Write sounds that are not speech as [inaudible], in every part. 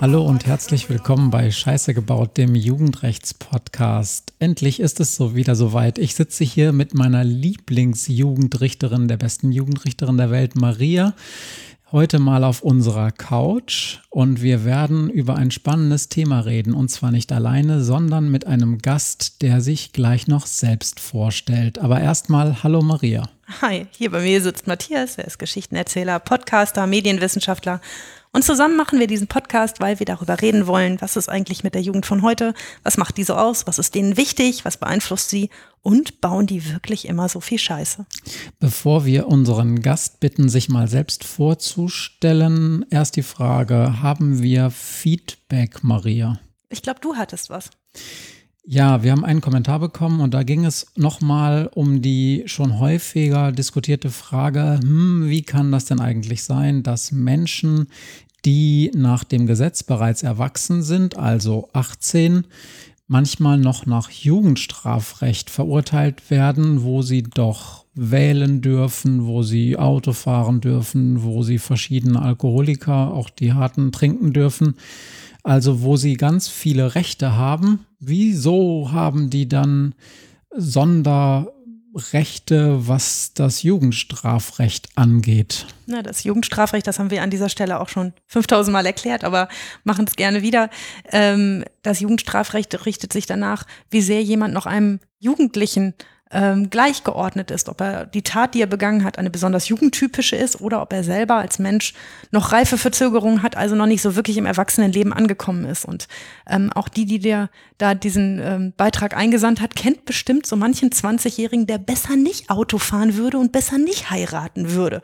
Hallo und herzlich willkommen bei Scheiße gebaut, dem Jugendrechtspodcast. Endlich ist es so wieder soweit. Ich sitze hier mit meiner Lieblingsjugendrichterin, der besten Jugendrichterin der Welt, Maria heute mal auf unserer Couch und wir werden über ein spannendes Thema reden und zwar nicht alleine, sondern mit einem Gast, der sich gleich noch selbst vorstellt. Aber erstmal hallo Maria. Hi, hier bei mir sitzt Matthias, er ist Geschichtenerzähler, Podcaster, Medienwissenschaftler und zusammen machen wir diesen Podcast, weil wir darüber reden wollen, was ist eigentlich mit der Jugend von heute, was macht die so aus, was ist denen wichtig, was beeinflusst sie und bauen die wirklich immer so viel Scheiße. Bevor wir unseren Gast bitten, sich mal selbst vorzustellen, erst die Frage, haben wir Feedback, Maria? Ich glaube, du hattest was. Ja, wir haben einen Kommentar bekommen und da ging es nochmal um die schon häufiger diskutierte Frage, hm, wie kann das denn eigentlich sein, dass Menschen, die nach dem Gesetz bereits erwachsen sind, also 18, manchmal noch nach Jugendstrafrecht verurteilt werden, wo sie doch wählen dürfen, wo sie Auto fahren dürfen, wo sie verschiedene Alkoholiker, auch die harten, trinken dürfen. Also wo sie ganz viele Rechte haben. Wieso haben die dann Sonderrechte, was das Jugendstrafrecht angeht? Na, das Jugendstrafrecht, das haben wir an dieser Stelle auch schon 5000 Mal erklärt, aber machen es gerne wieder. Ähm, das Jugendstrafrecht richtet sich danach, wie sehr jemand noch einem Jugendlichen ähm, gleichgeordnet ist, ob er die Tat, die er begangen hat, eine besonders jugendtypische ist oder ob er selber als Mensch noch reife Verzögerungen hat, also noch nicht so wirklich im Erwachsenenleben angekommen ist. Und ähm, auch die, die der da diesen ähm, Beitrag eingesandt hat, kennt bestimmt so manchen 20-Jährigen, der besser nicht Auto fahren würde und besser nicht heiraten würde.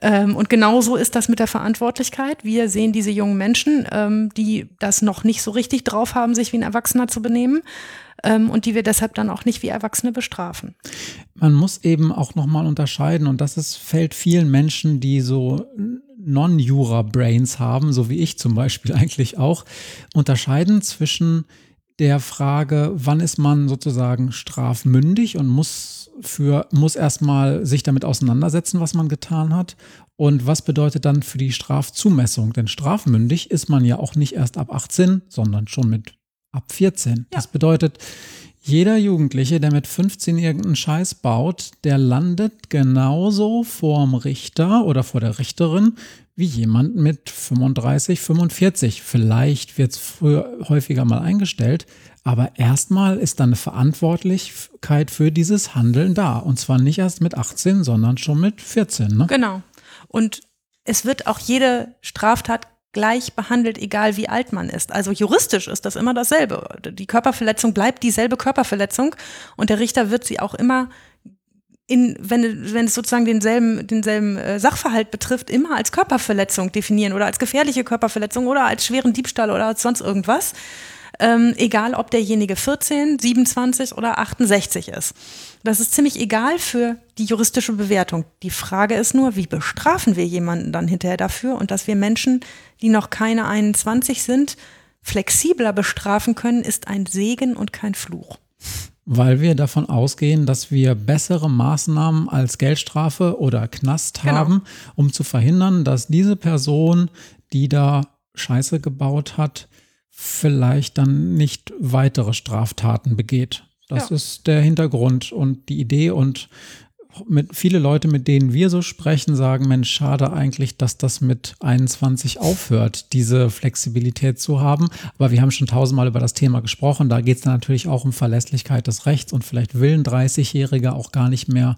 Ähm, und genauso ist das mit der Verantwortlichkeit. Wir sehen diese jungen Menschen, ähm, die das noch nicht so richtig drauf haben, sich wie ein Erwachsener zu benehmen ähm, und die wir deshalb dann auch nicht wie Erwachsene bestrafen. Man muss eben auch nochmal unterscheiden und das ist, fällt vielen Menschen, die so Non-Jura-Brains haben, so wie ich zum Beispiel [laughs] eigentlich auch, unterscheiden zwischen der Frage, wann ist man sozusagen strafmündig und muss für, muss erstmal sich damit auseinandersetzen, was man getan hat. Und was bedeutet dann für die Strafzumessung? Denn strafmündig ist man ja auch nicht erst ab 18, sondern schon mit ab 14. Ja. Das bedeutet, jeder Jugendliche, der mit 15 irgendeinen Scheiß baut, der landet genauso vorm Richter oder vor der Richterin wie jemand mit 35, 45. Vielleicht wird es früher häufiger mal eingestellt, aber erstmal ist dann eine Verantwortlichkeit für dieses Handeln da. Und zwar nicht erst mit 18, sondern schon mit 14. Ne? Genau. Und es wird auch jede Straftat gleich behandelt, egal wie alt man ist. Also juristisch ist das immer dasselbe. Die Körperverletzung bleibt dieselbe Körperverletzung und der Richter wird sie auch immer in, wenn, wenn es sozusagen denselben, denselben äh, Sachverhalt betrifft, immer als Körperverletzung definieren oder als gefährliche Körperverletzung oder als schweren Diebstahl oder als sonst irgendwas ähm, egal ob derjenige 14, 27 oder 68 ist. Das ist ziemlich egal für die juristische Bewertung. Die Frage ist nur, wie bestrafen wir jemanden dann hinterher dafür und dass wir Menschen, die noch keine 21 sind, flexibler bestrafen können, ist ein Segen und kein Fluch. Weil wir davon ausgehen, dass wir bessere Maßnahmen als Geldstrafe oder Knast genau. haben, um zu verhindern, dass diese Person, die da Scheiße gebaut hat, vielleicht dann nicht weitere Straftaten begeht. Das ja. ist der Hintergrund und die Idee und mit viele Leute, mit denen wir so sprechen, sagen, Mensch, schade eigentlich, dass das mit 21 aufhört, diese Flexibilität zu haben. Aber wir haben schon tausendmal über das Thema gesprochen. Da geht es dann natürlich auch um Verlässlichkeit des Rechts und vielleicht will ein 30-Jähriger auch gar nicht mehr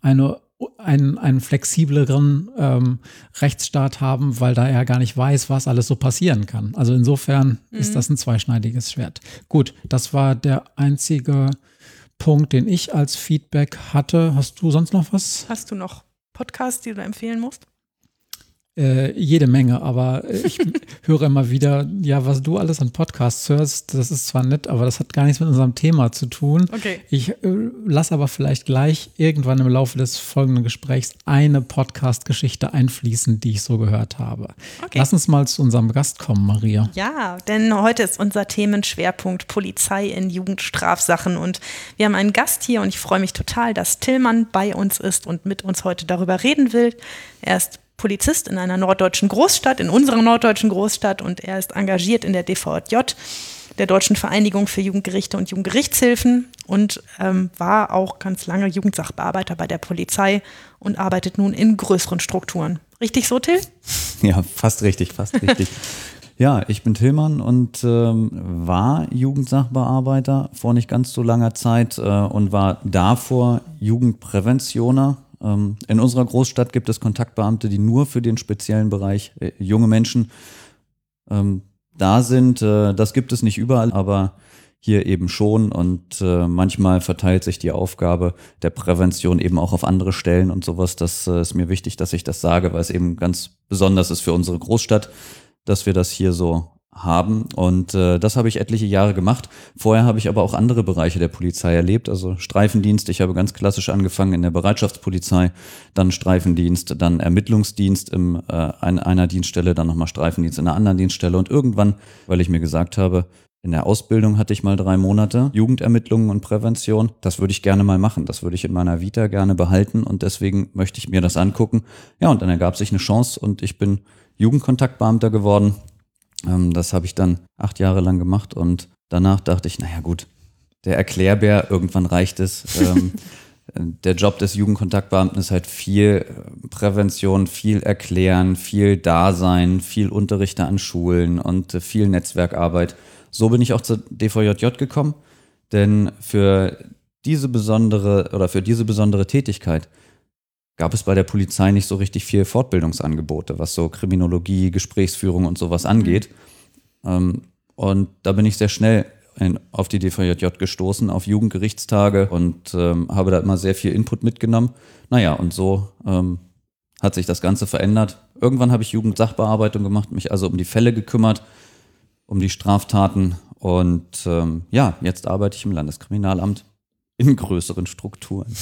eine einen, einen flexibleren ähm, Rechtsstaat haben, weil da er gar nicht weiß, was alles so passieren kann. Also insofern mhm. ist das ein zweischneidiges Schwert. Gut, das war der einzige Punkt, den ich als Feedback hatte. Hast du sonst noch was? Hast du noch Podcasts, die du empfehlen musst? Äh, jede Menge, aber ich [laughs] höre immer wieder, ja, was du alles an Podcasts hörst, das ist zwar nett, aber das hat gar nichts mit unserem Thema zu tun. Okay. Ich äh, lasse aber vielleicht gleich irgendwann im Laufe des folgenden Gesprächs eine Podcast-Geschichte einfließen, die ich so gehört habe. Okay. Lass uns mal zu unserem Gast kommen, Maria. Ja, denn heute ist unser Themenschwerpunkt Polizei in Jugendstrafsachen und wir haben einen Gast hier und ich freue mich total, dass Tillmann bei uns ist und mit uns heute darüber reden will. Er ist Polizist in einer norddeutschen Großstadt, in unserer norddeutschen Großstadt und er ist engagiert in der DVJ, der Deutschen Vereinigung für Jugendgerichte und Jugendgerichtshilfen und ähm, war auch ganz lange Jugendsachbearbeiter bei der Polizei und arbeitet nun in größeren Strukturen. Richtig so, Till? [laughs] Ja, fast richtig, fast richtig. Ja, ich bin Tillmann und ähm, war Jugendsachbearbeiter vor nicht ganz so langer Zeit äh, und war davor Jugendpräventioner. Ähm, in unserer Großstadt gibt es Kontaktbeamte, die nur für den speziellen Bereich äh, junge Menschen ähm, da sind. Äh, das gibt es nicht überall, aber hier eben schon und äh, manchmal verteilt sich die Aufgabe der Prävention eben auch auf andere Stellen und sowas. Das äh, ist mir wichtig, dass ich das sage, weil es eben ganz besonders ist für unsere Großstadt dass wir das hier so haben. Und äh, das habe ich etliche Jahre gemacht. Vorher habe ich aber auch andere Bereiche der Polizei erlebt, also Streifendienst. Ich habe ganz klassisch angefangen in der Bereitschaftspolizei, dann Streifendienst, dann Ermittlungsdienst im, äh, in einer Dienststelle, dann nochmal Streifendienst in einer anderen Dienststelle. Und irgendwann, weil ich mir gesagt habe, in der Ausbildung hatte ich mal drei Monate Jugendermittlungen und Prävention. Das würde ich gerne mal machen. Das würde ich in meiner Vita gerne behalten und deswegen möchte ich mir das angucken. Ja, und dann ergab sich eine Chance und ich bin Jugendkontaktbeamter geworden. Ähm, das habe ich dann acht Jahre lang gemacht und danach dachte ich, naja gut, der Erklärbär, irgendwann reicht es. [laughs] Ähm, der Job des Jugendkontaktbeamten ist halt viel Prävention, viel Erklären, viel Dasein, viel Unterrichte an Schulen und viel Netzwerkarbeit. So bin ich auch zur DVJJ gekommen, denn für diese besondere oder für diese besondere Tätigkeit gab es bei der Polizei nicht so richtig viel Fortbildungsangebote, was so Kriminologie, Gesprächsführung und sowas angeht. Mhm. und da bin ich sehr schnell in, auf die DVJJ gestoßen, auf Jugendgerichtstage und ähm, habe da immer sehr viel Input mitgenommen. Naja, und so ähm, hat sich das Ganze verändert. Irgendwann habe ich Jugendsachbearbeitung gemacht, mich also um die Fälle gekümmert, um die Straftaten und ähm, ja, jetzt arbeite ich im Landeskriminalamt in größeren Strukturen.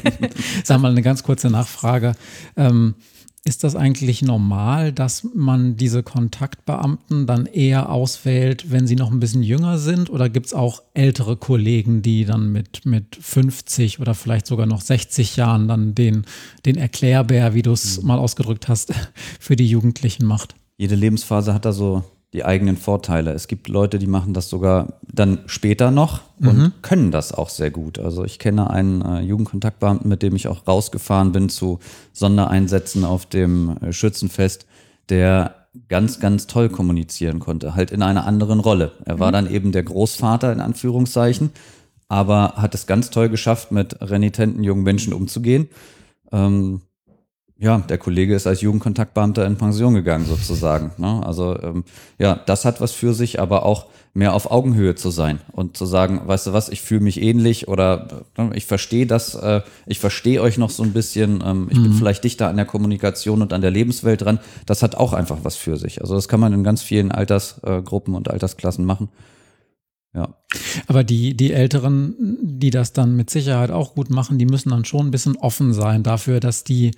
[laughs] Sag mal eine ganz kurze Nachfrage. Ähm, ist das eigentlich normal, dass man diese Kontaktbeamten dann eher auswählt, wenn sie noch ein bisschen jünger sind? Oder gibt es auch ältere Kollegen, die dann mit, mit 50 oder vielleicht sogar noch 60 Jahren dann den, den Erklärbär, wie du es mhm. mal ausgedrückt hast, [laughs] für die Jugendlichen macht? Jede Lebensphase hat da so die eigenen Vorteile. Es gibt Leute, die machen das sogar dann später noch und mhm. können das auch sehr gut. Also ich kenne einen äh, Jugendkontaktbeamten, mit dem ich auch rausgefahren bin zu Sondereinsätzen auf dem äh, Schützenfest, der ganz, ganz toll kommunizieren konnte, halt in einer anderen Rolle. Er war mhm. dann eben der Großvater in Anführungszeichen, aber hat es ganz toll geschafft, mit renitenten jungen Menschen umzugehen. Ähm, ja, der Kollege ist als Jugendkontaktbeamter in Pension gegangen sozusagen. Ne? Also ähm, ja, das hat was für sich, aber auch mehr auf Augenhöhe zu sein und zu sagen, weißt du was, ich fühle mich ähnlich oder äh, ich verstehe das, äh, ich verstehe euch noch so ein bisschen, ähm, ich mhm. bin vielleicht dichter an der Kommunikation und an der Lebenswelt dran. Das hat auch einfach was für sich. Also das kann man in ganz vielen Altersgruppen und Altersklassen machen. Ja. Aber die, die Älteren, die das dann mit Sicherheit auch gut machen, die müssen dann schon ein bisschen offen sein dafür, dass die,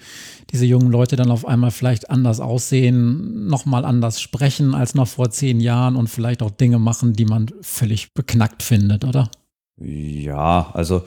diese jungen Leute dann auf einmal vielleicht anders aussehen, nochmal anders sprechen als noch vor zehn Jahren und vielleicht auch Dinge machen, die man völlig beknackt findet, oder? Ja, also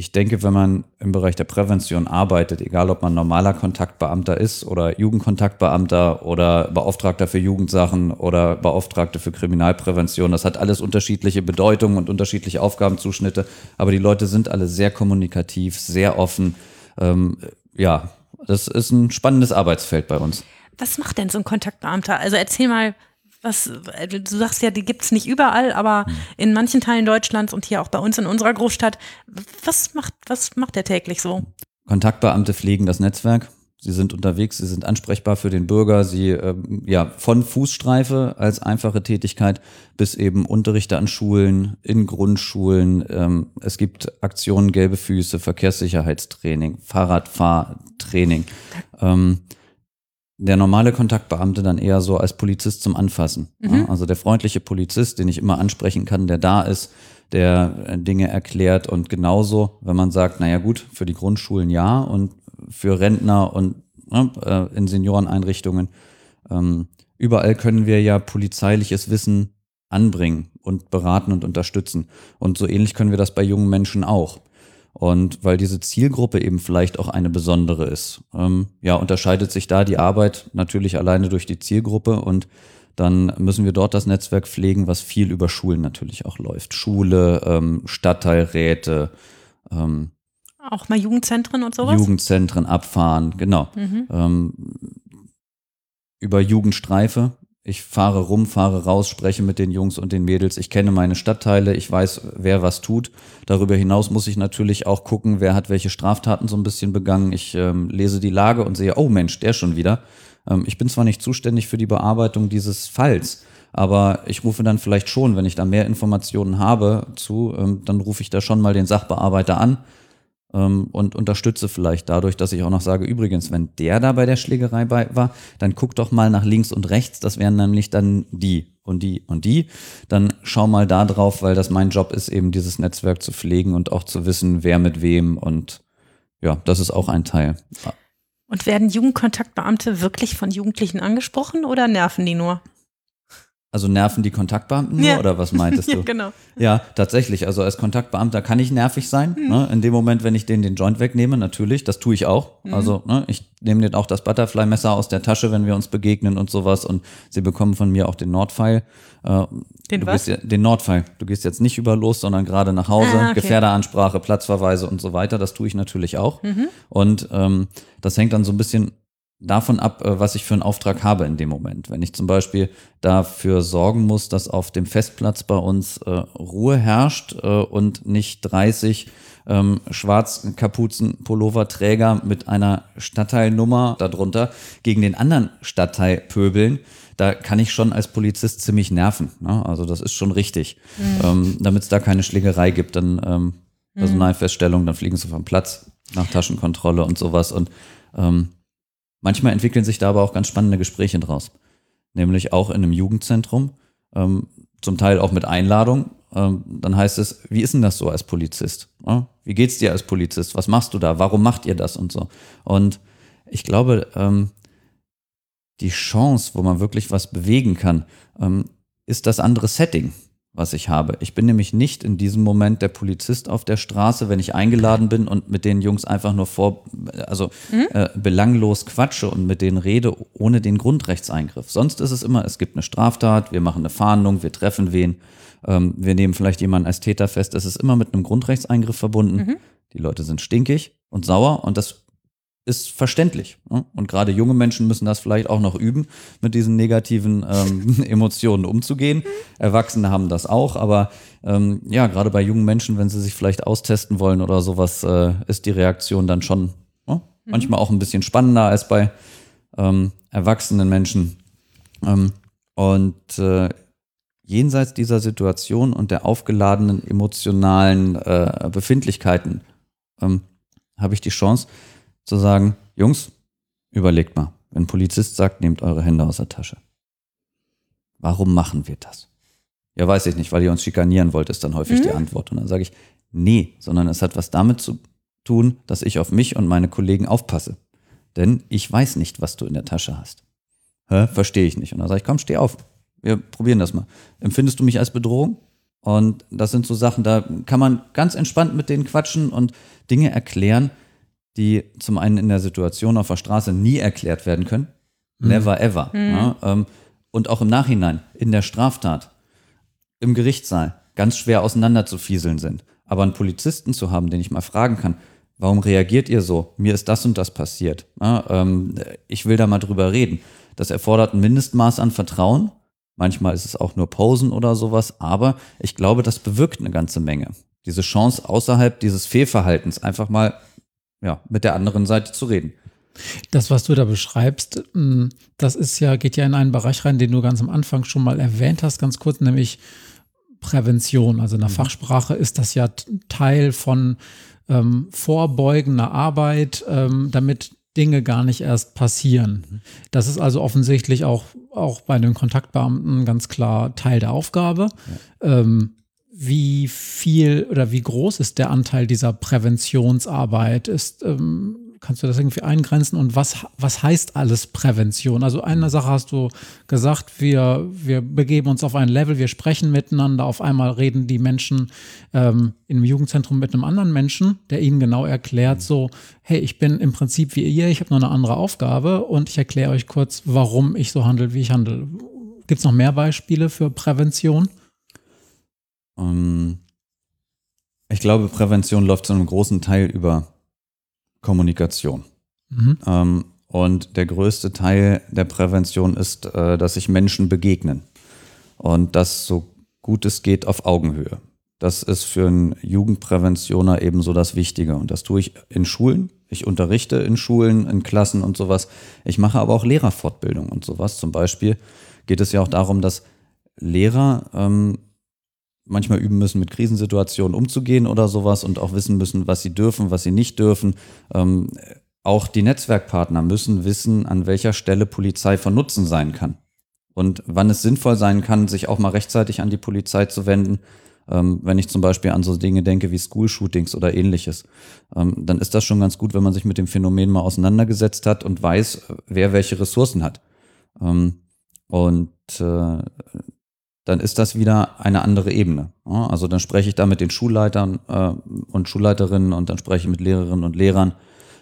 ich denke, wenn man im Bereich der Prävention arbeitet, egal ob man normaler Kontaktbeamter ist oder Jugendkontaktbeamter oder Beauftragter für Jugendsachen oder Beauftragter für Kriminalprävention, das hat alles unterschiedliche Bedeutungen und unterschiedliche Aufgabenzuschnitte, aber die Leute sind alle sehr kommunikativ, sehr offen. Ähm, ja, das ist ein spannendes Arbeitsfeld bei uns. Was macht denn so ein Kontaktbeamter? Also erzähl mal, was, äh, du sagst ja, die gibt es nicht überall, aber hm. in manchen Teilen Deutschlands und hier auch bei uns in unserer Großstadt. Was macht, was macht der täglich so? Kontaktbeamte pflegen das Netzwerk. Sie sind unterwegs, sie sind ansprechbar für den Bürger. Sie, ähm, ja, von Fußstreife als einfache Tätigkeit bis eben Unterrichte an Schulen, in Grundschulen. Ähm, es gibt Aktionen Gelbe Füße, Verkehrssicherheitstraining, Fahrradfahrtraining. Ähm, der normale Kontaktbeamte dann eher so als Polizist zum Anfassen. Mhm. Also der freundliche Polizist, den ich immer ansprechen kann, der da ist, der äh, Dinge erklärt und genauso, wenn man sagt, naja gut, für die Grundschulen ja und für Rentner und ne, äh, in Senioreneinrichtungen, ähm, überall können wir ja polizeiliches Wissen anbringen und beraten und unterstützen. Und so ähnlich können wir das bei jungen Menschen auch. Und weil diese Zielgruppe eben vielleicht auch eine besondere ist, ähm, ja, unterscheidet sich da die Arbeit natürlich alleine durch die Zielgruppe und dann müssen wir dort das Netzwerk pflegen, was viel über Schulen natürlich auch läuft. Schule, ähm, Stadtteilräte, ähm, auch mal Jugendzentren und sowas? Jugendzentren abfahren, genau. Mhm. Ähm, über Jugendstreife. Ich fahre rum, fahre raus, spreche mit den Jungs und den Mädels. Ich kenne meine Stadtteile, ich weiß, wer was tut. Darüber hinaus muss ich natürlich auch gucken, wer hat welche Straftaten so ein bisschen begangen. Ich ähm, lese die Lage und sehe, oh Mensch, der schon wieder. Ähm, ich bin zwar nicht zuständig für die Bearbeitung dieses Falls, aber ich rufe dann vielleicht schon, wenn ich da mehr Informationen habe zu, ähm, dann rufe ich da schon mal den Sachbearbeiter an ähm, und unterstütze vielleicht dadurch, dass ich auch noch sage, übrigens, wenn der da bei der Schlägerei bei war, dann guck doch mal nach links und rechts, das wären nämlich dann die und die und die. Dann schau mal da drauf, weil das mein Job ist, eben dieses Netzwerk zu pflegen und auch zu wissen, wer mit wem und ja, das ist auch ein Teil. Und werden Jugendkontaktbeamte wirklich von Jugendlichen angesprochen oder nerven die nur? Also nerven die Kontaktbeamten nur ja. oder was meintest [laughs] du? ja, genau. Ja, tatsächlich. Also als Kontaktbeamter kann ich nervig sein. Mhm. Ne? In dem Moment, wenn ich denen den Joint wegnehme, natürlich, das tue ich auch. Mhm. Also ne, ich nehme denen auch das Butterfly-Messer aus der Tasche, wenn wir uns begegnen und sowas. Und sie bekommen von mir auch den Nordpfeil. Äh, den was? Ja, den Nordpfeil. Du gehst jetzt nicht über los, sondern gerade nach Hause. Ah, okay. Gefährderansprache, Platzverweise und so weiter. Das tue ich natürlich auch. Mhm. Und ähm, das hängt dann so ein bisschen davon ab, äh, was ich für einen Auftrag habe in dem Moment. Wenn ich zum Beispiel dafür sorgen muss, dass auf dem Festplatz bei uns äh, Ruhe herrscht äh, und nicht 30 ähm, Schwarzkapuzen-Pulloverträger mit einer Stadtteilnummer darunter gegen den anderen Stadtteil pöbeln, da kann ich schon als Polizist ziemlich nerven. Ne? Also das ist schon richtig. Mhm. Ähm, Damit es da keine Schlägerei gibt, dann ähm, mhm. Personalfeststellung, dann fliegen sie vom Platz nach Taschenkontrolle und sowas. Und ähm, Manchmal entwickeln sich da aber auch ganz spannende Gespräche draus. Nämlich auch in einem Jugendzentrum, ähm, zum Teil auch mit Einladung. Ähm, dann heißt es, wie ist denn das so als Polizist? Ja? Wie geht's dir als Polizist? Was machst du da? Warum macht ihr das und so? Und ich glaube, ähm, die Chance, wo man wirklich was bewegen kann, ähm, ist das andere Setting was ich habe. Ich bin nämlich nicht in diesem Moment der Polizist auf der Straße, wenn ich eingeladen bin und mit den Jungs einfach nur vor, also mhm. äh, belanglos quatsche und mit denen rede, ohne den Grundrechtseingriff. Sonst ist es immer, es gibt eine Straftat, wir machen eine Fahndung, wir treffen wen, ähm, wir nehmen vielleicht jemanden als Täter fest. Es ist immer mit einem Grundrechtseingriff verbunden. Mhm. Die Leute sind stinkig und sauer und das ist verständlich. Ne? Und gerade junge Menschen müssen das vielleicht auch noch üben, mit diesen negativen ähm, [laughs] Emotionen umzugehen. Erwachsene haben das auch, aber ähm, ja, gerade bei jungen Menschen, wenn sie sich vielleicht austesten wollen oder sowas, äh, ist die Reaktion dann schon äh, manchmal auch ein bisschen spannender als bei ähm, erwachsenen Menschen. Ähm, und äh, jenseits dieser Situation und der aufgeladenen emotionalen äh, Befindlichkeiten ähm, habe ich die Chance, zu sagen, Jungs, überlegt mal, wenn ein Polizist sagt, nehmt eure Hände aus der Tasche. Warum machen wir das? Ja, weiß ich nicht, weil ihr uns schikanieren wollt, ist dann häufig mhm. die Antwort. Und dann sage ich, nee, sondern es hat was damit zu tun, dass ich auf mich und meine Kollegen aufpasse. Denn ich weiß nicht, was du in der Tasche hast. Hä? Verstehe ich nicht. Und dann sage ich, komm, steh auf. Wir probieren das mal. Empfindest du mich als Bedrohung? Und das sind so Sachen, da kann man ganz entspannt mit denen quatschen und Dinge erklären, die zum einen in der Situation auf der Straße nie erklärt werden können. Mhm. Never ever. Mhm. Ja, ähm, und auch im Nachhinein, in der Straftat, im Gerichtssaal, ganz schwer auseinander zu fieseln sind. Aber einen Polizisten zu haben, den ich mal fragen kann, warum reagiert ihr so? Mir ist das und das passiert. Ja, ähm, ich will da mal drüber reden. Das erfordert ein Mindestmaß an Vertrauen. Manchmal ist es auch nur Posen oder sowas, aber ich glaube, das bewirkt eine ganze Menge. Diese Chance außerhalb dieses Fehlverhaltens einfach mal ja, mit der anderen Seite zu reden. Das, was du da beschreibst, mm, das ist ja, geht ja in einen Bereich rein, den du ganz am Anfang schon mal erwähnt hast, ganz kurz, nämlich Prävention. Also in der mhm. Fachsprache ist das ja Teil von ähm, vorbeugender Arbeit, ähm, damit Dinge gar nicht erst passieren. Mhm. Das ist also offensichtlich auch, auch bei den Kontaktbeamten ganz klar Teil der Aufgabe. Ja. Ähm, wie viel oder wie groß ist der Anteil dieser Präventionsarbeit? Ist, ähm, kannst du das irgendwie eingrenzen und was, was heißt alles Prävention? Also eine Sache hast du gesagt, wir, wir begeben uns auf ein Level, wir sprechen miteinander, auf einmal reden die Menschen ähm, im Jugendzentrum mit einem anderen Menschen, der ihnen genau erklärt, so, hey, ich bin im Prinzip wie ihr, ich habe nur eine andere Aufgabe und ich erkläre euch kurz, warum ich so handle, wie ich handle. Gibt es noch mehr Beispiele für Prävention? Ähm, ich glaube, Prävention läuft zu einem großen Teil über Kommunikation. Mhm. Ähm, und der größte Teil der Prävention ist, äh, dass sich Menschen begegnen. Und das so gut es geht auf Augenhöhe. Das ist für einen Jugendpräventioner ebenso das Wichtige. Und das tue ich in Schulen. Ich unterrichte in Schulen, in Klassen und sowas. Ich mache aber auch Lehrerfortbildung und sowas. Zum Beispiel geht es ja auch darum, dass Lehrer ähm, manchmal üben müssen, mit Krisensituationen umzugehen oder sowas und auch wissen müssen, was sie dürfen, was sie nicht dürfen. Ähm, auch die Netzwerkpartner müssen wissen, an welcher Stelle Polizei von Nutzen sein kann. Und wann es sinnvoll sein kann, sich auch mal rechtzeitig an die Polizei zu wenden, ähm, wenn ich zum Beispiel an so Dinge denke wie School-Shootings oder ähnliches, ähm, dann ist das schon ganz gut, wenn man sich mit dem Phänomen mal auseinandergesetzt hat und weiß, wer welche Ressourcen hat. Ähm, und äh, dann ist das wieder eine andere Ebene. Also dann spreche ich da mit den Schulleitern äh, und Schulleiterinnen und dann spreche ich mit Lehrerinnen und Lehrern.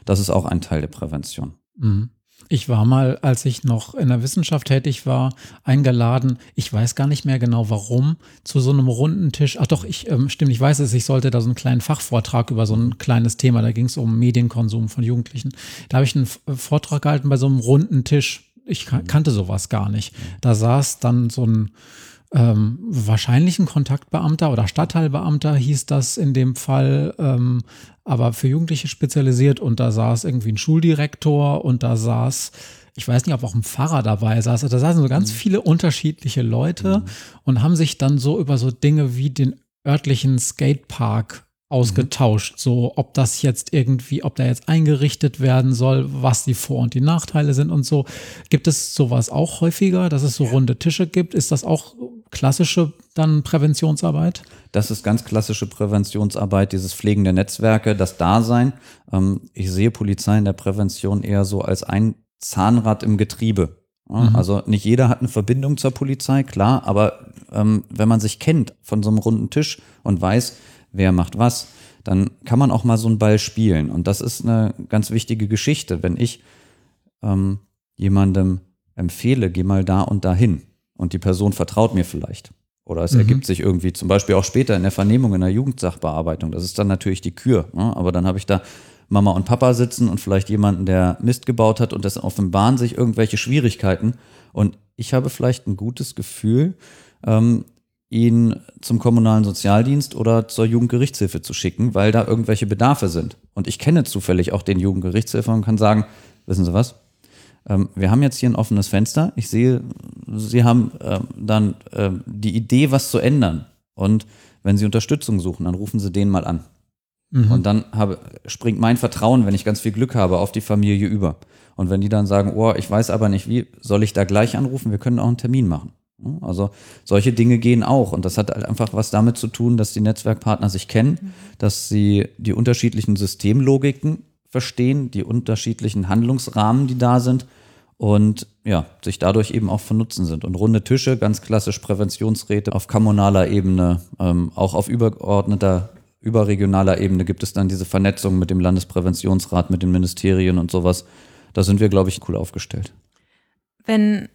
Das ist auch ein Teil der Prävention. Mhm. Ich war mal, als ich noch in der Wissenschaft tätig war, eingeladen, ich weiß gar nicht mehr genau warum, zu so einem runden Tisch. Ach doch, ich ähm, stimmt, ich weiß es, ich sollte da so einen kleinen Fachvortrag über so ein kleines Thema, da ging es um Medienkonsum von Jugendlichen. Da habe ich einen Vortrag gehalten bei so einem runden Tisch. Ich kannte sowas gar nicht. Da saß dann so ein ähm, wahrscheinlich ein Kontaktbeamter oder Stadtteilbeamter hieß das in dem Fall, ähm, aber für Jugendliche spezialisiert und da saß irgendwie ein Schuldirektor und da saß ich weiß nicht, ob auch ein Pfarrer dabei saß. Da saßen so ganz mhm. viele unterschiedliche Leute mhm. und haben sich dann so über so Dinge wie den örtlichen Skatepark ausgetauscht. Mhm. So, ob das jetzt irgendwie, ob der jetzt eingerichtet werden soll, was die Vor- und die Nachteile sind und so. Gibt es sowas auch häufiger, dass es so runde Tische gibt? Ist das auch klassische dann Präventionsarbeit? Das ist ganz klassische Präventionsarbeit, dieses Pflegen der Netzwerke, das Dasein. Ähm, ich sehe Polizei in der Prävention eher so als ein Zahnrad im Getriebe. Mhm. Also nicht jeder hat eine Verbindung zur Polizei, klar, aber ähm, wenn man sich kennt von so einem runden Tisch und weiß, wer macht was, dann kann man auch mal so einen Ball spielen. Und das ist eine ganz wichtige Geschichte. Wenn ich ähm, jemandem empfehle, geh mal da und dahin und die Person vertraut mir vielleicht. Oder es mhm. ergibt sich irgendwie zum Beispiel auch später in der Vernehmung in der Jugendsachbearbeitung. Das ist dann natürlich die Kür. Ne? Aber dann habe ich da Mama und Papa sitzen und vielleicht jemanden, der Mist gebaut hat und das offenbaren sich irgendwelche Schwierigkeiten. Und ich habe vielleicht ein gutes Gefühl, ähm, ihn zum kommunalen Sozialdienst oder zur Jugendgerichtshilfe zu schicken, weil da irgendwelche Bedarfe sind. Und ich kenne zufällig auch den Jugendgerichtshilfe und kann sagen, wissen Sie was? Ähm, wir haben jetzt hier ein offenes Fenster. Ich sehe, Sie haben äh, dann äh, die Idee, was zu ändern. Und wenn Sie Unterstützung suchen, dann rufen Sie den mal an. Mhm. Und dann habe, springt mein Vertrauen, wenn ich ganz viel Glück habe, auf die Familie über. Und wenn die dann sagen, oh, ich weiß aber nicht wie, soll ich da gleich anrufen? Wir können auch einen Termin machen. Also solche Dinge gehen auch und das hat halt einfach was damit zu tun, dass die Netzwerkpartner sich kennen, mhm. dass sie die unterschiedlichen Systemlogiken verstehen, die unterschiedlichen Handlungsrahmen, die da sind und ja, sich dadurch eben auch von Nutzen sind. Und runde Tische, ganz klassisch Präventionsräte auf kommunaler Ebene, ähm, auch auf übergeordneter, überregionaler Ebene gibt es dann diese Vernetzung mit dem Landespräventionsrat, mit den Ministerien und sowas. Da sind wir, glaube ich, cool aufgestellt. Wenn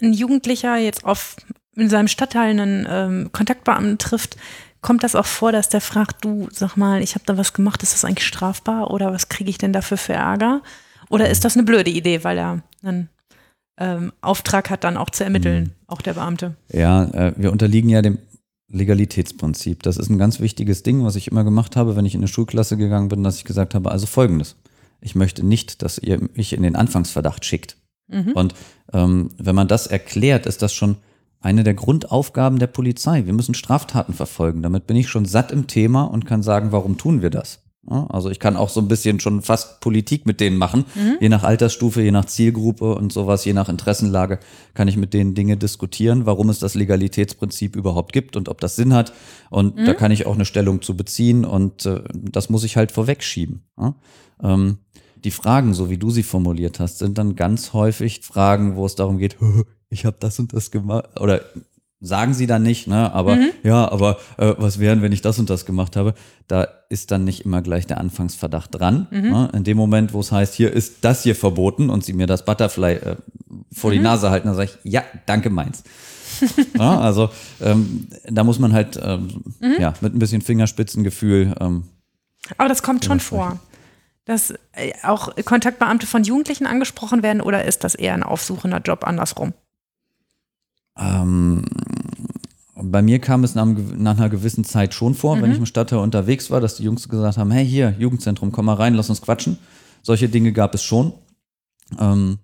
ein Jugendlicher jetzt auf in seinem Stadtteil einen ähm, Kontaktbeamten trifft, kommt das auch vor, dass der fragt, du, sag mal, ich habe da was gemacht, ist das eigentlich strafbar oder was kriege ich denn dafür für Ärger? Oder ist das eine blöde Idee, weil er einen ähm, Auftrag hat, dann auch zu ermitteln, mhm. auch der Beamte? Ja, äh, wir unterliegen ja dem Legalitätsprinzip. Das ist ein ganz wichtiges Ding, was ich immer gemacht habe, wenn ich in eine Schulklasse gegangen bin, dass ich gesagt habe, also folgendes. Ich möchte nicht, dass ihr mich in den Anfangsverdacht schickt. Mhm. Und ähm, wenn man das erklärt, ist das schon eine der Grundaufgaben der Polizei. Wir müssen Straftaten verfolgen. Damit bin ich schon satt im Thema und kann sagen, warum tun wir das? Also ich kann auch so ein bisschen schon fast Politik mit denen machen. Mhm. Je nach Altersstufe, je nach Zielgruppe und sowas, je nach Interessenlage kann ich mit denen Dinge diskutieren, warum es das Legalitätsprinzip überhaupt gibt und ob das Sinn hat. Und mhm. da kann ich auch eine Stellung zu beziehen und äh, das muss ich halt vorwegschieben. Ja? Ähm, die Fragen, so wie du sie formuliert hast, sind dann ganz häufig Fragen, wo es darum geht, [laughs] ich habe das und das gemacht oder sagen sie dann nicht, ne? Aber mhm. ja, aber äh, was wären, wenn ich das und das gemacht habe? Da ist dann nicht immer gleich der Anfangsverdacht dran. Mhm. Ne? In dem Moment, wo es heißt, hier ist das hier verboten und sie mir das Butterfly äh, vor mhm. die Nase halten, dann sage ich, ja, danke meins. [laughs] ja, also ähm, da muss man halt ähm, mhm. ja mit ein bisschen Fingerspitzengefühl. Ähm, aber das kommt schon vor, dass äh, auch Kontaktbeamte von Jugendlichen angesprochen werden oder ist das eher ein aufsuchender Job andersrum? Ähm, bei mir kam es nach, nach, einer gewissen Zeit schon vor, mhm. wenn ich im Stadtteil unterwegs war, dass die Jungs gesagt haben, hey hier, Jugendzentrum, komm mal rein, lass uns quatschen. Solche Dinge gab es schon. Ähm,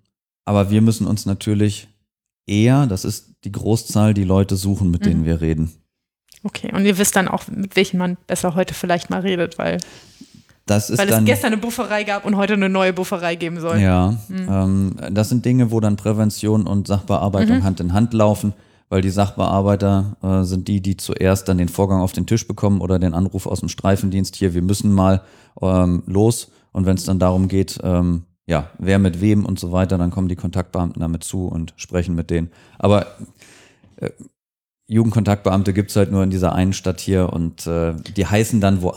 aber wir müssen uns natürlich eher, das ist die Großzahl, die Leute suchen, mit mhm. denen wir reden. Okay, und ihr wisst dann auch, mit welchen man besser heute vielleicht mal redet, weil, das ist weil dann, es gestern eine Bufferei gab und heute eine neue Bufferei geben soll. Ja, mhm. ähm, das sind Dinge, wo dann Prävention und Sachbearbeitung mhm. Hand in Hand laufen, weil die Sachbearbeiter äh, sind die, die zuerst dann den Vorgang auf den Tisch bekommen oder den Anruf aus dem Streifendienst hier, wir müssen mal ähm, los. Und wenn es dann darum geht, ähm, ja, wer mit wem und so weiter, dann kommen die Kontaktbeamten damit zu und sprechen mit denen. Aber äh, Jugendkontaktbeamte gibt's halt nur in dieser einen Stadt hier und äh, die heißen dann wo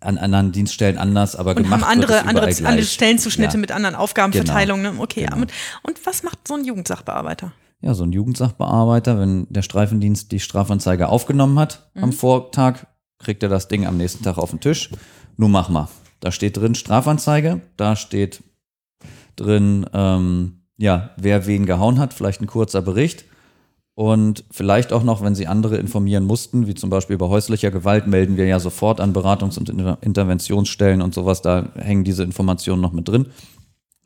an anderen Dienststellen anders, aber und gemacht haben andere, wird es andere, gleich. andere Stellenzuschnitte ja. mit anderen Aufgabenverteilungen. Genau. Ne? Okay, Genau. und, und was macht so ein Jugendsachbearbeiter? Ja, so ein Jugendsachbearbeiter, wenn der Streifendienst die Strafanzeige aufgenommen hat Mhm. am Vortag, kriegt er das Ding am nächsten Tag auf den Tisch. Nun mach mal. Da steht drin Strafanzeige, da steht drin, ähm, ja, wer wen gehauen hat, vielleicht ein kurzer Bericht. Und vielleicht auch noch, wenn Sie andere informieren mussten, wie zum Beispiel bei häuslicher Gewalt, melden wir ja sofort an Beratungs- und Inter Interventionsstellen und sowas, da hängen diese Informationen noch mit drin.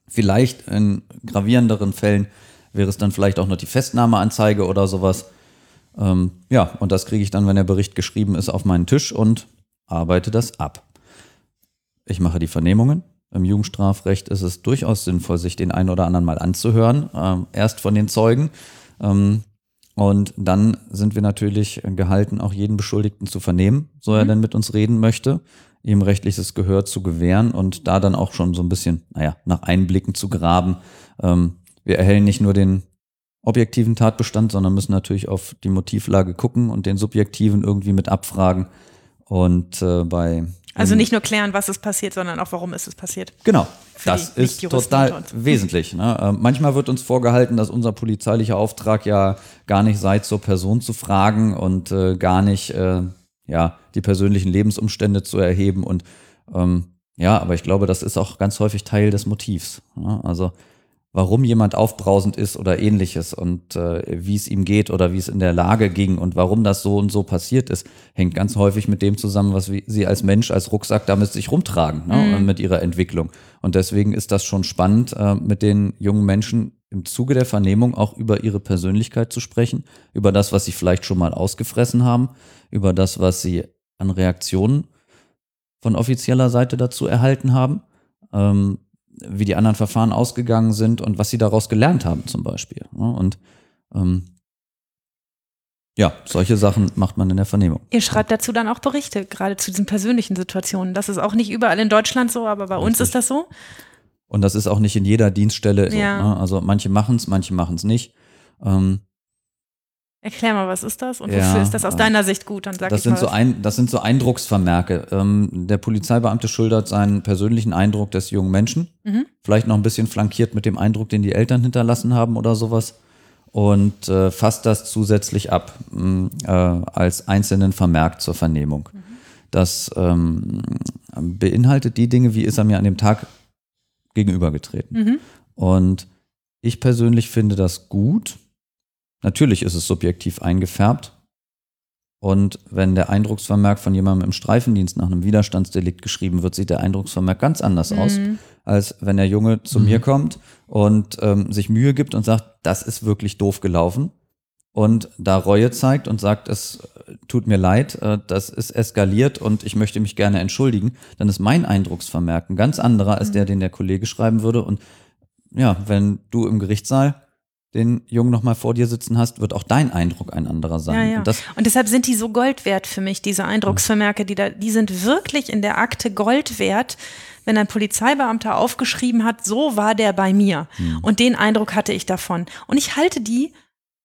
Vielleicht in gravierenderen Fällen wäre es dann vielleicht auch noch die Festnahmeanzeige oder sowas. Ähm, ja, und das kriege ich dann, wenn der Bericht geschrieben ist, auf meinen Tisch und arbeite das ab. Ich mache die Vernehmungen. Im Jugendstrafrecht ist es durchaus sinnvoll, sich den einen oder anderen mal anzuhören. Ähm, erst von den Zeugen. Ähm, und dann sind wir natürlich gehalten, auch jeden Beschuldigten zu vernehmen, so er Mhm. denn mit uns reden möchte, ihm rechtliches Gehör zu gewähren und da dann auch schon so ein bisschen, naja, nach Einblicken zu graben. Ähm, wir erhellen nicht nur den objektiven Tatbestand, sondern müssen natürlich auf die Motivlage gucken und den subjektiven irgendwie mit abfragen. Und äh, bei Also nicht nur klären, was ist passiert, sondern auch, warum ist es passiert. Genau, Für das die ist total wesentlich. Ne? Ähm, manchmal wird uns vorgehalten, dass unser polizeilicher Auftrag ja gar nicht sei, zur Person zu fragen und äh, gar nicht äh, ja, die persönlichen Lebensumstände zu erheben. Und ähm, ja, aber ich glaube, das ist auch ganz häufig Teil des Motivs. Ne? Also warum jemand aufbrausend ist oder ähnliches und äh, wie es ihm geht oder wie es in der Lage ging und warum das so und so passiert ist, hängt ganz häufig mit dem zusammen, was sie als Mensch, als Rucksack damit sich rumtragen, ne, Mhm. mit ihrer Entwicklung. Und deswegen ist das schon spannend, äh, mit den jungen Menschen im Zuge der Vernehmung auch über ihre Persönlichkeit zu sprechen, über das, was sie vielleicht schon mal ausgefressen haben, über das, was sie an Reaktionen von offizieller Seite dazu erhalten haben. Ähm, wie die anderen Verfahren ausgegangen sind und was sie daraus gelernt haben zum Beispiel. ne? Und ähm, ja, solche Sachen macht man in der Vernehmung. Ihr schreibt dazu dann auch Berichte, gerade zu diesen persönlichen Situationen. Das ist auch nicht überall in Deutschland so, aber bei uns Richtig. ist das so. Und das ist auch nicht in jeder Dienststelle so. Ja. Ne? Also manche machen es, manche machen es nicht. Ähm, Erklär mal, was ist das und Ja, wofür ist das aus deiner Sicht gut? Dann sag das, ich sind mal so ein, das sind so Eindrucksvermerke. Ähm, der Polizeibeamte schildert seinen persönlichen Eindruck des jungen Menschen. Mhm. Vielleicht noch ein bisschen flankiert mit dem Eindruck, den die Eltern hinterlassen haben oder sowas. Und äh, fasst das zusätzlich ab mh, äh, als einzelnen Vermerk zur Vernehmung. Das ähm, beinhaltet die Dinge, wie ist er mir an dem Tag gegenübergetreten. Mhm. Und ich persönlich finde das gut. Natürlich ist es subjektiv eingefärbt. Und wenn der Eindrucksvermerk von jemandem im Streifendienst nach einem Widerstandsdelikt geschrieben wird, sieht der Eindrucksvermerk ganz anders aus, Mhm. als wenn der Junge zu mir kommt und ähm, sich Mühe gibt und sagt, das ist wirklich doof gelaufen. Und da Reue zeigt und sagt, es äh, tut mir leid, äh, das ist eskaliert und ich möchte mich gerne entschuldigen, dann ist mein Eindrucksvermerk ein ganz anderer als der, den der Kollege schreiben würde. Und ja, wenn du im Gerichtssaal den Jungen nochmal vor dir sitzen hast, wird auch dein Eindruck ein anderer sein. Ja, ja. Und Und deshalb sind die so Gold wert für mich, diese Eindrucksvermerke, die da, die sind wirklich in der Akte Gold wert, wenn ein Polizeibeamter aufgeschrieben hat, so war der bei mir. Mhm. Und den Eindruck hatte ich davon. Und ich halte die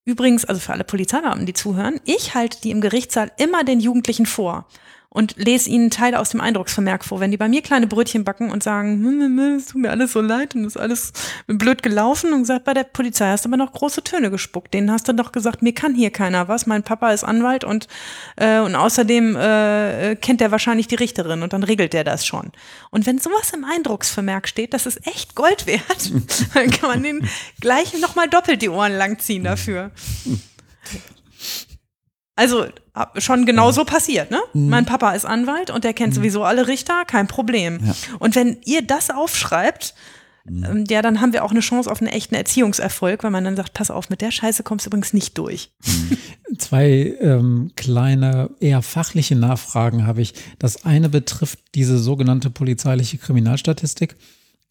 übrigens, also für alle Polizeibeamten, die zuhören, ich halte die im Gerichtssaal immer den Jugendlichen vor und lese ihnen Teile aus dem Eindrucksvermerk vor. Wenn die bei mir kleine Brötchen backen und sagen, es tut mir alles so leid und ist alles blöd gelaufen und gesagt, bei der Polizei hast du aber noch große Töne gespuckt. Denen hast du doch gesagt, mir kann hier keiner was. Mein Papa ist Anwalt und, äh, und außerdem äh, kennt er wahrscheinlich die Richterin und dann regelt der das schon. Und wenn sowas im Eindrucksvermerk steht, das ist echt Gold wert, [laughs] dann kann man den gleich nochmal doppelt die Ohren langziehen dafür. Also schon genau so passiert, ne? Mhm. Mein Papa ist Anwalt und der kennt mhm. sowieso alle Richter, kein Problem. Ja. Und wenn ihr das aufschreibt, mhm. ähm, ja, dann haben wir auch eine Chance auf einen echten Erziehungserfolg, weil man dann sagt, pass auf, mit der Scheiße kommst du übrigens nicht durch. Mhm. Zwei ähm, kleine, eher fachliche Nachfragen habe ich. Das eine betrifft diese sogenannte polizeiliche Kriminalstatistik.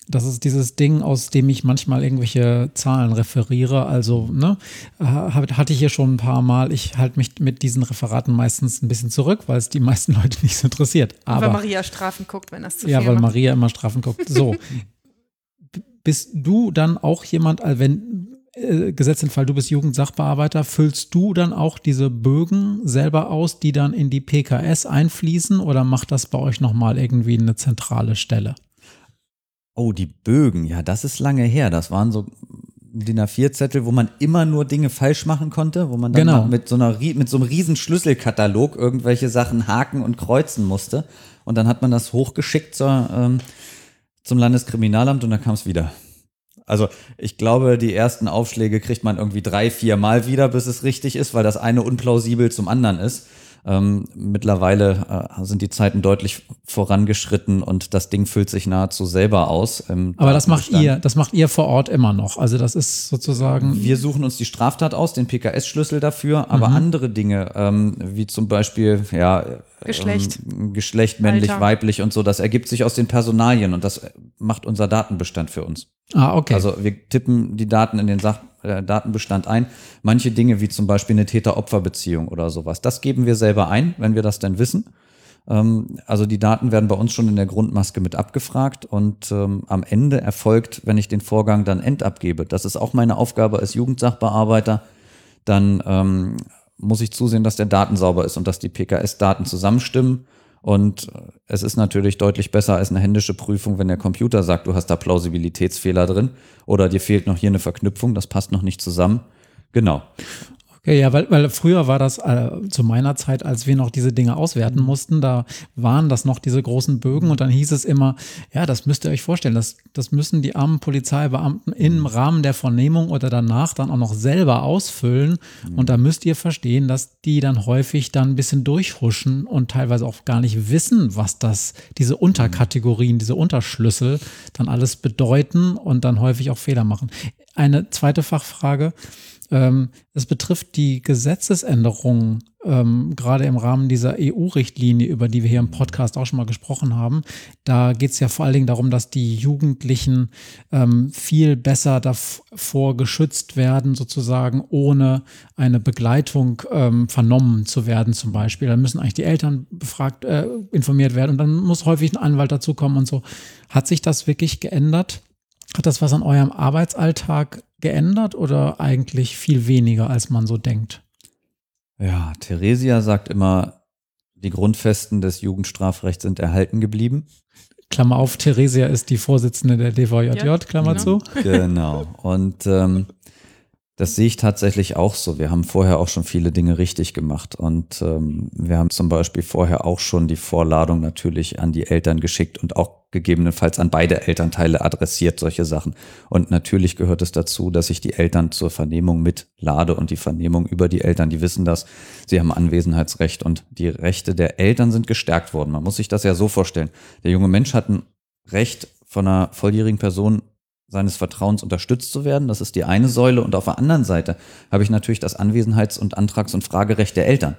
Das ist dieses Ding, aus dem ich manchmal irgendwelche Zahlen referiere. Also, ne, hatte ich hier schon ein paar Mal. Ich halte mich mit diesen Referaten meistens ein bisschen zurück, weil es die meisten [laughs] Leute nicht so interessiert. Aber, weil Maria Strafen guckt, wenn das zu viel Ja, weil macht. Maria immer Strafen guckt. So. [laughs] Bist du dann auch jemand, wenn äh, gesetzt den Fall, du bist Jugendsachbearbeiter, füllst du dann auch diese Bögen selber aus, die dann in die PKS einfließen oder macht das bei euch nochmal irgendwie eine zentrale Stelle? Oh, die Bögen, ja, das ist lange her. Das waren so DIN A4-Zettel, wo man immer nur Dinge falsch machen konnte, wo man dann genau. mit so einer mit so einem riesen Schlüsselkatalog irgendwelche Sachen haken und kreuzen musste. Und dann hat man das hochgeschickt zur, ähm, zum Landeskriminalamt und dann kam es wieder. Also ich glaube, die ersten Aufschläge kriegt man irgendwie drei, vier Mal wieder, bis es richtig ist, weil das eine unplausibel zum anderen ist. Ähm, mittlerweile äh, sind die Zeiten deutlich vorangeschritten und das Ding füllt sich nahezu selber aus. Aber das macht ihr, das macht ihr vor Ort immer noch. Also das ist sozusagen. Wir suchen uns die Straftat aus, den PKS-Schlüssel dafür, aber mhm. andere Dinge, ähm, wie zum Beispiel, ja, Geschlecht. Ähm, Geschlecht, männlich, Alter. weiblich und so, das ergibt sich aus den Personalien und das macht unser Datenbestand für uns. Ah, okay. Also wir tippen die Daten in den Sach äh, Datenbestand ein. Manche Dinge wie zum Beispiel eine Täter-Opfer-Beziehung oder sowas, das geben wir selber ein, wenn wir das denn wissen. Ähm, also die Daten werden bei uns schon in der Grundmaske mit abgefragt und ähm, am Ende erfolgt, wenn ich den Vorgang dann endabgebe, das ist auch meine Aufgabe als Jugendsachbearbeiter, dann ähm, muss ich zusehen, dass der Daten sauber ist und dass die PKS-Daten zusammenstimmen und äh, es ist natürlich deutlich besser als eine händische Prüfung, wenn der Computer sagt, du hast da Plausibilitätsfehler drin oder dir fehlt noch hier eine Verknüpfung, das passt noch nicht zusammen. Genau. Okay, ja, weil, weil früher war das äh, zu meiner Zeit, als wir noch diese Dinge auswerten mussten, da waren das noch diese großen Bögen und dann hieß es immer, ja, das müsst ihr euch vorstellen, das, das müssen die armen Polizeibeamten im Rahmen der Vernehmung oder danach dann auch noch selber ausfüllen. Und da müsst ihr verstehen, dass die dann häufig dann ein bisschen durchhuschen und teilweise auch gar nicht wissen, was das, diese Unterkategorien, diese Unterschlüssel dann alles bedeuten und dann häufig auch Fehler machen. Eine zweite Fachfrage. Ähm, es betrifft die Gesetzesänderungen, ähm, gerade im Rahmen dieser EU-Richtlinie, über die wir hier im Podcast auch schon mal gesprochen haben. Da geht es ja vor allen Dingen darum, dass die Jugendlichen ähm, viel besser davor geschützt werden, sozusagen ohne eine Begleitung ähm, vernommen zu werden, zum Beispiel. Da müssen eigentlich die Eltern befragt, äh, informiert werden und dann muss häufig ein Anwalt dazukommen und so. Hat sich das wirklich geändert? Hat das was an eurem Arbeitsalltag geändert oder eigentlich viel weniger, als man so denkt? Ja, Theresia sagt immer, die Grundfesten des Jugendstrafrechts sind erhalten geblieben. Klammer auf, Theresia ist die Vorsitzende der DVJJ, ja, Klammer genau. zu. Genau. Und ähm, das sehe ich tatsächlich auch so. Wir haben vorher auch schon viele Dinge richtig gemacht und ähm, wir haben zum Beispiel vorher auch schon die Vorladung natürlich an die Eltern geschickt und auch gegebenenfalls an beide Elternteile adressiert, solche Sachen. Und natürlich gehört es dazu, dass ich die Eltern zur Vernehmung mitlade und die Vernehmung über die Eltern, die wissen das, sie haben Anwesenheitsrecht und die Rechte der Eltern sind gestärkt worden. Man muss sich das ja so vorstellen. Der junge Mensch hat ein Recht von einer volljährigen Person seines Vertrauens unterstützt zu werden. Das ist die eine Säule. Und auf der anderen Seite habe ich natürlich das Anwesenheits- und Antrags- und Fragerecht der Eltern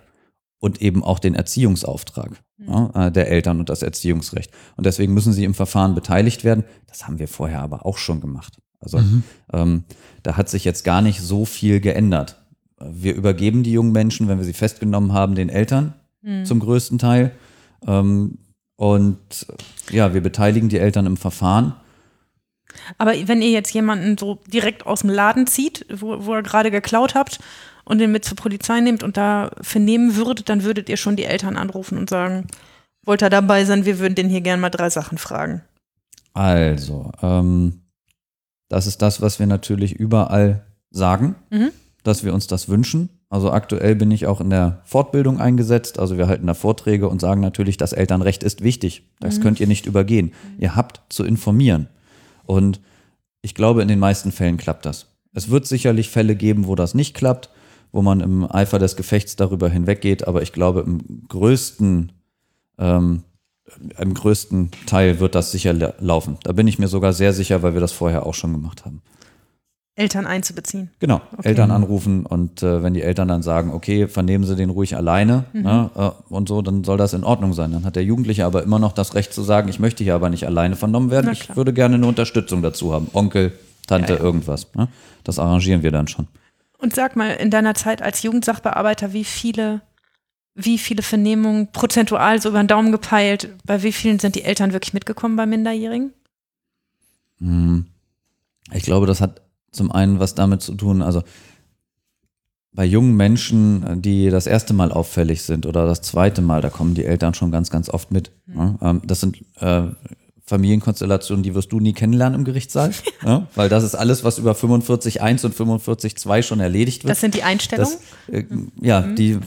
und eben auch den Erziehungsauftrag mhm. ja, äh, der Eltern und das Erziehungsrecht. Und deswegen müssen sie im Verfahren beteiligt werden. Das haben wir vorher aber auch schon gemacht. Also mhm. ähm, da hat sich jetzt gar nicht so viel geändert. Wir übergeben die jungen Menschen, wenn wir sie festgenommen haben, den Eltern mhm. zum größten Teil. Ähm, Und ja, wir beteiligen die Eltern im Verfahren. Aber wenn ihr jetzt jemanden so direkt aus dem Laden zieht, wo, wo ihr gerade geklaut habt und den mit zur Polizei nehmt und da vernehmen würdet, dann würdet ihr schon die Eltern anrufen und sagen, wollt ihr dabei sein, wir würden den hier gerne mal drei Sachen fragen. Also, ähm, das ist das, was wir natürlich überall sagen, Mhm. dass wir uns das wünschen. Also aktuell bin ich auch in der Fortbildung eingesetzt. Also wir halten da Vorträge und sagen natürlich, das Elternrecht ist wichtig. Das könnt ihr nicht übergehen. Ihr habt zu informieren. Und ich glaube, in den meisten Fällen klappt das. Es wird sicherlich Fälle geben, wo das nicht klappt, wo man im Eifer des Gefechts darüber hinweggeht. Aber ich glaube, im größten, ähm, im größten Teil wird das sicher la- laufen. Da bin ich mir sogar sehr sicher, weil wir das vorher auch schon gemacht haben. Eltern einzubeziehen. Genau, Eltern anrufen und äh, wenn die Eltern dann sagen, okay, vernehmen Sie den ruhig alleine ne, äh, und so, dann soll das in Ordnung sein. Dann hat der Jugendliche aber immer noch das Recht zu sagen, ich möchte hier aber nicht alleine vernommen werden, ich würde gerne eine Unterstützung dazu haben. Onkel, Tante, Ja, ja. irgendwas. Ne? Das arrangieren wir dann schon. Und sag mal, in deiner Zeit als Jugendsachbearbeiter, wie viele, wie viele Vernehmungen prozentual so über den Daumen gepeilt, bei wie vielen sind die Eltern wirklich mitgekommen bei Minderjährigen? Hm. Ich glaube, das hat zum einen was damit zu tun, also bei jungen Menschen, die das erste Mal auffällig sind oder das zweite Mal, da kommen die Eltern schon ganz, ganz oft mit. Ja, ähm, das sind äh, Familienkonstellationen, die wirst du nie kennenlernen im Gerichtssaal, ja, [laughs] weil das ist alles, was über 45.1 und 45.2 schon erledigt wird. Das sind die Einstellungen? Das, äh, ja, die,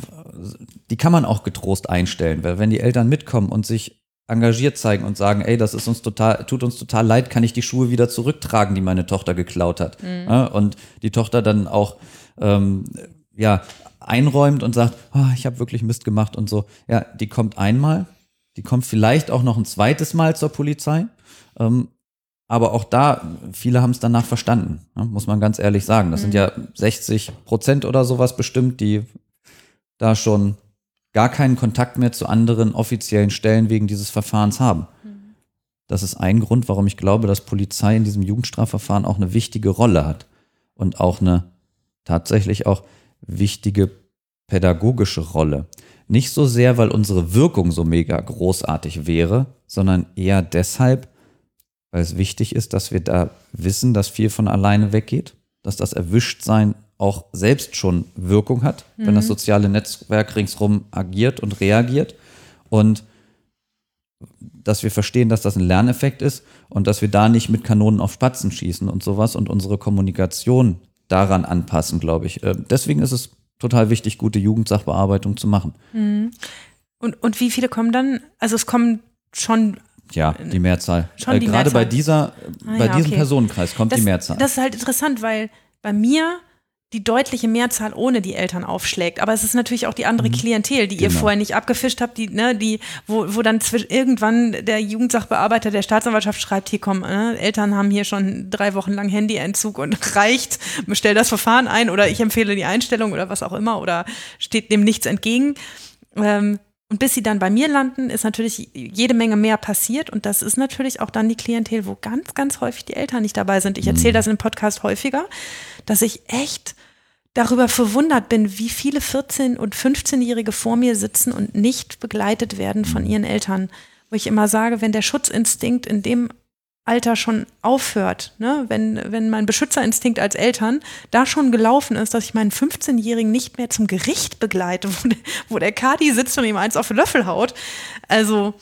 die kann man auch getrost einstellen, weil wenn die Eltern mitkommen und sich engagiert zeigen und sagen, ey, das ist uns total, tut uns total leid, kann ich die Schuhe wieder zurücktragen, die meine Tochter geklaut hat. Ja, und die Tochter dann auch ähm, ja, einräumt und sagt, oh, ich habe wirklich Mist gemacht und so. Ja, die kommt einmal, die kommt vielleicht auch noch ein zweites Mal zur Polizei. Ähm, aber auch da, viele haben es danach verstanden, ne, muss man ganz ehrlich sagen. Das sind ja 60 Prozent oder sowas bestimmt, die da schon gar keinen Kontakt mehr zu anderen offiziellen Stellen wegen dieses Verfahrens haben. Das ist ein Grund, warum ich glaube, dass Polizei in diesem Jugendstrafverfahren auch eine wichtige Rolle hat und auch eine tatsächlich auch wichtige pädagogische Rolle. Nicht so sehr, weil unsere Wirkung so mega großartig wäre, sondern eher deshalb, weil es wichtig ist, dass wir da wissen, dass viel von alleine weggeht, dass das Erwischtsein auch selbst schon Wirkung hat, wenn das soziale Netzwerk ringsrum agiert und reagiert und dass wir verstehen, dass das ein Lerneffekt ist und dass wir da nicht mit Kanonen auf Spatzen schießen und sowas und unsere Kommunikation daran anpassen, glaube ich. Äh, Deswegen ist es total wichtig, gute Jugendsachbearbeitung zu machen. Und, und wie viele kommen dann? Also es kommen schon Ja, die Mehrzahl. Schon Äh, die Gerade Mehrzahl. bei dieser, Ah, bei ja, diesem okay. Personenkreis kommt das, die Mehrzahl. Das ist halt interessant, weil bei mir die deutliche Mehrzahl ohne die Eltern aufschlägt. Aber es ist natürlich auch die andere Klientel, die ihr Genau. vorher nicht abgefischt habt, die, ne, die, wo, wo dann irgendwann der Jugendsachbearbeiter der Staatsanwaltschaft schreibt, hier komm, äh, Eltern haben hier schon drei Wochen lang Handyentzug und [laughs] reicht, stell das Verfahren ein oder ich empfehle die Einstellung oder was auch immer oder steht dem nichts entgegen. Ähm, und bis sie dann bei mir landen, ist natürlich jede Menge mehr passiert. Und das ist natürlich auch dann die Klientel, wo ganz, ganz häufig die Eltern nicht dabei sind. Ich erzähle das im Podcast häufiger, dass ich echt darüber verwundert bin, wie viele 14- und 15-Jährige vor mir sitzen und nicht begleitet werden von ihren Eltern. Wo ich immer sage, wenn der Schutzinstinkt in dem Alter schon aufhört, ne? wenn, wenn mein Beschützerinstinkt als Eltern da schon gelaufen ist, dass ich meinen 15-Jährigen nicht mehr zum Gericht begleite, [laughs] wo der, wo der Kadi sitzt und ihm eins auf den Löffel haut. Also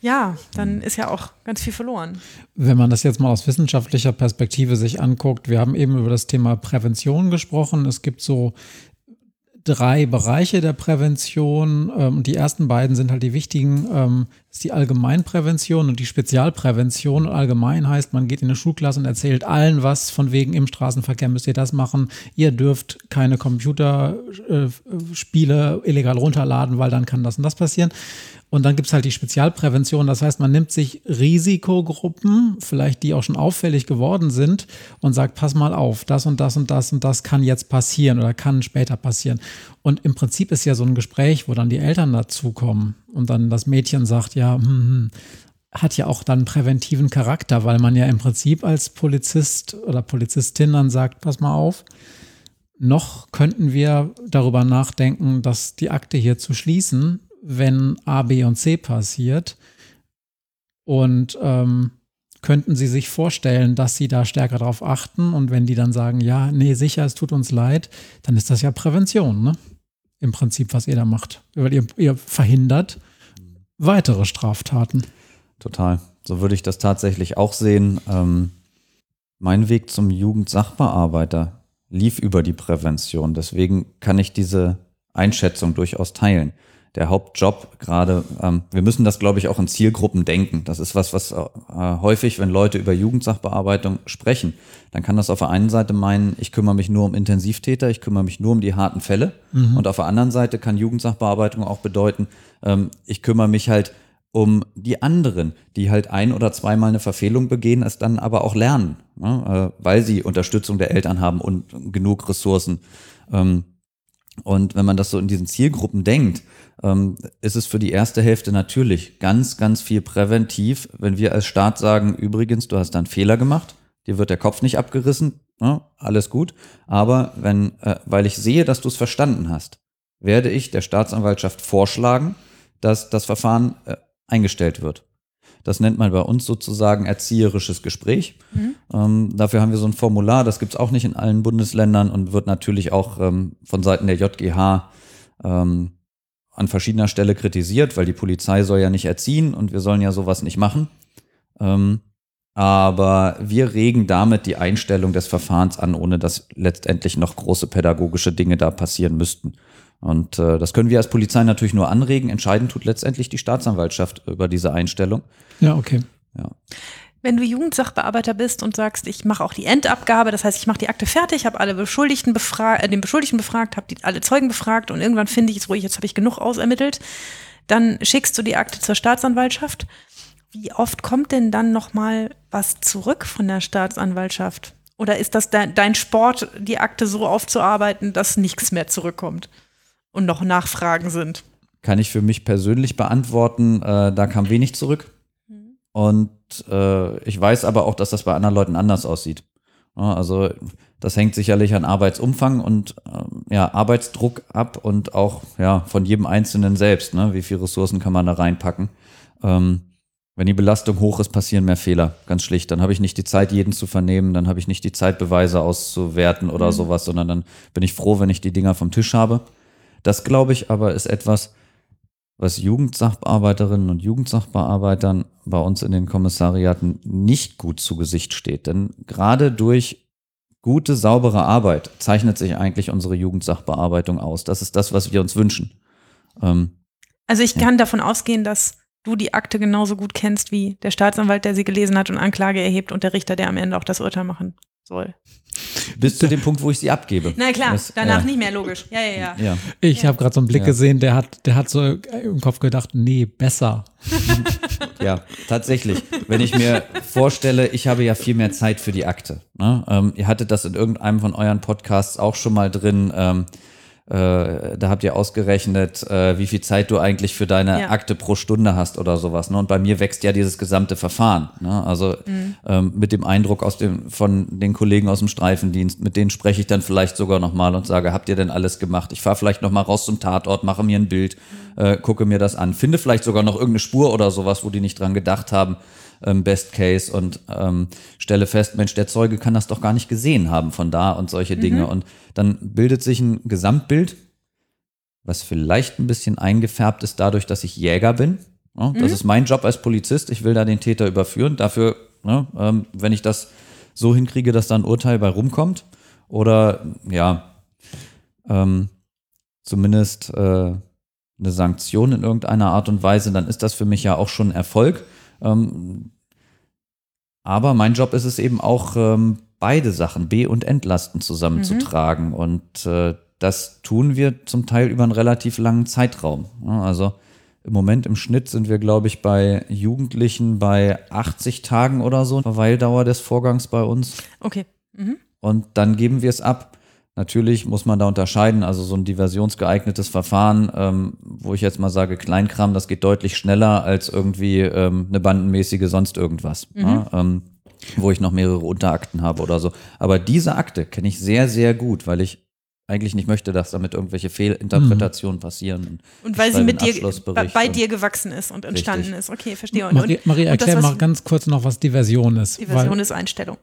ja, dann ist ja auch ganz viel verloren. Wenn man das jetzt mal aus wissenschaftlicher Perspektive sich anguckt, wir haben eben über das Thema Prävention gesprochen. Es gibt so drei Bereiche der Prävention. Ähm, die ersten beiden sind halt die wichtigen. Ähm, ist die Allgemeinprävention und die Spezialprävention. Allgemein heißt, man geht in eine Schulklasse und erzählt allen was, von wegen im Straßenverkehr müsst ihr das machen. Ihr dürft keine Computerspiele illegal runterladen, weil dann kann das und das passieren. Und dann gibt es halt die Spezialprävention. Das heißt, man nimmt sich Risikogruppen, vielleicht die auch schon auffällig geworden sind, und sagt, pass mal auf, das und das und das und das kann jetzt passieren oder kann später passieren. Und im Prinzip ist ja so ein Gespräch, wo dann die Eltern dazukommen und dann das Mädchen sagt, ja, hm, hm, hat ja auch dann präventiven Charakter, weil man ja im Prinzip als Polizist oder Polizistin dann sagt, pass mal auf, noch könnten wir darüber nachdenken, dass die Akte hier zu schließen, wenn A, B und C passiert. Und ähm, könnten Sie sich vorstellen, dass Sie da stärker darauf achten? Und wenn die dann sagen, ja, nee, sicher, es tut uns leid, dann ist das ja Prävention, ne? Im Prinzip, was ihr da macht. Weil ihr, ihr verhindert weitere Straftaten. Total. So würde ich das tatsächlich auch sehen. Ähm, mein Weg zum Jugendsachbearbeiter lief über die Prävention. Deswegen kann ich diese Einschätzung durchaus teilen der Hauptjob gerade, ähm, wir müssen das, glaube ich, auch in Zielgruppen denken. Das ist was, was äh, häufig, wenn Leute über Jugendsachbearbeitung sprechen, dann kann das auf der einen Seite meinen, ich kümmere mich nur um Intensivtäter, ich kümmere mich nur um die harten Fälle. Mhm. Und auf der anderen Seite kann Jugendsachbearbeitung auch bedeuten, ähm, ich kümmere mich halt um die anderen, die halt ein oder zweimal eine Verfehlung begehen, es dann aber auch lernen, ne? äh, weil sie Unterstützung der Eltern haben und genug Ressourcen. Ähm, und wenn man das so in diesen Zielgruppen denkt, ähm, ist es für die erste Hälfte natürlich ganz, ganz viel präventiv, wenn wir als Staat sagen, übrigens, du hast da einen Fehler gemacht, dir wird der Kopf nicht abgerissen, ja, alles gut. Aber wenn, äh, weil ich sehe, dass du es verstanden hast, werde ich der Staatsanwaltschaft vorschlagen, dass das Verfahren äh, eingestellt wird. Das nennt man bei uns sozusagen erzieherisches Gespräch. Mhm. Ähm, dafür haben wir so ein Formular, das gibt es auch nicht in allen Bundesländern und wird natürlich auch ähm, von Seiten der JGH ähm, an verschiedener Stelle kritisiert, weil die Polizei soll ja nicht erziehen und wir sollen ja sowas nicht machen. Ähm, aber wir regen damit die Einstellung des Verfahrens an, ohne dass letztendlich noch große pädagogische Dinge da passieren müssten. Und äh, das können wir als Polizei natürlich nur anregen. Entscheiden tut letztendlich die Staatsanwaltschaft über diese Einstellung. Ja, okay. Ja. Wenn du Jugendsachbearbeiter bist und sagst, ich mache auch die Endabgabe, das heißt, ich mache die Akte fertig, habe alle Beschuldigten befragt, äh, den Beschuldigten befragt, habe alle Zeugen befragt und irgendwann finde ich es ruhig, jetzt habe ich genug ausermittelt, dann schickst du die Akte zur Staatsanwaltschaft. Wie oft kommt denn dann noch mal was zurück von der Staatsanwaltschaft? Oder ist das de dein Sport, die Akte so aufzuarbeiten, dass nichts mehr zurückkommt und noch Nachfragen sind? Kann ich für mich persönlich beantworten, äh, da kam wenig zurück. Und äh, ich weiß aber auch, dass das bei anderen Leuten anders aussieht. Also das hängt sicherlich an Arbeitsumfang und äh, ja, Arbeitsdruck ab und auch ja, von jedem Einzelnen selbst. Ne? Wie viele Ressourcen kann man da reinpacken? Ähm, wenn die Belastung hoch ist, passieren mehr Fehler, ganz schlicht. Dann habe ich nicht die Zeit, jeden zu vernehmen, dann habe ich nicht die Zeit, Beweise auszuwerten oder mhm. sowas, sondern dann bin ich froh, wenn ich die Dinger vom Tisch habe. Das glaube ich aber ist etwas, was Jugendsachbearbeiterinnen und Jugendsachbearbeitern bei uns in den Kommissariaten nicht gut zu Gesicht steht. Denn gerade durch gute, saubere Arbeit zeichnet sich eigentlich unsere Jugendsachbearbeitung aus. Das ist das, was wir uns wünschen. Ähm, also ich kann ja. davon ausgehen, dass du die Akte genauso gut kennst wie der Staatsanwalt, der sie gelesen hat und Anklage erhebt und der Richter, der am Ende auch das Urteil machen soll. Bis zu dem Punkt, wo ich sie abgebe. Na klar, das, danach äh, nicht mehr, logisch. Ja, ja, ja. ja. Ich ja. habe gerade so einen Blick ja. gesehen, der hat, der hat so im Kopf gedacht, nee, besser. ja, tatsächlich. Wenn ich mir vorstelle, ich habe ja viel mehr Zeit für die Akte. Ne? Ähm, ihr hattet das in irgendeinem von euren Podcasts auch schon mal drin. Ähm, äh, da habt ihr ausgerechnet, äh, wie viel Zeit du eigentlich für deine ja. Akte pro Stunde hast oder sowas. Ne? Und bei mir wächst ja dieses gesamte Verfahren. Ne? Also mhm. ähm, mit dem Eindruck aus dem, von den Kollegen aus dem Streifendienst, mit denen spreche ich dann vielleicht sogar nochmal und sage, habt ihr denn alles gemacht? Ich fahre vielleicht nochmal raus zum Tatort, mache mir ein Bild, äh, gucke mir das an, finde vielleicht sogar noch irgendeine Spur oder sowas, wo die nicht dran gedacht haben ähm, Best Case und ähm, stelle fest, Mensch, der Zeuge kann das doch gar nicht gesehen haben von da und solche Dinge. Mhm. Und dann bildet sich ein Gesamtbild, was vielleicht ein bisschen eingefärbt ist dadurch, dass ich Jäger bin. Ja, das mhm. ist mein Job als Polizist. Ich will da den Täter überführen. Dafür, ne, ähm, wenn ich das so hinkriege, dass da ein Urteil bei rumkommt oder ja, ähm, zumindest äh, eine Sanktion in irgendeiner Art und Weise, dann ist das für mich ja auch schon Erfolg. Ähm, aber mein Job ist es eben auch, ähm, beide Sachen, B- und Entlasten zusammenzutragen. Mhm. Und äh, das tun wir zum Teil über einen relativ langen Zeitraum. Also im Moment im Schnitt sind wir, glaube ich, bei Jugendlichen bei 80 Tagen oder so, Verweildauer des Vorgangs bei uns. Okay. Mhm. Und dann geben wir es ab. Natürlich muss man da unterscheiden, also so ein diversionsgeeignetes Verfahren, ähm, wo ich jetzt mal sage, Kleinkram, das geht deutlich schneller als irgendwie ähm, eine bandenmäßige sonst irgendwas, mhm. ja, ähm, wo ich noch mehrere Unterakten habe oder so. Aber diese Akte kenne ich sehr, sehr gut, weil ich eigentlich nicht möchte, dass damit irgendwelche Fehlinterpretationen passieren. Und weil sie mit dir, bei, dir gewachsen ist und entstanden Richtig. ist. Okay, verstehe. Und, Marie, Marie und erklär das, mal ganz kurz noch, was Diversion ist. Die Version weil, ist Einstellung.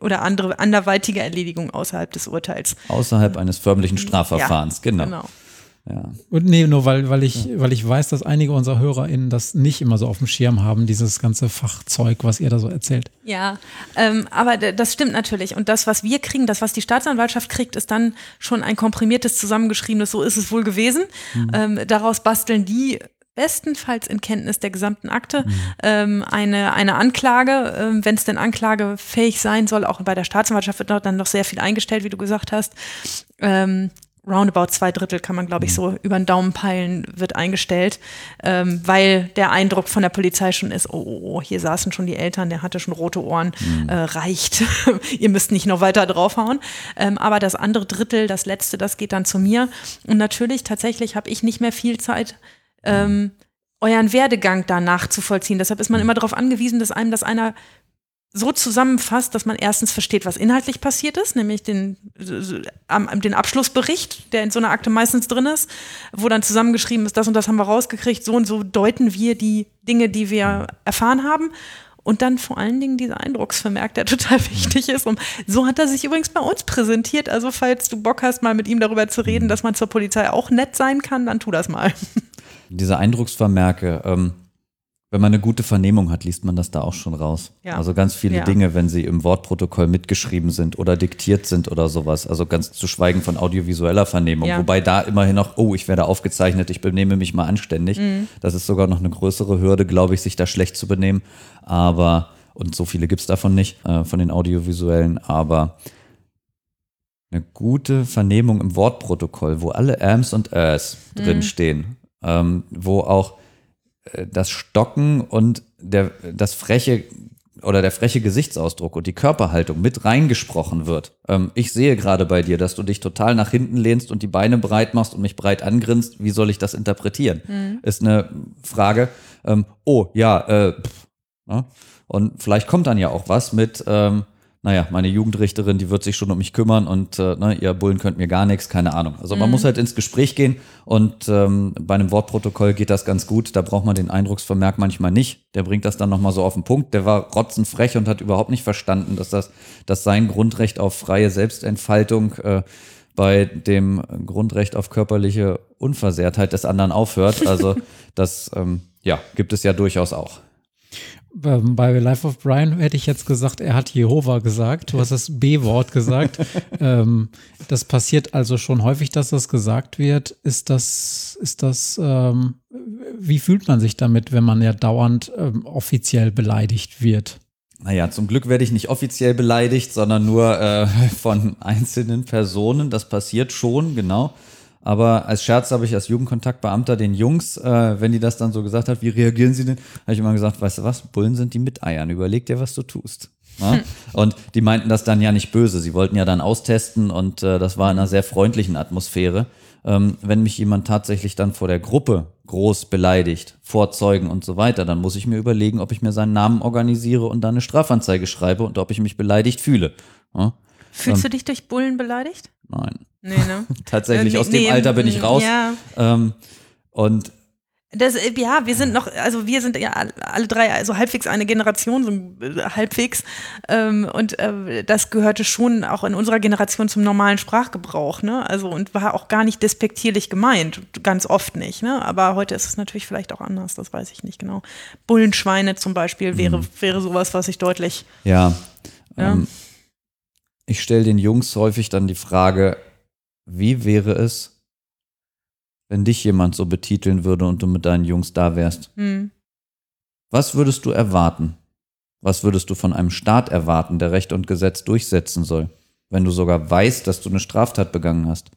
Oder andere anderweitige Erledigung außerhalb des Urteils. Außerhalb eines förmlichen Strafverfahrens, genau. Genau. Ja. und nee, nur weil, weil, ich, weil ich weiß, dass einige unserer HörerInnen das nicht immer so auf dem Schirm haben, dieses ganze Fachzeug, was ihr da so erzählt. Ja, ähm, aber das stimmt natürlich. Und das, was wir kriegen, das, was die Staatsanwaltschaft kriegt, ist dann schon ein komprimiertes, zusammengeschriebenes, so ist es wohl gewesen. Ähm, daraus basteln die bestenfalls in Kenntnis der gesamten Akte ähm, eine, eine Anklage, ähm, wenn es denn anklagefähig sein soll. Auch bei der Staatsanwaltschaft wird dort dann noch sehr viel eingestellt, wie du gesagt hast. Ähm, roundabout zwei Drittel kann man, glaube ich, so über den Daumen peilen, wird eingestellt, ähm, weil der Eindruck von der Polizei schon ist, oh, oh, oh, hier saßen schon die Eltern, der hatte schon rote Ohren, äh, reicht. [laughs] Ihr müsst nicht noch weiter draufhauen. Ähm, aber das andere Drittel, das letzte, das geht dann zu mir. Und natürlich, tatsächlich habe ich nicht mehr viel Zeit, ähm, euren Werdegang da nachzuvollziehen. Deshalb ist man immer darauf angewiesen, dass einem das einer so zusammenfasst, dass man erstens versteht, was inhaltlich passiert ist, nämlich den, den Abschlussbericht, der in so einer Akte meistens drin ist, wo dann zusammengeschrieben ist, das und das haben wir rausgekriegt, so und so deuten wir die Dinge, die wir erfahren haben. Und dann vor allen Dingen dieser Eindrucksvermerk, der [laughs] total wichtig ist. Und so hat er sich übrigens bei uns präsentiert. Also falls du Bock hast, mal mit ihm darüber zu reden, dass man zur Polizei auch nett sein kann, dann tu das mal. [laughs] Diese Eindrucksvermerke, ähm, wenn man eine gute Vernehmung hat, liest man das da auch schon raus. Ja. Also ganz viele Ja. Dinge, wenn sie im Wortprotokoll mitgeschrieben sind oder diktiert sind oder sowas. Also ganz zu schweigen von audiovisueller Vernehmung. Ja. Wobei da immerhin noch, oh, ich werde aufgezeichnet, ich benehme mich mal anständig. Mhm. Das ist sogar noch eine größere Hürde, glaube ich, sich da schlecht zu benehmen. Aber, und so viele gibt's davon nicht, äh, von den audiovisuellen, aber eine gute Vernehmung im Wortprotokoll, wo alle Ams und Äs drin stehen, ähm, wo auch äh, das Stocken und der, das freche oder der freche Gesichtsausdruck und die Körperhaltung mit reingesprochen wird. Ähm, ich sehe gerade bei dir, dass du dich total nach hinten lehnst und die Beine breit machst und mich breit angrinst. Wie soll ich das interpretieren? Ist eine Frage. Ähm, oh, ja, äh, pff, ne? Und vielleicht kommt dann ja auch was mit, ähm, naja, meine Jugendrichterin, die wird sich schon um mich kümmern und äh, ne, ihr Bullen könnt mir gar nichts, keine Ahnung. Also man muss halt ins Gespräch gehen und ähm, bei einem Wortprotokoll geht das ganz gut. Da braucht man den Eindrucksvermerk manchmal nicht. Der bringt das dann nochmal so auf den Punkt. Der war rotzenfrech und hat überhaupt nicht verstanden, dass das dass sein Grundrecht auf freie Selbstentfaltung äh, bei dem Grundrecht auf körperliche Unversehrtheit des anderen aufhört. Also das ähm, ja, gibt es ja durchaus auch. Ähm, Bei Life of Brian hätte ich jetzt gesagt, er hat Jehova gesagt. Du hast das B-Wort gesagt. [laughs] ähm, das passiert also schon häufig, dass das gesagt wird. Ist das, ist das, ähm, wie fühlt man sich damit, wenn man ja dauernd ähm, offiziell beleidigt wird? Naja, zum Glück werde ich nicht offiziell beleidigt, sondern nur äh, [laughs] von einzelnen Personen. Das passiert schon, genau. Aber als Scherz habe ich als Jugendkontaktbeamter den Jungs, äh, wenn die das dann so gesagt hat, wie reagieren sie denn? Habe ich immer gesagt, weißt du was, Bullen sind die mit Eiern, überleg dir, was du tust. Ja? [laughs] Und die meinten das dann ja nicht böse. Sie wollten ja dann austesten und äh, das war in einer sehr freundlichen Atmosphäre. Ähm, wenn mich jemand tatsächlich dann vor der Gruppe groß beleidigt, vor Zeugen und so weiter, dann muss ich mir überlegen, ob ich mir seinen Namen organisiere und dann eine Strafanzeige schreibe und ob ich mich beleidigt fühle. Ja? Fühlst du dich durch Bullen beleidigt? Nein. Nee, ne? [laughs] Tatsächlich, Äh, aus nee, dem Alter bin ich mm, raus. Ja, Ähm, und das, äh, ja, wir sind noch, also wir sind ja all- alle drei also halbwegs eine Generation, so äh, halbwegs. Ähm, und äh, das gehörte schon auch in unserer Generation zum normalen Sprachgebrauch, ne? Also und war auch gar nicht despektierlich gemeint, ganz oft nicht, ne? Aber heute ist es natürlich vielleicht auch anders, das weiß ich nicht genau. Bullenschweine zum Beispiel wäre, wäre sowas, was ich deutlich. ja, Ja. Ähm, ich stelle den Jungs häufig dann die Frage, wie wäre es, wenn dich jemand so betiteln würde und du mit deinen Jungs da wärst? Hm. Was würdest du erwarten? Was würdest du von einem Staat erwarten, der Recht und Gesetz durchsetzen soll, wenn du sogar weißt, dass du eine Straftat begangen hast?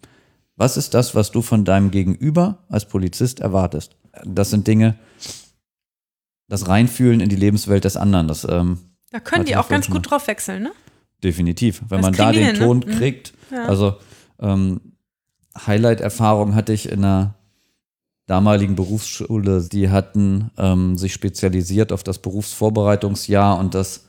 Was ist das, was du von deinem Gegenüber als Polizist erwartest? Das sind Dinge, das Reinfühlen in die Lebenswelt des anderen. Das ähm, Da können die auch ganz gut drauf wechseln, ne? definitiv. Wenn Das man da den hin, ne? Ton Mhm. kriegt, Ja. also ähm, Highlight-Erfahrung hatte ich in einer damaligen Berufsschule. Die hatten ähm, sich spezialisiert auf das Berufsvorbereitungsjahr und das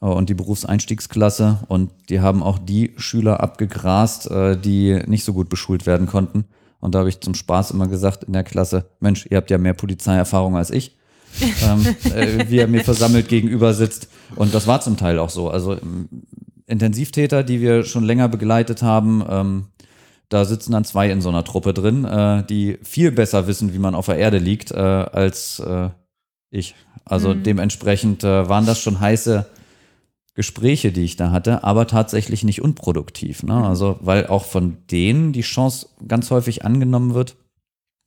äh, und die Berufseinstiegsklasse und die haben auch die Schüler abgegrast, äh, die nicht so gut beschult werden konnten. Und da habe ich zum Spaß immer gesagt in der Klasse, Mensch, ihr habt ja mehr Polizeierfahrung als ich. [laughs] ähm, äh, wie er mir versammelt gegenüber sitzt. Und das war zum Teil auch so. Also Intensivtäter, die wir schon länger begleitet haben, ähm, da sitzen dann zwei in so einer Truppe drin, äh, die viel besser wissen, wie man auf der Erde liegt, äh, als äh, ich. Also mhm. dementsprechend äh, waren das schon heiße Gespräche, die ich da hatte, aber tatsächlich nicht unproduktiv. Ne? Mhm. Also, weil auch von denen die Chance ganz häufig angenommen wird,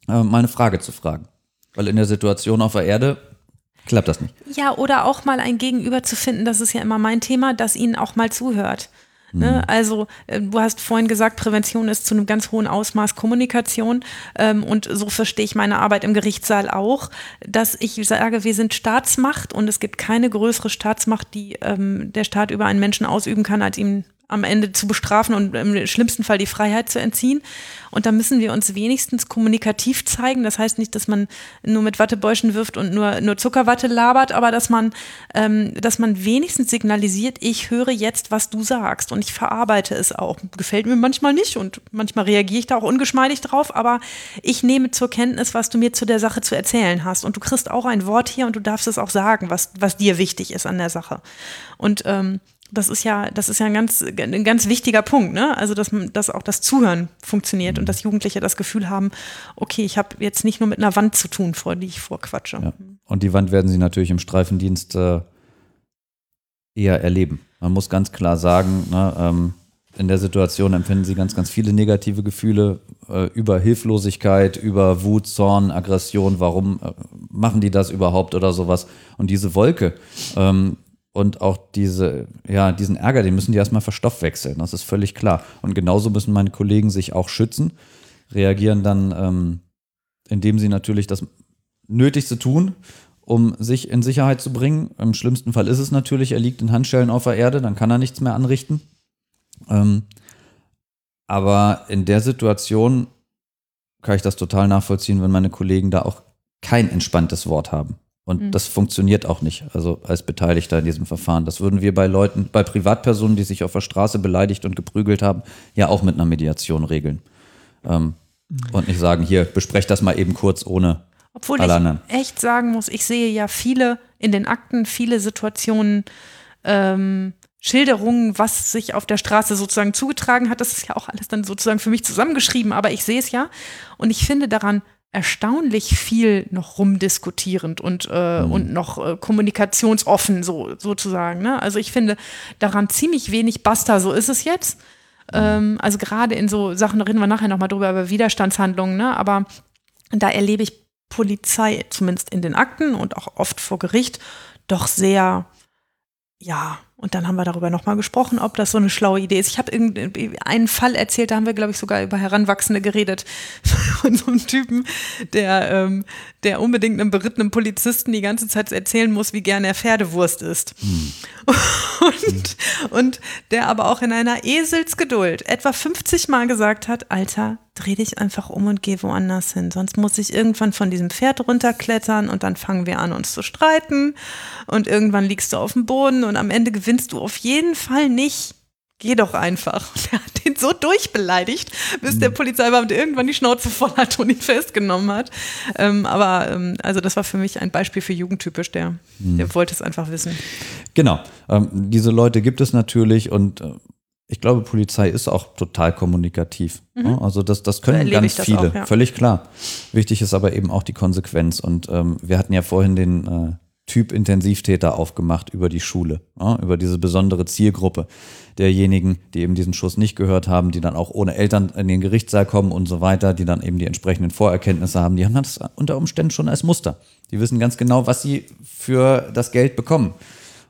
äh, mal eine Frage zu fragen. Weil in der Situation auf der Erde klappt das nicht. Ja, oder auch mal ein Gegenüber zu finden, das ist ja immer mein Thema, das ihnen auch mal zuhört. Ne? Mhm. Also äh, du hast vorhin gesagt, Prävention ist zu einem ganz hohen Ausmaß Kommunikation ähm, und so verstehe ich meine Arbeit im Gerichtssaal auch, dass ich sage, wir sind Staatsmacht und es gibt keine größere Staatsmacht, die ähm, der Staat über einen Menschen ausüben kann, als ihm am Ende zu bestrafen und im schlimmsten Fall die Freiheit zu entziehen. Und da müssen wir uns wenigstens kommunikativ zeigen. Das heißt nicht, dass man nur mit Wattebäuschen wirft und nur, nur Zuckerwatte labert, aber dass man, ähm, dass man wenigstens signalisiert, ich höre jetzt, was du sagst und ich verarbeite es auch. Gefällt mir manchmal nicht und manchmal reagiere ich da auch ungeschmeidig drauf, aber ich nehme zur Kenntnis, was du mir zu der Sache zu erzählen hast. Und du kriegst auch ein Wort hier und du darfst es auch sagen, was, was dir wichtig ist an der Sache. Und ähm, das ist ja, das ist ja ein ganz, ein ganz wichtiger Punkt, ne? Also, dass, dass auch das Zuhören funktioniert und dass Jugendliche das Gefühl haben, okay, ich habe jetzt nicht nur mit einer Wand zu tun, vor die ich vorquatsche. Ja. Und die Wand werden sie natürlich im Streifendienst äh, eher erleben. Man muss ganz klar sagen, ne, ähm, in der Situation empfinden sie ganz, ganz viele negative Gefühle äh, über Hilflosigkeit, über Wut, Zorn, Aggression. Warum äh, machen die das überhaupt oder sowas? Und diese Wolke, ähm, und auch diese, ja, diesen Ärger, den müssen die erstmal verstoffwechseln. Das ist völlig klar. Und genauso müssen meine Kollegen sich auch schützen, reagieren dann, ähm, indem sie natürlich das Nötigste tun, um sich in Sicherheit zu bringen. Im schlimmsten Fall ist es natürlich, er liegt in Handschellen auf der Erde, dann kann er nichts mehr anrichten. Ähm, aber in der Situation kann ich das total nachvollziehen, wenn meine Kollegen da auch kein entspanntes Wort haben. Und mhm. das funktioniert auch nicht, also als Beteiligter in diesem Verfahren. Das würden wir bei Leuten, bei Privatpersonen, die sich auf der Straße beleidigt und geprügelt haben, ja auch mit einer Mediation regeln. Ähm, mhm. Und nicht sagen, hier, besprecht das mal eben kurz ohne Obwohl alle anderen. ich echt sagen muss, ich sehe ja viele in den Akten, viele Situationen, ähm, Schilderungen, was sich auf der Straße sozusagen zugetragen hat. Das ist ja auch alles dann sozusagen für mich zusammengeschrieben, aber ich sehe es ja. Und ich finde daran erstaunlich viel noch rumdiskutierend und, äh, mhm. und noch äh, kommunikationsoffen so, sozusagen. Ne? Also ich finde daran ziemlich wenig Basta, so ist es jetzt. Mhm. Ähm, also gerade in so Sachen, da reden wir nachher nochmal drüber, über Widerstandshandlungen, ne? aber da erlebe ich Polizei, zumindest in den Akten und auch oft vor Gericht, doch sehr, ja, und dann haben wir darüber nochmal gesprochen, ob das so eine schlaue Idee ist. Ich habe einen Fall erzählt, da haben wir, glaube ich, sogar über Heranwachsende geredet. [laughs] Von so einem Typen, der, ähm, der unbedingt einem berittenen Polizisten die ganze Zeit erzählen muss, wie gerne er Pferdewurst isst. Hm. [laughs] Und, und der aber auch in einer Eselsgeduld etwa 50 Mal gesagt hat, Alter, dreh dich einfach um und geh woanders hin. Sonst muss ich irgendwann von diesem Pferd runterklettern und dann fangen wir an, uns zu streiten. Und irgendwann liegst du auf dem Boden und am Ende gewinnst du auf jeden Fall nicht. Geh doch einfach. [laughs] Und er hat den so durchbeleidigt, bis der mhm. Polizeibeamte irgendwann die Schnauze voll hat und ihn festgenommen hat. Ähm, aber ähm, also das war für mich ein Beispiel für jugendtypisch, der, der mhm. wollte es einfach wissen. Genau. Ähm, diese Leute gibt es natürlich und äh, ich glaube, Polizei ist auch total kommunikativ. Mhm. Also das, das können ganz viele, auch, ja. völlig klar. Wichtig ist aber eben auch die Konsequenz. Und ähm, wir hatten ja vorhin den äh, Typ Intensivtäter aufgemacht über die Schule, ja, über diese besondere Zielgruppe derjenigen, die eben diesen Schuss nicht gehört haben, die dann auch ohne Eltern in den Gerichtssaal kommen und so weiter, die dann eben die entsprechenden Vorerkenntnisse haben. Die haben das unter Umständen schon als Muster. Die wissen ganz genau, was sie für das Geld bekommen.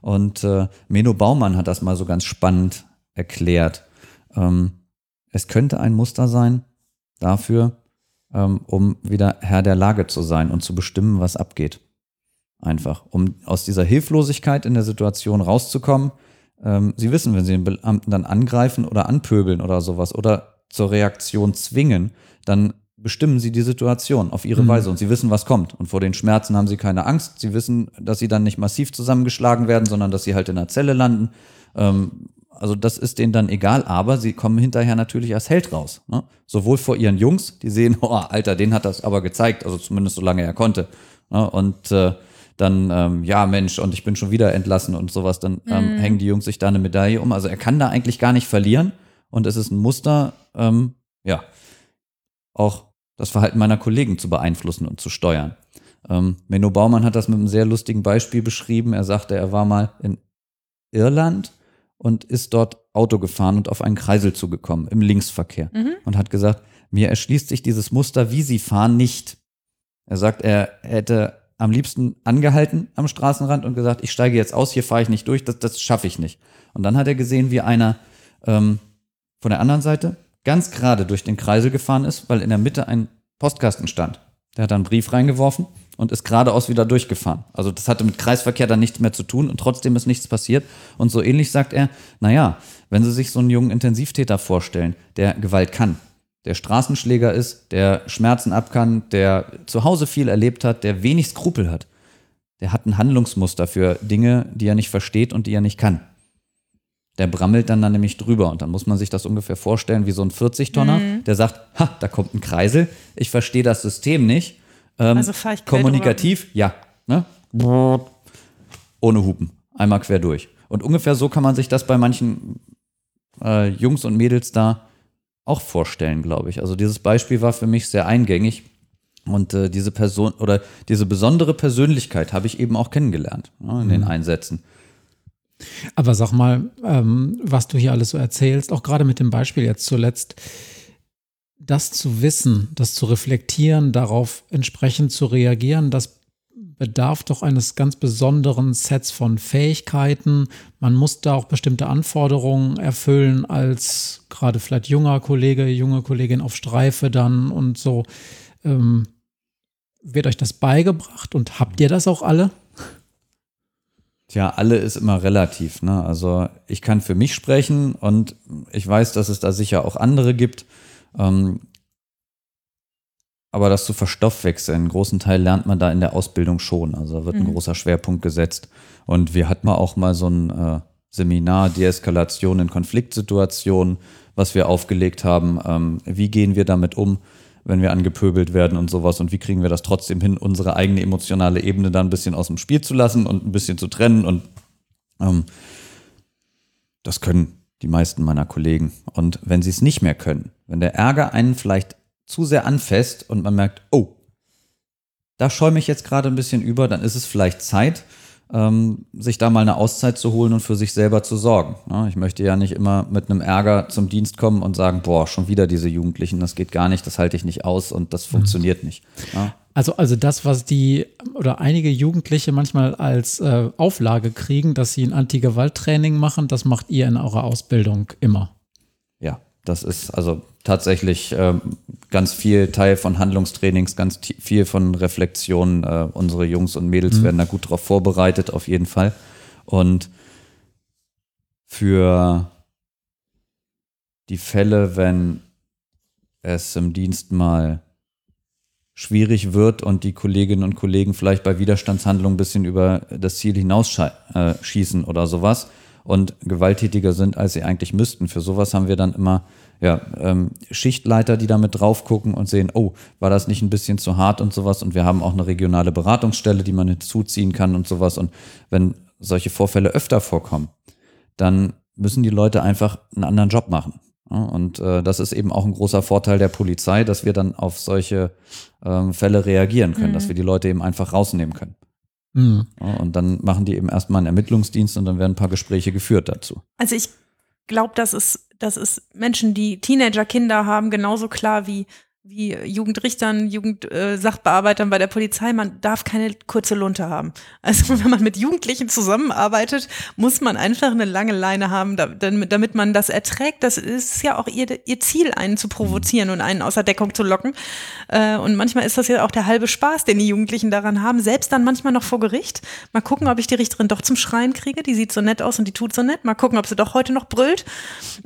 Und äh, Meno Baumann hat das mal so ganz spannend erklärt. Ähm, es könnte ein Muster sein dafür, ähm, um wieder Herr der Lage zu sein und zu bestimmen, was abgeht. Einfach, um aus dieser Hilflosigkeit in der Situation rauszukommen. Ähm, Sie wissen, wenn Sie den Beamten dann angreifen oder anpöbeln oder sowas oder zur Reaktion zwingen, dann bestimmen sie die Situation auf ihre Mhm. Weise und sie wissen, was kommt. Und vor den Schmerzen haben sie keine Angst. Sie wissen, dass sie dann nicht massiv zusammengeschlagen werden, sondern dass sie halt in der Zelle landen. Ähm, also das ist denen dann egal, aber sie kommen hinterher natürlich als Held raus. Ne? Sowohl vor ihren Jungs, die sehen, [laughs] oh, Alter, den hat das aber gezeigt, also zumindest solange er konnte. Ne? Und äh, dann, ähm, ja, Mensch, und ich bin schon wieder entlassen und sowas, dann ähm, hängen die Jungs sich da eine Medaille um. Also er kann da eigentlich gar nicht verlieren. Und es ist ein Muster, ähm, ja, auch das Verhalten meiner Kollegen zu beeinflussen und zu steuern. Ähm, Menno Baumann hat das mit einem sehr lustigen Beispiel beschrieben. Er sagte, er war mal in Irland und ist dort Auto gefahren und auf einen Kreisel zugekommen im Linksverkehr und hat gesagt, mir erschließt sich dieses Muster, wie sie fahren, nicht. Er sagt, er hätte am liebsten angehalten am Straßenrand und gesagt, ich steige jetzt aus, hier fahre ich nicht durch, das, das schaffe ich nicht. Und dann hat er gesehen, wie einer ähm, von der anderen Seite ganz gerade durch den Kreisel gefahren ist, weil in der Mitte ein Postkasten stand. Der hat da einen Brief reingeworfen und ist geradeaus wieder durchgefahren. Also das hatte mit Kreisverkehr dann nichts mehr zu tun und trotzdem ist nichts passiert. Und so ähnlich sagt er, naja, wenn Sie sich so einen jungen Intensivtäter vorstellen, der Gewalt kann, der Straßenschläger ist, der Schmerzen ab kann, der zu Hause viel erlebt hat, der wenig Skrupel hat, der hat ein Handlungsmuster für Dinge, die er nicht versteht und die er nicht kann. Der brammelt dann, dann nämlich drüber und dann muss man sich das ungefähr vorstellen wie so ein 40-Tonner, der sagt, ha, da kommt ein Kreisel, ich verstehe das System nicht. Ähm, Also fahr ich quer Kommunikativ, ja. Ne? Ohne Hupen, einmal quer durch. Und ungefähr so kann man sich das bei manchen äh, Jungs und Mädels da auch vorstellen, glaube ich. Also dieses Beispiel war für mich sehr eingängig. Und äh, diese Person oder diese besondere Persönlichkeit habe ich eben auch kennengelernt ne, in den Einsätzen. Aber sag mal, ähm, was du hier alles so erzählst, auch gerade mit dem Beispiel jetzt zuletzt, das zu wissen, das zu reflektieren, darauf entsprechend zu reagieren, das bedarf doch eines ganz besonderen Sets von Fähigkeiten. Man muss da auch bestimmte Anforderungen erfüllen als gerade vielleicht junger Kollege, junge Kollegin auf Streife dann und so. Ähm, wird euch das beigebracht und habt ihr das auch alle? Tja, alle ist immer relativ. Ne? Also ich kann für mich sprechen und ich weiß, dass es da sicher auch andere gibt. Ähm, aber das zu verstoffwechseln, einen großen Teil lernt man da in der Ausbildung schon. Also da wird ein großer Schwerpunkt gesetzt. Und wir hatten mal auch mal so ein äh, Seminar Deeskalation in Konfliktsituationen, was wir aufgelegt haben. Ähm, wie gehen wir damit um, wenn wir angepöbelt werden und sowas? Und wie kriegen wir das trotzdem hin, unsere eigene emotionale Ebene da ein bisschen aus dem Spiel zu lassen und ein bisschen zu trennen? Und ähm, das können die meisten meiner Kollegen. Und wenn sie es nicht mehr können, wenn der Ärger einen vielleicht zu sehr anfasst und man merkt, oh, da schäume ich jetzt gerade ein bisschen über, dann ist es vielleicht Zeit, ähm, sich da mal eine Auszeit zu holen und für sich selber zu sorgen. Ja, ich möchte ja nicht immer mit einem Ärger zum Dienst kommen und sagen, boah, schon wieder diese Jugendlichen, das geht gar nicht, das halte ich nicht aus und das funktioniert nicht. Ja. Also, also das, was die oder einige Jugendliche manchmal als äh, Auflage kriegen, dass sie ein Anti-Gewalt-Training machen, das macht ihr in eurer Ausbildung immer. Das ist also tatsächlich ähm, ganz viel Teil von Handlungstrainings, ganz viel von Reflexionen. Äh, unsere Jungs und Mädels werden da gut drauf vorbereitet, auf jeden Fall. Und für die Fälle, wenn es im Dienst mal schwierig wird und die Kolleginnen und Kollegen vielleicht bei Widerstandshandlungen ein bisschen über das Ziel hinausschießen oder sowas und gewalttätiger sind, als sie eigentlich müssten. Für sowas haben wir dann immer ja, ähm, Schichtleiter, die da mit drauf gucken und sehen, oh, war das nicht ein bisschen zu hart und sowas. Und wir haben auch eine regionale Beratungsstelle, die man hinzuziehen kann und sowas. Und wenn solche Vorfälle öfter vorkommen, dann müssen die Leute einfach einen anderen Job machen. Und äh, das ist eben auch ein großer Vorteil der Polizei, dass wir dann auf solche ähm, Fälle reagieren können, dass wir die Leute eben einfach rausnehmen können. Mhm. Und dann machen die eben erstmal einen Ermittlungsdienst und dann werden ein paar Gespräche geführt dazu. Also ich glaube, das ist, das ist Menschen, die Teenager-Kinder haben, genauso klar wie, wie Jugendrichtern, Jugendsachbearbeitern bei der Polizei. Man darf keine kurze Lunte haben. Also [laughs] wenn man mit Jugendlichen zusammenarbeitet, muss man einfach eine lange Leine haben, da- damit, damit man das erträgt. Das ist ja auch ihr, ihr Ziel, einen zu provozieren und einen außer Deckung zu locken. Äh, Und manchmal ist das ja auch der halbe Spaß, den die Jugendlichen daran haben. Selbst dann manchmal noch vor Gericht. Mal gucken, ob ich die Richterin doch zum Schreien kriege. Die sieht so nett aus und die tut so nett. Mal gucken, ob sie doch heute noch brüllt.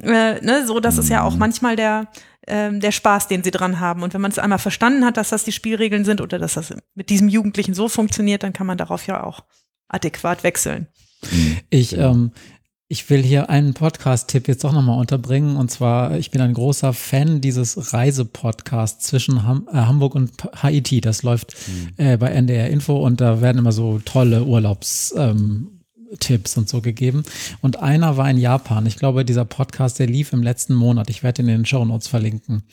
Äh, ne, so, das ist ja auch manchmal der, ähm, der Spaß, den sie dran haben. Und wenn man es einmal verstanden hat, dass das die Spielregeln sind oder dass das mit diesem Jugendlichen so funktioniert, dann kann man darauf ja auch adäquat wechseln. Ich, ähm, ich will hier einen Podcast-Tipp jetzt doch nochmal unterbringen. Und zwar, ich bin ein großer Fan dieses Reisepodcasts zwischen Ham äh, Hamburg und Haiti. Das läuft mhm. äh, bei NDR Info und da werden immer so tolle Urlaubs. Ähm, Tipps und so gegeben. Und einer war in Japan. Ich glaube, dieser Podcast, der lief im letzten Monat. Ich werde ihn in den Show Notes verlinken.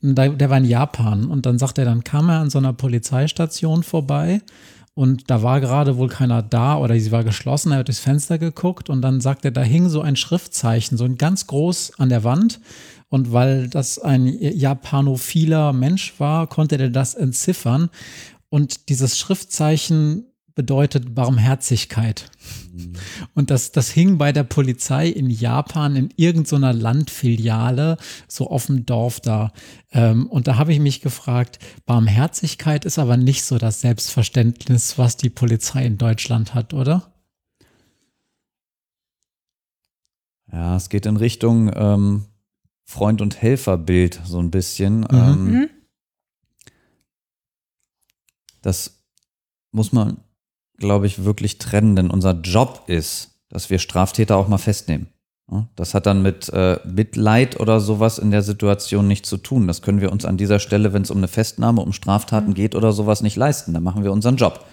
Der war in Japan und dann sagt er, dann kam er an so einer Polizeistation vorbei und da war gerade wohl keiner da oder sie war geschlossen. Er hat durchs Fenster geguckt und dann sagt er, da hing so ein Schriftzeichen, so ein ganz groß an der Wand. Und weil das ein japanophiler Mensch war, konnte er das entziffern. Und dieses Schriftzeichen bedeutet Barmherzigkeit. Und das, das hing bei der Polizei in Japan in irgendeiner Landfiliale, so auf dem Dorf da. Ähm, und da habe ich mich gefragt, Barmherzigkeit ist aber nicht so das Selbstverständnis, was die Polizei in Deutschland hat, oder? Ja, es geht in Richtung ähm, Freund- und Helferbild so ein bisschen. Mhm. Ähm, mhm. das muss man glaube ich, wirklich trennen, denn unser Job ist, dass wir Straftäter auch mal festnehmen. Das hat dann mit äh, Mitleid oder sowas in der Situation nichts zu tun. Das können wir uns an dieser Stelle, wenn es um eine Festnahme, um Straftaten geht oder sowas, nicht leisten. Da machen wir unseren Job.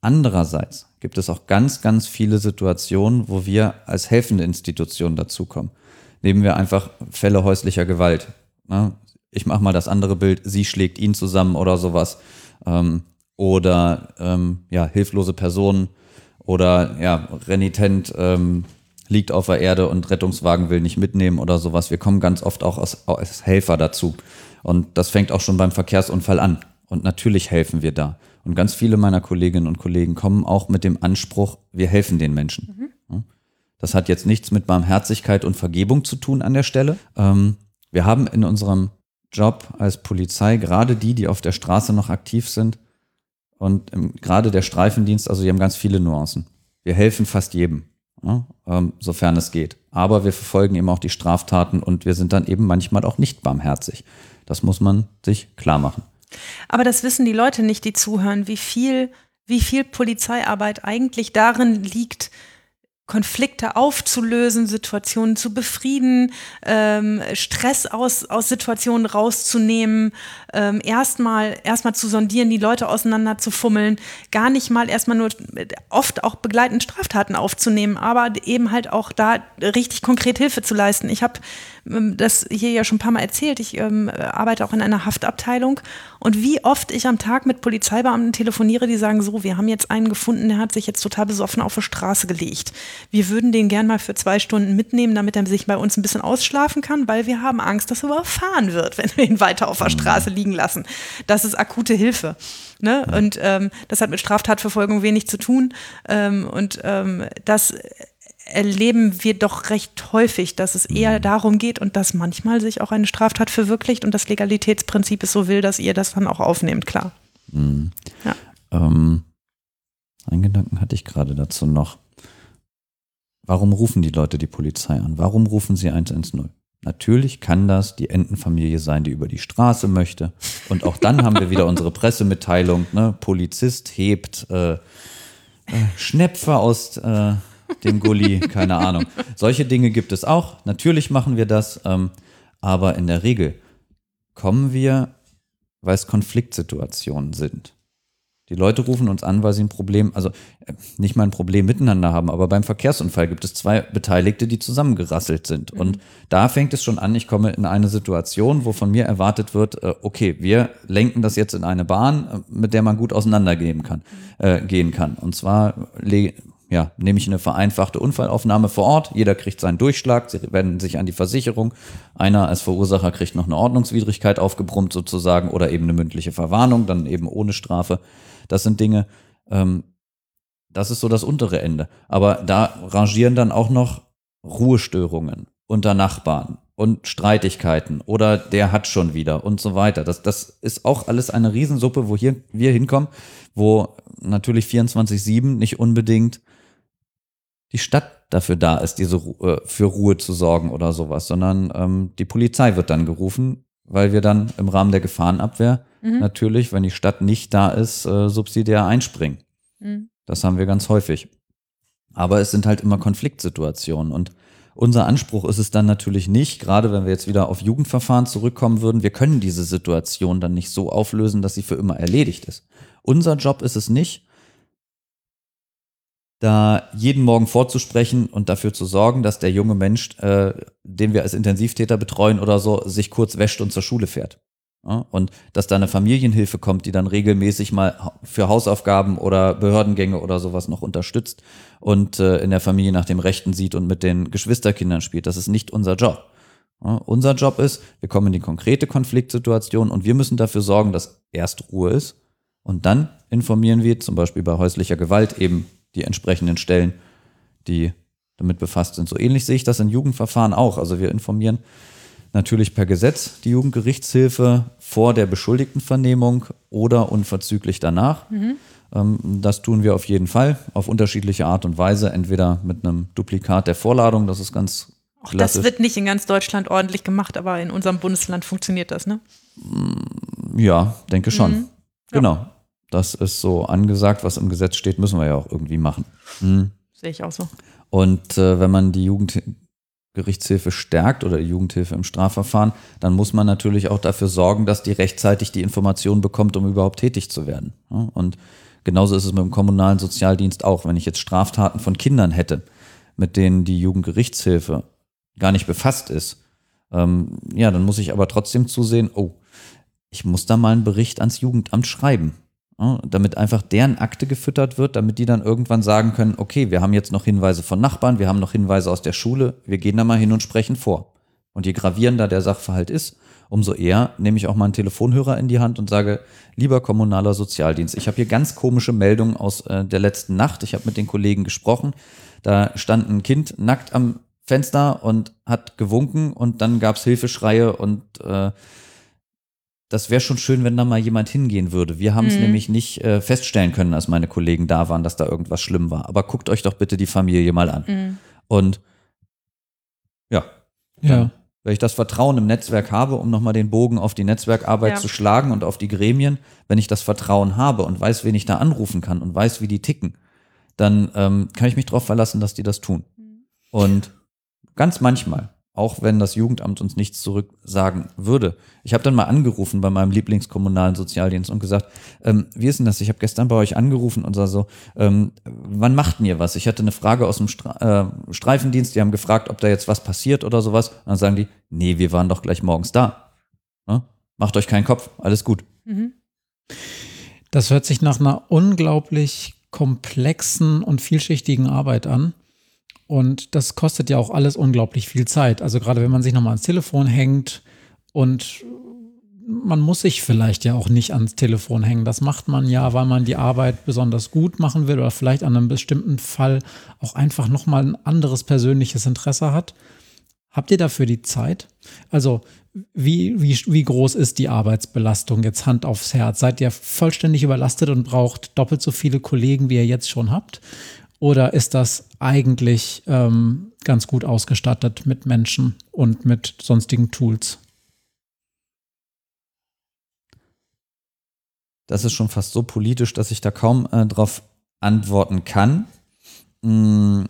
Andererseits gibt es auch ganz, ganz viele Situationen, wo wir als helfende Institution dazukommen. Nehmen wir einfach Fälle häuslicher Gewalt. Ich mache mal das andere Bild, sie schlägt ihn zusammen oder sowas. Ähm, oder ähm, ja, hilflose Personen oder ja, renitent ähm, liegt auf der Erde und Rettungswagen will nicht mitnehmen oder sowas. Wir kommen ganz oft auch als, als Helfer dazu. Und das fängt auch schon beim Verkehrsunfall an. Und natürlich helfen wir da. Und ganz viele meiner Kolleginnen und Kollegen kommen auch mit dem Anspruch, wir helfen den Menschen. Mhm. Das hat jetzt nichts mit Barmherzigkeit und Vergebung zu tun an der Stelle. Ähm, wir haben in unserem Job als Polizei, gerade die, die auf der Straße noch aktiv sind, und ähm, gerade der Streifendienst, also die haben ganz viele Nuancen. Wir helfen fast jedem, ja, ähm, sofern es geht. Aber wir verfolgen eben auch die Straftaten und wir sind dann eben manchmal auch nicht barmherzig. Das muss man sich klar machen. Aber das wissen die Leute nicht, die zuhören, wie viel, wie viel Polizeiarbeit eigentlich darin liegt, Konflikte aufzulösen, Situationen zu befrieden, ähm, Stress aus, aus Situationen rauszunehmen, ähm, erstmal erstmal zu sondieren, die Leute auseinander zu fummeln, gar nicht mal erstmal nur oft auch begleitend Straftaten aufzunehmen, aber eben halt auch da richtig konkret Hilfe zu leisten. Ich habe ähm, das hier ja schon ein paar Mal erzählt. Ich ähm, arbeite auch in einer Haftabteilung und wie oft ich am Tag mit Polizeibeamten telefoniere, die sagen so, wir haben jetzt einen gefunden, der hat sich jetzt total besoffen auf die Straße gelegt. Wir würden den gern mal für zwei Stunden mitnehmen, damit er sich bei uns ein bisschen ausschlafen kann, weil wir haben Angst, dass er überfahren wird, [laughs] wenn wir ihn weiter auf der Straße liegen lassen. Das ist akute Hilfe. Ne? Und ähm, das hat mit Straftatverfolgung wenig zu tun. Ähm, und ähm, das erleben wir doch recht häufig, dass es eher mhm. darum geht und dass manchmal sich auch eine Straftat verwirklicht und das Legalitätsprinzip ist so will, dass ihr das dann auch aufnehmt, klar. Mhm. Ja. Ähm, einen Gedanken hatte ich gerade dazu noch. Warum rufen die Leute die Polizei an? Warum rufen sie 110? Natürlich kann das die Entenfamilie sein, die über die Straße möchte. Und auch dann haben wir wieder [laughs] unsere Pressemitteilung. Ne? Polizist hebt äh, äh, Schnepfer aus äh, dem Gully, keine Ahnung. Solche Dinge gibt es auch. Natürlich machen wir das, ähm, aber in der Regel kommen wir, weil es Konfliktsituationen sind. Die Leute rufen uns an, weil sie ein Problem, also äh, nicht mal ein Problem miteinander haben, aber beim Verkehrsunfall gibt es zwei Beteiligte, die zusammengerasselt sind. Mhm. Und da fängt es schon an, ich komme in eine Situation, wo von mir erwartet wird, äh, okay, wir lenken das jetzt in eine Bahn, äh, mit der man gut auseinandergehen kann, äh, gehen kann. Und zwar ja, nehme ich eine vereinfachte Unfallaufnahme vor Ort. Jeder kriegt seinen Durchschlag, sie wenden sich an die Versicherung. Einer als Verursacher kriegt noch eine Ordnungswidrigkeit aufgebrummt sozusagen oder eben eine mündliche Verwarnung, dann eben ohne Strafe. Das sind Dinge, ähm, das ist so das untere Ende. Aber da rangieren dann auch noch Ruhestörungen unter Nachbarn und Streitigkeiten oder der hat schon wieder und so weiter. Das, das ist auch alles eine Riesensuppe, wo hier wir hinkommen, wo natürlich 24-7 nicht unbedingt die Stadt dafür da ist, diese äh, für Ruhe zu sorgen oder sowas, sondern ähm, die Polizei wird dann gerufen, weil wir dann im Rahmen der Gefahrenabwehr natürlich, wenn die Stadt nicht da ist, äh, subsidiär einspringen. Mhm. Das haben wir ganz häufig. Aber es sind halt immer Konfliktsituationen und unser Anspruch ist es dann natürlich nicht, gerade wenn wir jetzt wieder auf Jugendverfahren zurückkommen würden, wir können diese Situation dann nicht so auflösen, dass sie für immer erledigt ist. Unser Job ist es nicht, da jeden Morgen vorzusprechen und dafür zu sorgen, dass der junge Mensch, äh, den wir als Intensivtäter betreuen oder so, sich kurz wäscht und zur Schule fährt. Ja, und dass da eine Familienhilfe kommt, die dann regelmäßig mal für Hausaufgaben oder Behördengänge oder sowas noch unterstützt und äh, in der Familie nach dem Rechten sieht und mit den Geschwisterkindern spielt. Das ist nicht unser Job. Ja, unser Job ist, wir kommen in die konkrete Konfliktsituation und wir müssen dafür sorgen, dass erst Ruhe ist und dann informieren wir zum Beispiel bei häuslicher Gewalt eben die entsprechenden Stellen, die damit befasst sind. So ähnlich sehe ich das in Jugendverfahren auch. Also wir informieren natürlich per Gesetz die Jugendgerichtshilfe vor der Beschuldigtenvernehmung oder unverzüglich danach. Ähm, Das tun wir auf jeden Fall auf unterschiedliche Art und Weise, entweder mit einem Duplikat der Vorladung, das ist ganz Auch klassisch. das wird nicht in ganz Deutschland ordentlich gemacht, aber in unserem Bundesland funktioniert das, ne? Ja, denke schon. Mhm. Genau. Das ist so angesagt, was im Gesetz steht, müssen wir ja auch irgendwie machen. Mhm. Sehe ich auch so. Und äh, wenn man die Jugendgerichtshilfe stärkt oder die Jugendhilfe im Strafverfahren, dann muss man natürlich auch dafür sorgen, dass die rechtzeitig die Informationen bekommt, um überhaupt tätig zu werden. Ja, Und genauso ist es mit dem kommunalen Sozialdienst auch. Wenn ich jetzt Straftaten von Kindern hätte, mit denen die Jugendgerichtshilfe gar nicht befasst ist, ähm, ja, dann muss ich aber trotzdem zusehen, oh, ich muss da mal einen Bericht ans Jugendamt schreiben. Ja, damit einfach deren Akte gefüttert wird, damit die dann irgendwann sagen können, okay, wir haben jetzt noch Hinweise von Nachbarn, wir haben noch Hinweise aus der Schule, wir gehen da mal hin und sprechen vor. Und je gravierender der Sachverhalt ist, umso eher nehme ich auch mal einen Telefonhörer in die Hand und sage, lieber kommunaler Sozialdienst, ich habe hier ganz komische Meldungen aus äh, der letzten Nacht, ich habe mit den Kollegen gesprochen, da stand ein Kind nackt am Fenster und hat gewunken und dann gab es Hilfeschreie und äh, das wäre schon schön, wenn da mal jemand hingehen würde. Wir haben es Mhm. nämlich nicht äh, feststellen können, als meine Kollegen da waren, dass da irgendwas schlimm war. Aber guckt euch doch bitte die Familie mal an. Mhm. Und ja, Ja. wenn ich das Vertrauen im Netzwerk habe, um nochmal den Bogen auf die Netzwerkarbeit Ja. zu schlagen und auf die Gremien, wenn ich das Vertrauen habe und weiß, wen ich da anrufen kann und weiß, wie die ticken, dann ähm, kann ich mich darauf verlassen, dass die das tun. Und ganz manchmal, auch wenn das Jugendamt uns nichts zurücksagen würde, ich habe dann mal angerufen bei meinem Lieblingskommunalen Sozialdienst und gesagt, ähm, wie ist denn das? Ich habe gestern bei euch angerufen und sah so, ähm, wann macht denn ihr was? Ich hatte eine Frage aus dem Stra äh, Streifendienst, die haben gefragt, ob da jetzt was passiert oder sowas. Und dann sagen die, nee, wir waren doch gleich morgens da. Ne? Macht euch keinen Kopf, alles gut. Mhm. Das hört sich nach einer unglaublich komplexen und vielschichtigen Arbeit an. Und das kostet ja auch alles unglaublich viel Zeit. Also gerade wenn man sich nochmal ans Telefon hängt und man muss sich vielleicht ja auch nicht ans Telefon hängen. Das macht man ja, weil man die Arbeit besonders gut machen will oder vielleicht an einem bestimmten Fall auch einfach nochmal ein anderes persönliches Interesse hat. Habt ihr dafür die Zeit? Also wie, wie, wie groß ist die Arbeitsbelastung jetzt Hand aufs Herz? Seid ihr vollständig überlastet und braucht doppelt so viele Kollegen, wie ihr jetzt schon habt? Oder ist das eigentlich ähm, ganz gut ausgestattet mit Menschen und mit sonstigen Tools? Das ist schon fast so politisch, dass ich da kaum äh, drauf antworten kann. Mm,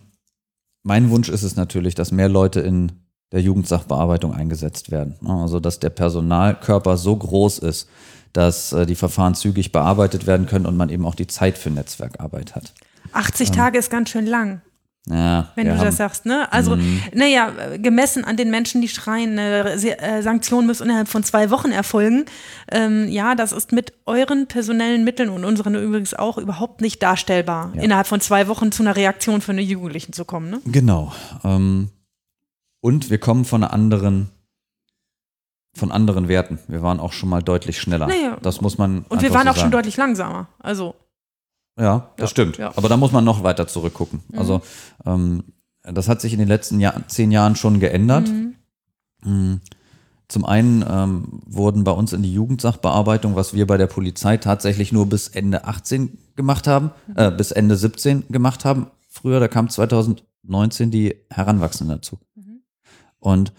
mein Wunsch ist es natürlich, dass mehr Leute in der Jugendsachbearbeitung eingesetzt werden. Also, dass der Personalkörper so groß ist, dass äh, die Verfahren zügig bearbeitet werden können und man eben auch die Zeit für Netzwerkarbeit hat. 80 Tage ist ganz schön lang, Ja, wenn du haben- das sagst, ne? Also, Mhm. naja, gemessen an den Menschen, die schreien, äh, Sanktion muss innerhalb von zwei Wochen erfolgen. Ähm, ja, das ist mit euren personellen Mitteln und unseren übrigens auch überhaupt nicht darstellbar, Ja. innerhalb von zwei Wochen zu einer Reaktion für eine Jugendlichen zu kommen, ne? Genau. Ähm, und wir kommen von einer anderen, von anderen Werten. Wir waren auch schon mal deutlich schneller. Naja. Das muss man. Und wir waren so auch schon sagen. deutlich langsamer. Also, Ja, das Ja, stimmt. ja. Aber da muss man noch weiter zurückgucken. Also ähm, das hat sich in den letzten Jahr, zehn Jahren schon geändert. Mm, Zum einen ähm, wurden bei uns in die Jugendsachbearbeitung, was wir bei der Polizei tatsächlich nur bis Ende 18 gemacht haben, äh, bis Ende 17 gemacht haben. Früher, da kam 2019 die Heranwachsenden dazu. Und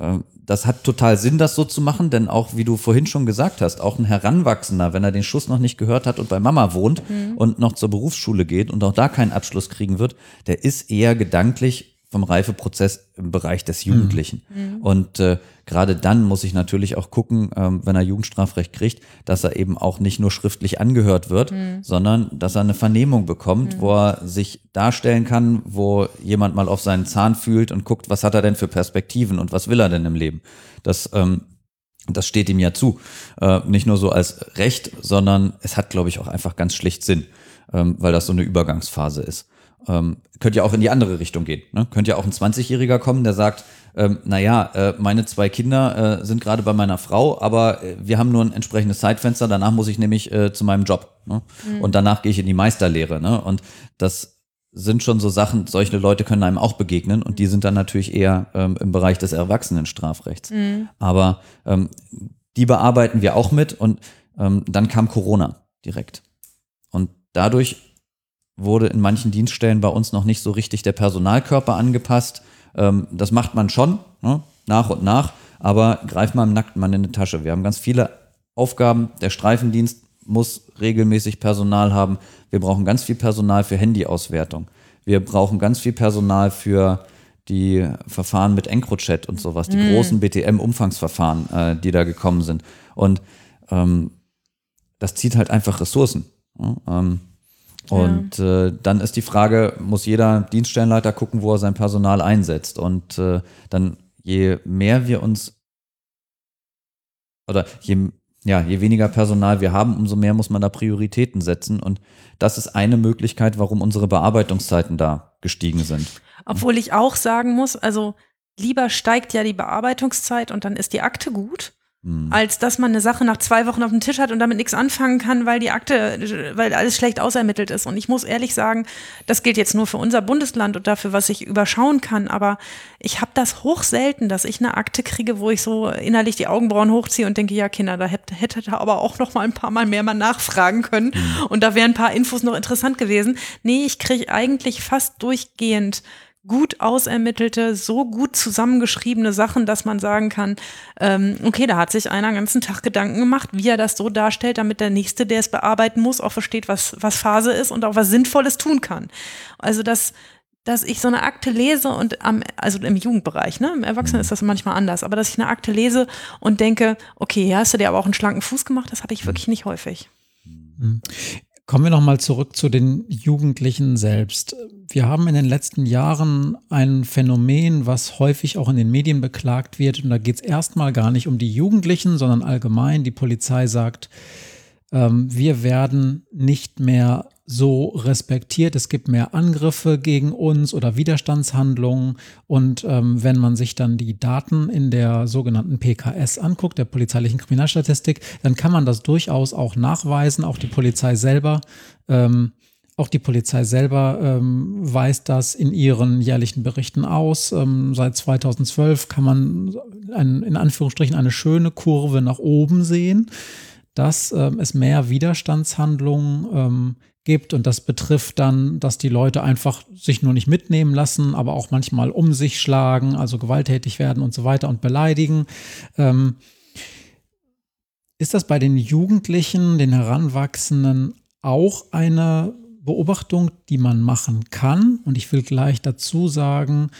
ähm, das hat total Sinn, das so zu machen, denn auch, wie du vorhin schon gesagt hast, auch ein Heranwachsender, wenn er den Schuss noch nicht gehört hat und bei Mama wohnt mhm. und noch zur Berufsschule geht und auch da keinen Abschluss kriegen wird, der ist eher gedanklich vom Reifeprozess im Bereich des Jugendlichen. Mhm. mhm. Und äh, gerade dann muss ich natürlich auch gucken, ähm, wenn er Jugendstrafrecht kriegt, dass er eben auch nicht nur schriftlich angehört wird, mhm. sondern dass er eine Vernehmung bekommt, mhm. wo er sich darstellen kann, wo jemand mal auf seinen Zahn fühlt und guckt, was hat er denn für Perspektiven und was will er denn im Leben. Das ähm, das steht ihm ja zu. Äh, nicht nur so als Recht, sondern es hat, glaube ich, auch einfach ganz schlicht Sinn, ähm, weil das so eine Übergangsphase ist. Ähm, könnte ja auch in die andere Richtung gehen. Ne? Könnte ja auch ein 20-Jähriger kommen, der sagt, ähm, naja, äh, meine zwei Kinder äh, sind gerade bei meiner Frau, aber äh, wir haben nur ein entsprechendes Zeitfenster, danach muss ich nämlich äh, zu meinem Job. Ne? Mhm. Und danach gehe ich in die Meisterlehre. Ne? Und das sind schon so Sachen, solche Leute können einem auch begegnen und die sind dann natürlich eher ähm, im Bereich des Erwachsenenstrafrechts. Mhm. Aber ähm, die bearbeiten wir auch mit und ähm, dann kam Corona direkt. Und dadurch wurde in manchen Dienststellen bei uns noch nicht so richtig der Personalkörper angepasst. Ähm, das macht man schon, ne? nach und nach, aber greift mal im nackten Mann in die Tasche. Wir haben ganz viele Aufgaben. Der Streifendienst muss regelmäßig Personal haben. Wir brauchen ganz viel Personal für Handyauswertung. Wir brauchen ganz viel Personal für die Verfahren mit EncroChat und sowas, die mm. großen BTM-Umfangsverfahren, äh, die da gekommen sind. Und ähm, das zieht halt einfach Ressourcen. Ja? Ähm, und äh, dann ist die Frage, muss jeder Dienststellenleiter gucken, wo er sein Personal einsetzt. Und äh, dann, je mehr wir uns oder je, ja, je weniger Personal wir haben, umso mehr muss man da Prioritäten setzen. Und das ist eine Möglichkeit, warum unsere Bearbeitungszeiten da gestiegen sind. Obwohl ich auch sagen muss, also lieber steigt ja die Bearbeitungszeit und dann ist die Akte gut, hm. als dass man eine Sache nach zwei Wochen auf dem Tisch hat und damit nichts anfangen kann, weil die Akte, weil alles schlecht ausermittelt ist. Und ich muss ehrlich sagen, das gilt jetzt nur für unser Bundesland und dafür, was ich überschauen kann. Aber ich habe das hoch selten, dass ich eine Akte kriege, wo ich so innerlich die Augenbrauen hochziehe und denke, ja Kinder, da hätte, hätte aber auch noch mal ein paar Mal mehr mal nachfragen können mhm. und da wären ein paar Infos noch interessant gewesen. Nee, ich kriege eigentlich fast durchgehend gut ausermittelte, so gut zusammengeschriebene Sachen, dass man sagen kann, ähm, okay, da hat sich einer den ganzen Tag Gedanken gemacht, wie er das so darstellt, damit der Nächste, der es bearbeiten muss, auch versteht, was, was Phase ist und auch was Sinnvolles tun kann. Also das dass ich so eine Akte lese und am, also im Jugendbereich, ne? Im Erwachsenen ist das manchmal anders, aber dass ich eine Akte lese und denke, okay, hier hast du dir aber auch einen schlanken Fuß gemacht, das habe ich wirklich nicht häufig. Kommen wir nochmal zurück zu den Jugendlichen selbst. Wir haben in den letzten Jahren ein Phänomen, was häufig auch in den Medien beklagt wird. Und da geht es erstmal gar nicht um die Jugendlichen, sondern allgemein. Die Polizei sagt, ähm, wir werden nicht mehr so respektiert. Es gibt mehr Angriffe gegen uns oder Widerstandshandlungen. Und ähm, wenn man sich dann die Daten in der sogenannten PKS anguckt, der polizeilichen Kriminalstatistik, dann kann man das durchaus auch nachweisen. Auch die Polizei selber. Ähm, auch die Polizei selber ähm, weist das in ihren jährlichen Berichten aus. Ähm, seit 2012 kann man ein, in Anführungsstrichen eine schöne Kurve nach oben sehen, dass ähm, es mehr Widerstandshandlungen ähm, gibt. Und das betrifft dann, dass die Leute einfach sich nur nicht mitnehmen lassen, aber auch manchmal um sich schlagen, also gewalttätig werden und so weiter und beleidigen. Ähm, ist das bei den Jugendlichen, den Heranwachsenden auch eine Beobachtung, die man machen kann? Und ich will gleich dazu sagen,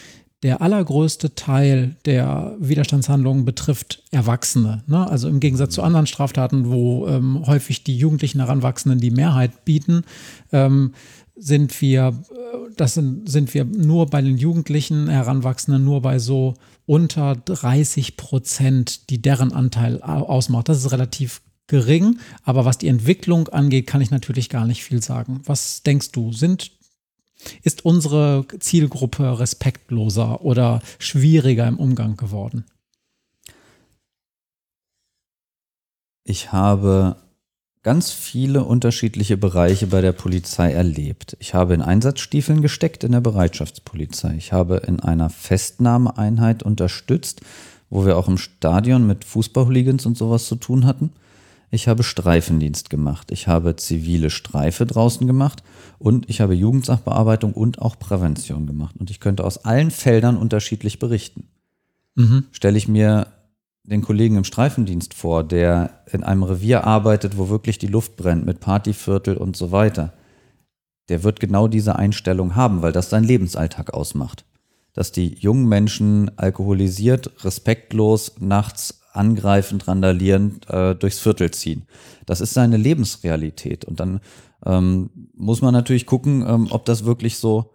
der allergrößte Teil der Widerstandshandlungen betrifft Erwachsene. Ne? Also im Gegensatz zu anderen Straftaten, wo ähm, häufig die jugendlichen Heranwachsenden die Mehrheit bieten, ähm, sind wir, äh, das sind, sind wir nur bei den jugendlichen Heranwachsenden nur bei so unter 30 Prozent, die deren Anteil ausmacht. Das ist relativ gering, aber was die Entwicklung angeht, kann ich natürlich gar nicht viel sagen. Was denkst du? Sind ist unsere Zielgruppe respektloser oder schwieriger im Umgang geworden? Ich habe ganz viele unterschiedliche Bereiche bei der Polizei erlebt. Ich habe in Einsatzstiefeln gesteckt in der Bereitschaftspolizei. Ich habe in einer Festnahmeeinheit unterstützt, wo wir auch im Stadion mit Fußballhooligans und sowas zu tun hatten. Ich habe Streifendienst gemacht. Ich habe zivile Streife draußen gemacht und ich habe Jugendsachbearbeitung und auch Prävention gemacht. Und ich könnte aus allen Feldern unterschiedlich berichten. Mhm. Stelle ich mir den Kollegen im Streifendienst vor, der in einem Revier arbeitet, wo wirklich die Luft brennt mit Partyviertel und so weiter. Der wird genau diese Einstellung haben, weil das sein Lebensalltag ausmacht. Dass die jungen Menschen alkoholisiert, respektlos, nachts angreifend, randalierend äh, durchs Viertel ziehen. Das ist seine Lebensrealität. Und dann ähm, muss man natürlich gucken, ähm, ob das wirklich so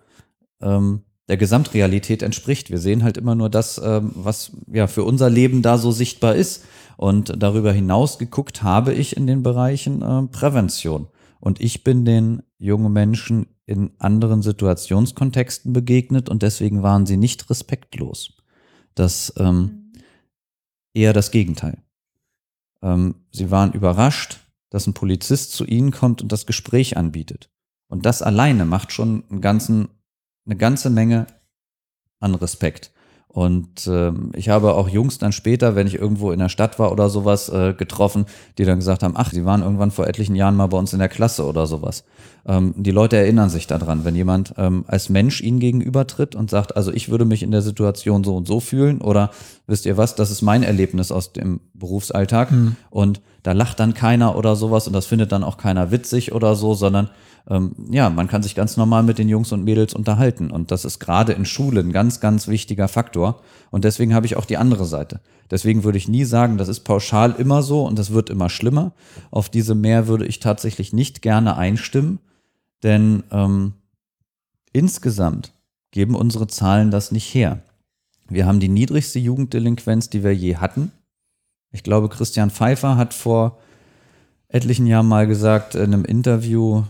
ähm, der Gesamtrealität entspricht. Wir sehen halt immer nur das, ähm, was ja für unser Leben da so sichtbar ist. Und darüber hinaus geguckt habe ich in den Bereichen äh, Prävention. Und ich bin den jungen Menschen in anderen Situationskontexten begegnet und deswegen waren sie nicht respektlos. Das ähm, eher das Gegenteil. Ähm, sie waren überrascht, dass ein Polizist zu ihnen kommt und das Gespräch anbietet. Und das alleine macht schon ganzen eine ganze Menge an Respekt. Und ähm, ich habe auch Jungs dann später, wenn ich irgendwo in der Stadt war oder sowas, äh, getroffen, die dann gesagt haben, ach, die waren irgendwann vor etlichen Jahren mal bei uns in der Klasse oder sowas. Ähm, die Leute erinnern sich daran, wenn jemand ähm, als Mensch ihnen gegenübertritt und sagt, also ich würde mich in der Situation so und so fühlen oder wisst ihr was, das ist mein Erlebnis aus dem Berufsalltag mhm. und da lacht dann keiner oder sowas und das findet dann auch keiner witzig oder so, sondern ähm, ja, man kann sich ganz normal mit den Jungs und Mädels unterhalten. Und das ist gerade in Schulen ein ganz, ganz wichtiger Faktor. Und deswegen habe ich auch die andere Seite. Deswegen würde ich nie sagen, das ist pauschal immer so und das wird immer schlimmer. Auf diese mehr würde ich tatsächlich nicht gerne einstimmen, denn ähm, insgesamt geben unsere Zahlen das nicht her. Wir haben die niedrigste Jugenddelinquenz, die wir je hatten. Ich glaube, Christian Pfeiffer hat vor etlichen Jahren mal gesagt in einem Interview,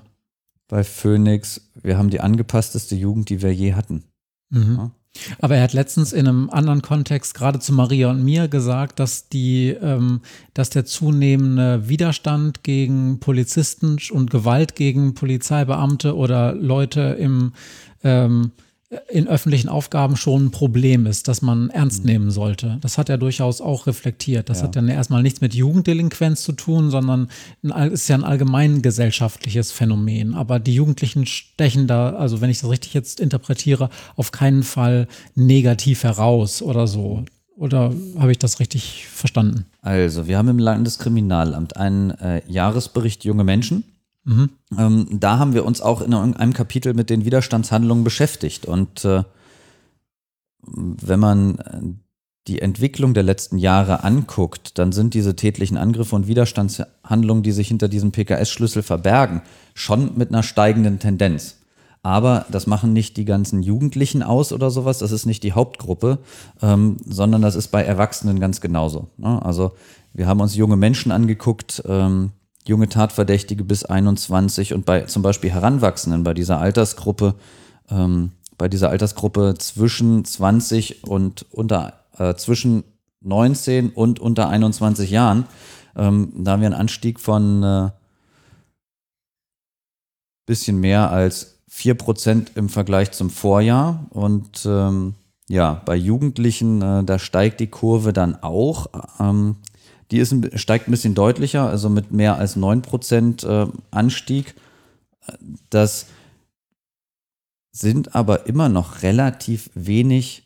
bei Phoenix, wir haben die angepassteste Jugend, die wir je hatten. Mhm. Ja. Aber er hat letztens in einem anderen Kontext gerade zu Maria und mir gesagt, dass die, ähm, dass der zunehmende Widerstand gegen Polizisten und Gewalt gegen Polizeibeamte oder Leute im ähm, in öffentlichen Aufgaben schon ein Problem ist, das man ernst mhm. nehmen sollte. Das hat er durchaus auch reflektiert. Das ja. hat dann erstmal nichts mit Jugenddelinquenz zu tun, sondern ist ja ein allgemein gesellschaftliches Phänomen. Aber die Jugendlichen stechen da, also wenn ich das richtig jetzt interpretiere, auf keinen Fall negativ heraus oder so. Oder habe ich das richtig verstanden? Also, wir haben im Landeskriminalamt einen äh, Jahresbericht junge Menschen. Mhm. Ähm, da haben wir uns auch in einem Kapitel mit den Widerstandshandlungen beschäftigt. Und äh, wenn man äh, die Entwicklung der letzten Jahre anguckt, dann sind diese tätlichen Angriffe und Widerstandshandlungen, die sich hinter diesem PKS-Schlüssel verbergen, schon mit einer steigenden Tendenz. Aber das machen nicht die ganzen Jugendlichen aus oder sowas, das ist nicht die Hauptgruppe, ähm, sondern das ist bei Erwachsenen ganz genauso. Ne? Also wir haben uns junge Menschen angeguckt, ähm, junge Tatverdächtige bis 21 und bei zum Beispiel Heranwachsenden, bei dieser Altersgruppe, ähm, bei dieser Altersgruppe zwischen 20 und unter, äh, zwischen 19 und unter 21 Jahren, ähm, da haben wir einen Anstieg von äh, bisschen mehr als 4% im Vergleich zum Vorjahr. Und ähm, ja, bei Jugendlichen, äh, da steigt die Kurve dann auch. Ähm, die ist, steigt ein bisschen deutlicher, also mit mehr als 9% äh, Anstieg. Das sind aber immer noch relativ wenig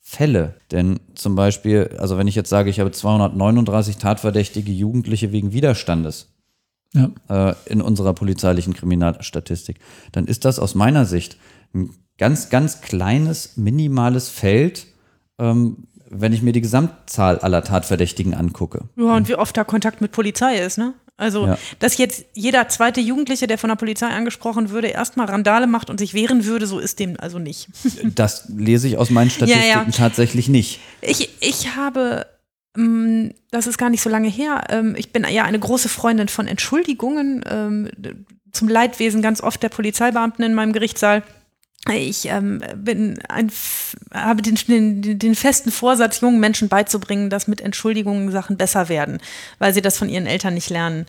Fälle. Denn zum Beispiel, also wenn ich jetzt sage, ich habe 239 tatverdächtige Jugendliche wegen Widerstandes ja. äh, in unserer polizeilichen Kriminalstatistik, dann ist das aus meiner Sicht ein ganz, ganz kleines, minimales Feld, ähm, wenn ich mir die Gesamtzahl aller Tatverdächtigen angucke. Ja, und wie oft da Kontakt mit Polizei ist, ne? Also, ja. dass jetzt jeder zweite Jugendliche, der von der Polizei angesprochen würde, erstmal Randale macht und sich wehren würde, so ist dem also nicht. [laughs] Das lese ich aus meinen Statistiken ja, ja. tatsächlich nicht. Ich, ich habe, mm, das ist gar nicht so lange her, ähm, ich bin ja eine große Freundin von Entschuldigungen ähm, zum Leidwesen ganz oft der Polizeibeamten in meinem Gerichtssaal ich ähm, bin ein, habe den, den, den, festen Vorsatz, jungen Menschen beizubringen, dass mit Entschuldigungen Sachen besser werden, weil sie das von ihren Eltern nicht lernen.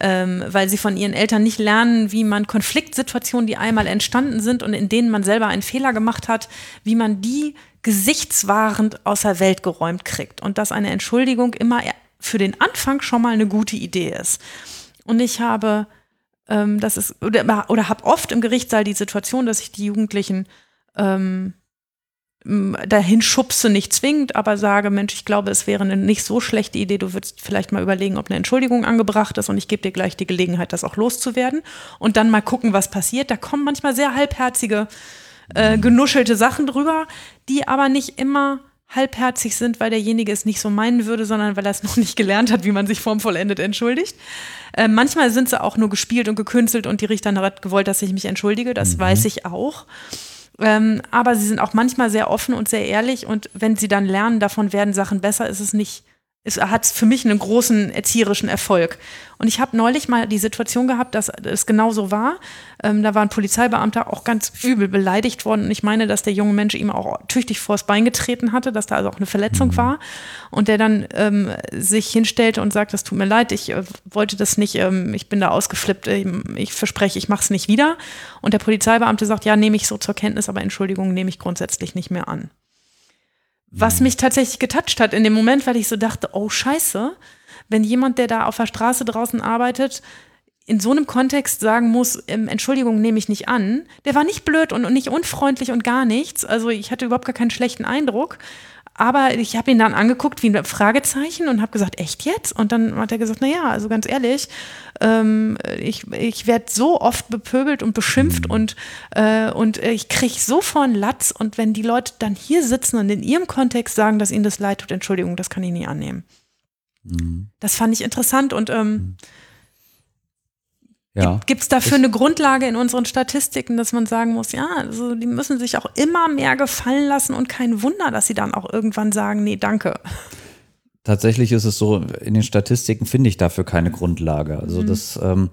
Ähm, weil sie von ihren Eltern nicht lernen, wie man Konfliktsituationen, die einmal entstanden sind und in denen man selber einen Fehler gemacht hat, wie man die gesichtswahrend außer Welt geräumt kriegt. Und dass eine Entschuldigung immer für den Anfang schon mal eine gute Idee ist. Und ich habe ähm, das ist, oder, oder habe oft im Gerichtssaal die Situation, dass ich die Jugendlichen ähm, dahin schubse, nicht zwingend, aber sage, Mensch, ich glaube, es wäre eine nicht so schlechte Idee, du würdest vielleicht mal überlegen, ob eine Entschuldigung angebracht ist und ich gebe dir gleich die Gelegenheit, das auch loszuwerden und dann mal gucken, was passiert. Da kommen manchmal sehr halbherzige, äh, genuschelte Sachen drüber, die aber nicht immer halbherzig sind, weil derjenige es nicht so meinen würde, sondern weil er es [laughs] noch nicht gelernt hat, wie man sich formvollendet entschuldigt. Äh, manchmal sind sie auch nur gespielt und gekünstelt und die Richterin hat gewollt, dass ich mich entschuldige, das mhm. weiß ich auch. Ähm, aber sie sind auch manchmal sehr offen und sehr ehrlich und wenn sie dann lernen, davon werden Sachen besser, ist es nicht es hat für mich einen großen erzieherischen Erfolg. Und ich habe neulich mal die Situation gehabt, dass es genau so war. Ähm, da war ein Polizeibeamter auch ganz übel beleidigt worden. Und ich meine, dass der junge Mensch ihm auch tüchtig vors Bein getreten hatte, dass da also auch eine Verletzung mhm. war. Und der dann ähm, sich hinstellte und sagt, das tut mir leid, ich äh, wollte das nicht, ähm, ich bin da ausgeflippt, ich, ich verspreche, ich mache es nicht wieder. Und der Polizeibeamte sagt, ja, nehme ich so zur Kenntnis, aber Entschuldigung, nehme ich grundsätzlich nicht mehr an. Was mich tatsächlich getoucht hat in dem Moment, weil ich so dachte, oh scheiße, wenn jemand, der da auf der Straße draußen arbeitet, in so einem Kontext sagen muss, ähm, Entschuldigung, nehme ich nicht an. Der war nicht blöd und, und nicht unfreundlich und gar nichts. Also ich hatte überhaupt gar keinen schlechten Eindruck. Aber ich habe ihn dann angeguckt wie ein Fragezeichen und habe gesagt, echt jetzt? Und dann hat er gesagt, na ja, also ganz ehrlich, ähm, ich, ich werde so oft bepöbelt und beschimpft mhm. und, äh, und ich kriege so vor einen Latz. Und wenn die Leute dann hier sitzen und in ihrem Kontext sagen, dass ihnen das leid tut, Entschuldigung, das kann ich nie annehmen. Mhm. Das fand ich interessant und ähm, mhm. Ja. Gibt es dafür eine Grundlage in unseren Statistiken, dass man sagen muss, ja, also die müssen sich auch immer mehr gefallen lassen und kein Wunder, dass sie dann auch irgendwann sagen, nee, danke. Tatsächlich ist es so, in den Statistiken finde ich dafür keine Grundlage. Also mhm. das, ähm,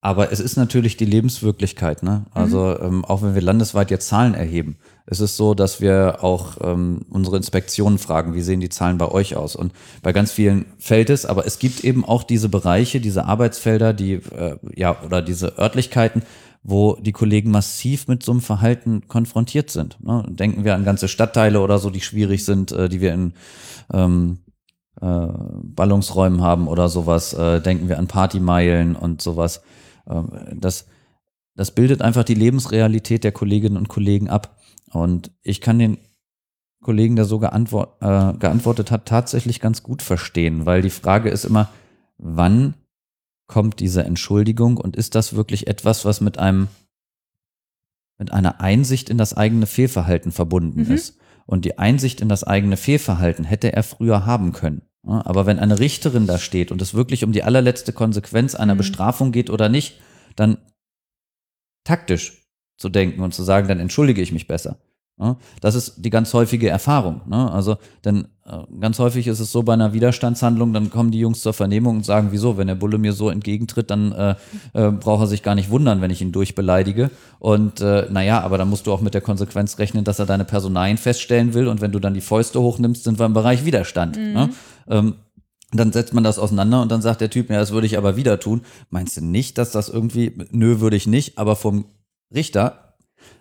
aber es ist natürlich die Lebenswirklichkeit, ne? Also mhm. ähm, auch wenn wir landesweit jetzt Zahlen erheben, es ist so, dass wir auch ähm, unsere Inspektionen fragen, wie sehen die Zahlen bei euch aus? Und bei ganz vielen fällt es, aber es gibt eben auch diese Bereiche, diese Arbeitsfelder, die äh, ja oder diese Örtlichkeiten, wo die Kollegen massiv mit so einem Verhalten konfrontiert sind. Ne? Denken wir an ganze Stadtteile oder so, die schwierig sind, äh, die wir in ähm, äh, Ballungsräumen haben oder sowas. Äh, denken wir an Partymeilen und sowas. Ähm, das, das bildet einfach die Lebensrealität der Kolleginnen und Kollegen ab. Und ich kann den Kollegen, der so geantwort, äh, geantwortet hat, tatsächlich ganz gut verstehen, weil die Frage ist immer, wann kommt diese Entschuldigung und ist das wirklich etwas, was mit einem mit einer Einsicht in das eigene Fehlverhalten verbunden mhm. ist. Und die Einsicht in das eigene Fehlverhalten hätte er früher haben können. Aber wenn eine Richterin da steht und es wirklich um die allerletzte Konsequenz einer mhm. Bestrafung geht oder nicht, dann taktisch zu denken und zu sagen, dann entschuldige ich mich besser. Das ist die ganz häufige Erfahrung. Ne? Also, denn äh, ganz häufig ist es so bei einer Widerstandshandlung, dann kommen die Jungs zur Vernehmung und sagen, wieso, wenn der Bulle mir so entgegentritt, dann äh, äh, braucht er sich gar nicht wundern, wenn ich ihn durchbeleidige. Und äh, naja, aber dann musst du auch mit der Konsequenz rechnen, dass er deine Personalien feststellen will. Und wenn du dann die Fäuste hochnimmst, sind wir im Bereich Widerstand. Mhm. Ne? Ähm, dann setzt man das auseinander und dann sagt der Typ, ja, das würde ich aber wieder tun. Meinst du nicht, dass das irgendwie, nö, würde ich nicht, aber vom Richter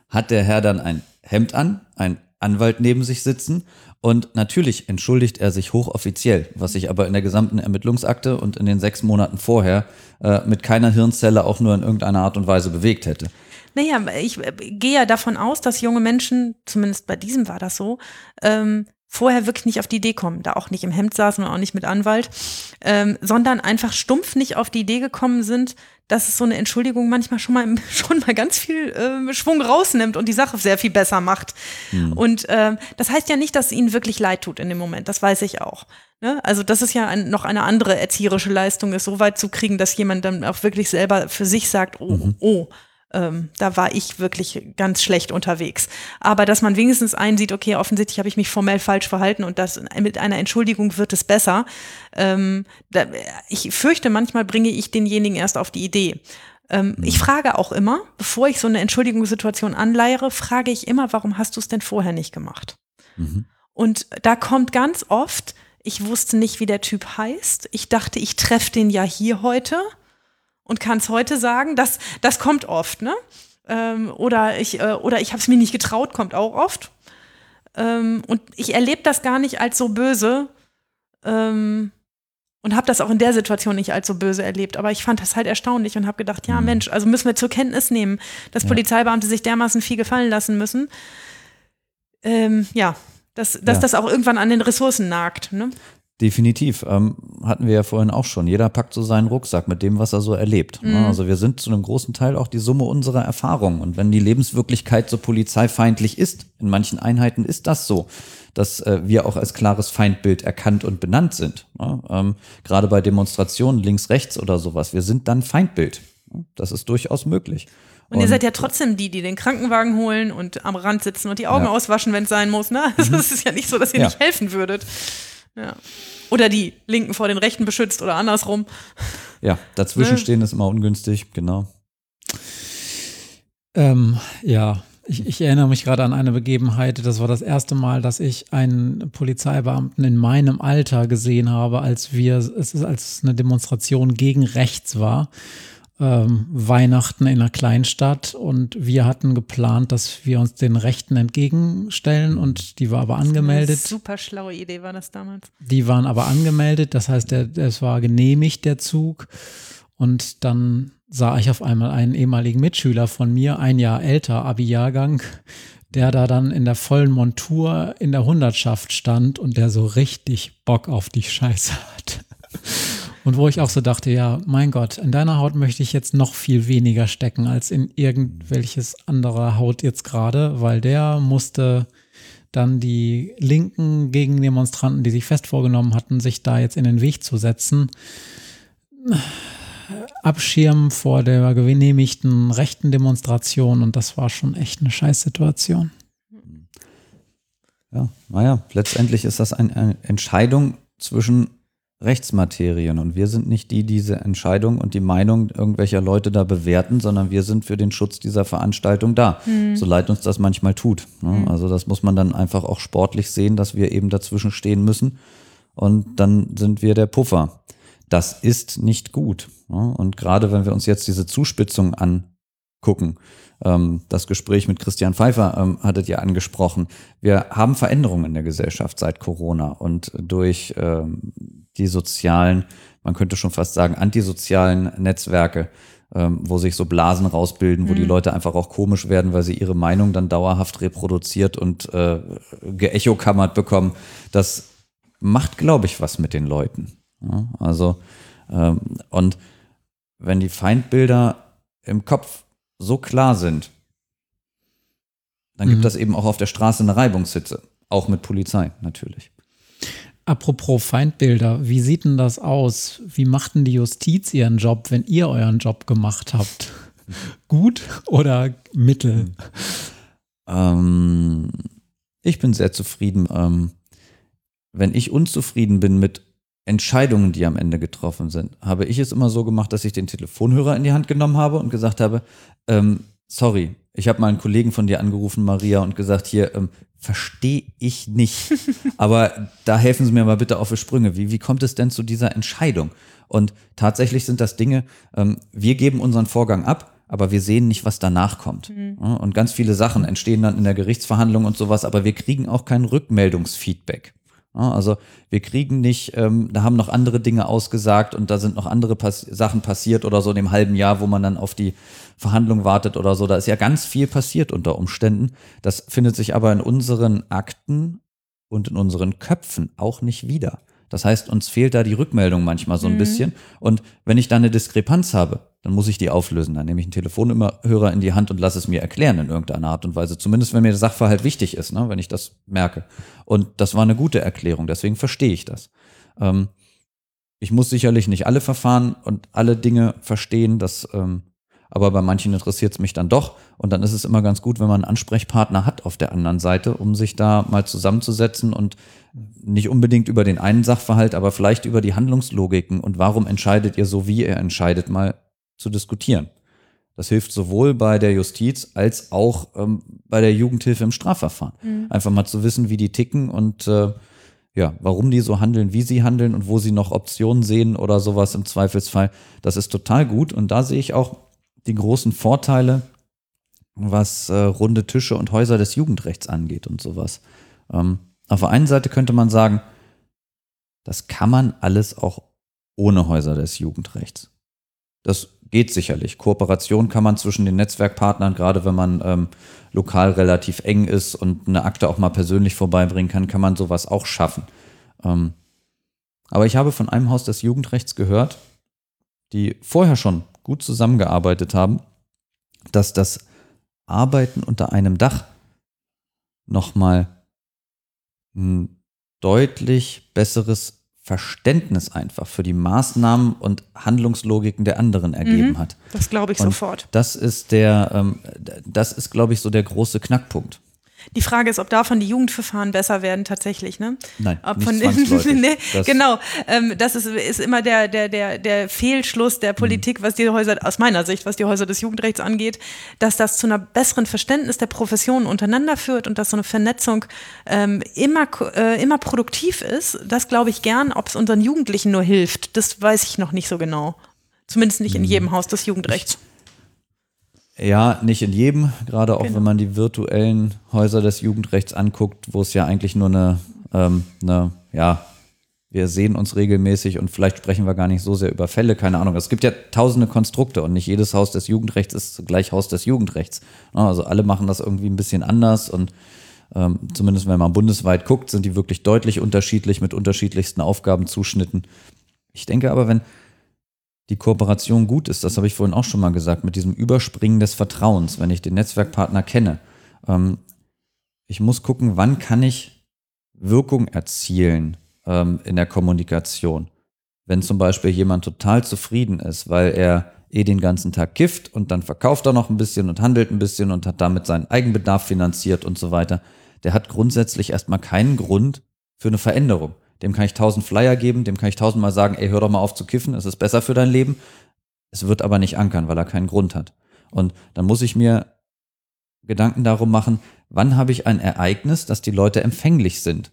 hat der Herr dann ein Hemd an, ein Anwalt neben sich sitzen und natürlich entschuldigt er sich hochoffiziell, was sich aber in der gesamten Ermittlungsakte und in den sechs Monaten vorher äh, mit keiner Hirnzelle auch nur in irgendeiner Art und Weise bewegt hätte. Naja, ich äh, gehe ja davon aus, dass junge Menschen, zumindest bei diesem war das so, ähm, vorher wirklich nicht auf die Idee kommen, da auch nicht im Hemd saßen und auch nicht mit Anwalt, ähm, sondern einfach stumpf nicht auf die Idee gekommen sind, dass es so eine Entschuldigung manchmal schon mal, [laughs] schon mal ganz viel äh, Schwung rausnimmt und die Sache sehr viel besser macht. Mhm. Und äh, das heißt ja nicht, dass es ihnen wirklich leid tut in dem Moment, das weiß ich auch. Ne? Also das ist ja ein, noch eine andere erzieherische Leistung, es so weit zu kriegen, dass jemand dann auch wirklich selber für sich sagt, oh, mhm. oh, ähm, da war ich wirklich ganz schlecht unterwegs. Aber dass man wenigstens einsieht, okay, offensichtlich habe ich mich formell falsch verhalten und das mit einer Entschuldigung wird es besser. Ähm, da, ich fürchte, manchmal bringe ich denjenigen erst auf die Idee. Ähm, mhm. Ich frage auch immer, bevor ich so eine Entschuldigungssituation anleiere, frage ich immer, warum hast du es denn vorher nicht gemacht? Mhm. Und da kommt ganz oft, ich wusste nicht, wie der Typ heißt. Ich dachte, ich treffe den ja hier heute und kann es heute sagen. Das, das kommt oft, ne? Ähm, oder ich, äh, oder ich habe es mir nicht getraut, kommt auch oft. Ähm, und ich erlebe das gar nicht als so böse ähm, und habe das auch in der Situation nicht als so böse erlebt. Aber ich fand das halt erstaunlich und habe gedacht, ja mhm. Mensch, also müssen wir zur Kenntnis nehmen, dass ja. Polizeibeamte sich dermaßen viel gefallen lassen müssen. ähm, ja, dass, dass Ja. das auch irgendwann an den Ressourcen nagt. Ne? Definitiv. Ähm, hatten wir ja vorhin auch schon. Jeder packt so seinen Rucksack mit dem, was er so erlebt. ne? Also wir sind zu einem großen Teil auch die Summe unserer Erfahrungen. Und wenn die Lebenswirklichkeit so polizeifeindlich ist, in manchen Einheiten ist das so, dass äh, wir auch als klares Feindbild erkannt und benannt sind. Ne? Ähm, gerade bei Demonstrationen links, rechts oder sowas. Wir sind dann Feindbild. Ne? Das ist durchaus möglich. Und, ihr seid ja trotzdem die, die den Krankenwagen holen und am Rand sitzen und die Augen Ja. Mhm. auswaschen, wenn es sein muss. Ne? [laughs] Also es ist ja nicht so, dass ihr Ja. nicht helfen würdet. Ja. Oder die Linken vor den Rechten beschützt oder andersrum. ja, dazwischen stehen ist immer ungünstig, genau. Ähm, ja, ich, ich erinnere mich gerade an eine Begebenheit. Das war das erste Mal, dass ich einen Polizeibeamten in meinem Alter gesehen habe, als wir, es ist als eine Demonstration gegen rechts war. Ähm, Weihnachten in einer Kleinstadt und wir hatten geplant, dass wir uns den Rechten entgegenstellen und die war aber angemeldet. Super schlaue Idee war das damals. Die waren aber angemeldet, das heißt, der, es war genehmigt, der Zug. Und dann sah ich auf einmal einen ehemaligen Mitschüler von mir, ein Jahr älter, Abi-Jahrgang, der da dann in der vollen Montur in der Hundertschaft stand und der so richtig Bock auf die Scheiße hat. Und wo ich auch so dachte, ja, mein Gott, in deiner Haut möchte ich jetzt noch viel weniger stecken als in irgendwelches andere Haut jetzt gerade, weil der musste dann die linken Gegendemonstranten, die sich fest vorgenommen hatten, sich da jetzt in den Weg zu setzen, abschirmen vor der genehmigten rechten Demonstration und das war schon echt eine Scheißsituation. Ja, naja, letztendlich ist das ein, eine Entscheidung zwischen Rechtsmaterien und wir sind nicht die, die diese Entscheidung und die Meinung irgendwelcher Leute da bewerten, sondern wir sind für den Schutz dieser Veranstaltung da, so leid uns das manchmal tut. Ne? Also das muss man dann einfach auch sportlich sehen, dass wir eben dazwischen stehen müssen und dann sind wir der Puffer. Das ist nicht gut. Ne? Und gerade wenn wir uns jetzt diese Zuspitzung angucken, ähm, das Gespräch mit Christian Pfeiffer ähm, hattet ihr angesprochen. Wir haben Veränderungen in der Gesellschaft seit Corona und durch ähm, die sozialen, man könnte schon fast sagen, antisozialen Netzwerke, ähm, wo sich so Blasen rausbilden, wo die Leute einfach auch komisch werden, weil sie ihre Meinung dann dauerhaft reproduziert und äh, geechokammert bekommen. Das macht, glaube ich, was mit den Leuten. Ja, also, ähm, und wenn die Feindbilder im Kopf so klar sind, dann gibt Mhm. das eben auch auf der Straße eine Reibungshitze. Auch mit Polizei natürlich. Apropos Feindbilder, wie sieht denn das aus? Wie macht denn die Justiz ihren Job, wenn ihr euren Job gemacht habt? [laughs] Gut oder mittel? Ähm, ich bin sehr zufrieden. Ähm, wenn ich unzufrieden bin mit Entscheidungen, die am Ende getroffen sind, habe ich es immer so gemacht, dass ich den Telefonhörer in die Hand genommen habe und gesagt habe, ähm, sorry, ich habe mal einen Kollegen von dir angerufen, Maria, und gesagt, hier, ähm, verstehe ich nicht. [laughs] Aber da helfen Sie mir mal bitte auf die Sprünge. Wie, wie kommt es denn zu dieser Entscheidung? Und tatsächlich sind das Dinge, ähm, wir geben unseren Vorgang ab, aber wir sehen nicht, was danach kommt. Ja, Und ganz viele Sachen entstehen dann in der Gerichtsverhandlung und sowas, aber wir kriegen auch kein Rückmeldungsfeedback. Also wir kriegen nicht, ähm, da haben noch andere Dinge ausgesagt und da sind noch andere Pass Sachen passiert oder so in dem halben Jahr, wo man dann auf die Verhandlung wartet oder so. Da ist ja ganz viel passiert unter Umständen. Das findet sich aber in unseren Akten und in unseren Köpfen auch nicht wieder. Das heißt, uns fehlt da die Rückmeldung manchmal so ein bisschen. Und wenn ich da eine Diskrepanz habe, dann muss ich die auflösen. Dann nehme ich einen Telefonhörer in die Hand und lasse es mir erklären in irgendeiner Art und Weise. Zumindest wenn mir der Sachverhalt wichtig ist, ne, wenn ich das merke. Und das war eine gute Erklärung, deswegen verstehe ich das. Ähm, ich muss sicherlich nicht alle Verfahren und alle Dinge verstehen, das, ähm, aber bei manchen interessiert es mich dann doch. Und dann ist es immer ganz gut, wenn man einen Ansprechpartner hat auf der anderen Seite, um sich da mal zusammenzusetzen und nicht unbedingt über den einen Sachverhalt, aber vielleicht über die Handlungslogiken und warum entscheidet ihr so, wie ihr entscheidet, mal zu diskutieren. Das hilft sowohl bei der Justiz als auch ähm, bei der Jugendhilfe im Strafverfahren. Einfach mal zu wissen, wie die ticken und äh, ja, warum die so handeln, wie sie handeln und wo sie noch Optionen sehen oder sowas im Zweifelsfall. Das ist total gut und da sehe ich auch die großen Vorteile, was äh, runde Tische und Häuser des Jugendrechts angeht und sowas. Ähm, auf der einen Seite könnte man sagen, das kann man alles auch ohne Häuser des Jugendrechts. Das geht sicherlich. Kooperation kann man zwischen den Netzwerkpartnern, gerade wenn man ähm, lokal relativ eng ist und eine Akte auch mal persönlich vorbeibringen kann, kann man sowas auch schaffen. Ähm, aber ich habe von einem Haus des Jugendrechts gehört, die vorher schon gut zusammengearbeitet haben, dass das Arbeiten unter einem Dach nochmal ein deutlich besseres Verständnis einfach für die Maßnahmen und Handlungslogiken der anderen ergeben Mhm. hat. Das glaube ich Und sofort. Das ist der, ähm, das ist, glaube ich, so der große Knackpunkt. Die Frage ist, ob davon die Jugendverfahren besser werden tatsächlich, ne? Nein, Ob von [laughs] nee, Das- genau. Ähm, das ist, ist immer der, der, der, der Fehlschluss Mhm. der Politik, was die Häuser, aus meiner Sicht, was die Häuser des Jugendrechts angeht, dass das zu einer besseren Verständnis der Professionen untereinander führt und dass so eine Vernetzung ähm, immer, äh, immer produktiv ist. Das glaube ich gern. Ob es unseren Jugendlichen nur hilft, das weiß ich noch nicht so genau. Zumindest nicht in Mhm. jedem Haus des Jugendrechts. Ja, nicht in jedem, gerade auch Genau. wenn man die virtuellen Häuser des Jugendrechts anguckt, wo es ja eigentlich nur eine, ähm, eine, ja, wir sehen uns regelmäßig und vielleicht sprechen wir gar nicht so sehr über Fälle, keine Ahnung. Es gibt ja tausende Konstrukte und nicht jedes Haus des Jugendrechts ist gleich Haus des Jugendrechts. Also alle machen das irgendwie ein bisschen anders und ähm, zumindest wenn man bundesweit guckt, sind die wirklich deutlich unterschiedlich mit unterschiedlichsten Aufgabenzuschnitten. Ich denke aber, wenn die Kooperation gut ist, das habe ich vorhin auch schon mal gesagt, mit diesem Überspringen des Vertrauens, wenn ich den Netzwerkpartner kenne. Ähm, ich muss gucken, wann kann ich Wirkung erzielen ähm, in der Kommunikation. Wenn zum Beispiel jemand total zufrieden ist, weil er eh den ganzen Tag kifft und dann verkauft er noch ein bisschen und handelt ein bisschen und hat damit seinen Eigenbedarf finanziert und so weiter, der hat grundsätzlich erstmal keinen Grund für eine Veränderung. Dem kann ich tausend Flyer geben, dem kann ich tausendmal sagen, ey, hör doch mal auf zu kiffen, es ist besser für dein Leben. Es wird aber nicht ankern, weil er keinen Grund hat. Und dann muss ich mir Gedanken darum machen, wann habe ich ein Ereignis, dass die Leute empfänglich sind,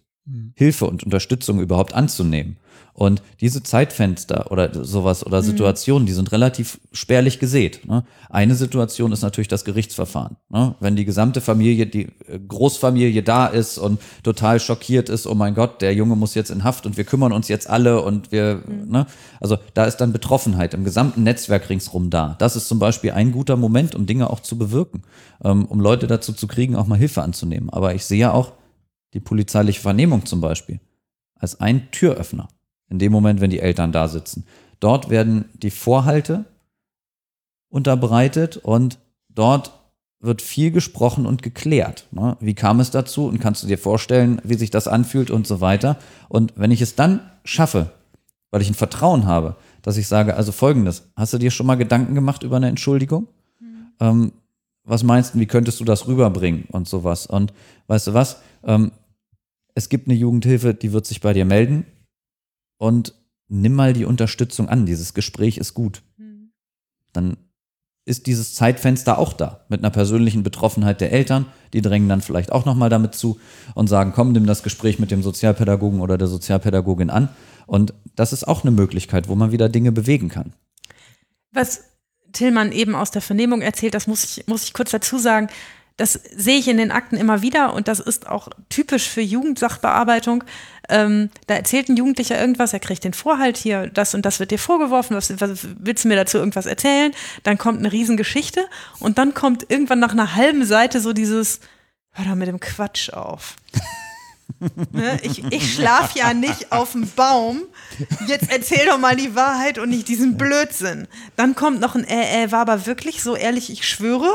Hilfe und Unterstützung überhaupt anzunehmen. Und diese Zeitfenster oder sowas oder Situationen, die sind relativ spärlich gesät. Ne? Eine Situation ist natürlich das Gerichtsverfahren. Ne? Wenn die gesamte Familie, die äh, Großfamilie da ist und total schockiert ist, oh mein Gott, der Junge muss jetzt in Haft und wir kümmern uns jetzt alle und wir, ne? also da ist dann Betroffenheit im gesamten Netzwerk ringsrum da. Das ist zum Beispiel ein guter Moment, um Dinge auch zu bewirken, ähm, um Leute dazu zu kriegen, auch mal Hilfe anzunehmen. Aber ich sehe ja auch die polizeiliche Vernehmung zum Beispiel als ein Türöffner. In dem Moment, wenn die Eltern da sitzen. Dort werden die Vorhalte unterbreitet und dort wird viel gesprochen und geklärt. Ne? Wie kam es dazu und kannst du dir vorstellen, wie sich das anfühlt und so weiter. Und wenn ich es dann schaffe, weil ich ein Vertrauen habe, dass ich sage, also folgendes, hast du dir schon mal Gedanken gemacht über eine Entschuldigung? Ähm, was meinst du, wie könntest du das rüberbringen und sowas? Und weißt du was? Ähm, es gibt eine Jugendhilfe, die wird sich bei dir melden und nimm mal die Unterstützung an. Dieses Gespräch ist gut. Dann ist dieses Zeitfenster auch da mit einer persönlichen Betroffenheit der Eltern. Die drängen dann vielleicht auch nochmal damit zu und sagen, komm, nimm das Gespräch mit dem Sozialpädagogen oder der Sozialpädagogin an. Und das ist auch eine Möglichkeit, wo man wieder Dinge bewegen kann. Was Tillmann eben aus der Vernehmung erzählt, das muss ich, muss ich kurz dazu sagen, das sehe ich in den Akten immer wieder und das ist auch typisch für Jugendsachbearbeitung. Ähm, da erzählt ein Jugendlicher irgendwas, er kriegt den Vorhalt hier, das und das wird dir vorgeworfen, was, was willst du mir dazu irgendwas erzählen? Dann kommt eine Riesengeschichte und dann kommt irgendwann nach einer halben Seite so dieses, hör doch mit dem Quatsch auf. [laughs] Ne? Ich, ich schlaf ja nicht auf dem Baum. Jetzt erzähl doch mal die Wahrheit und nicht diesen Blödsinn. Dann kommt noch ein äh, äh, war aber wirklich so ehrlich, ich schwöre.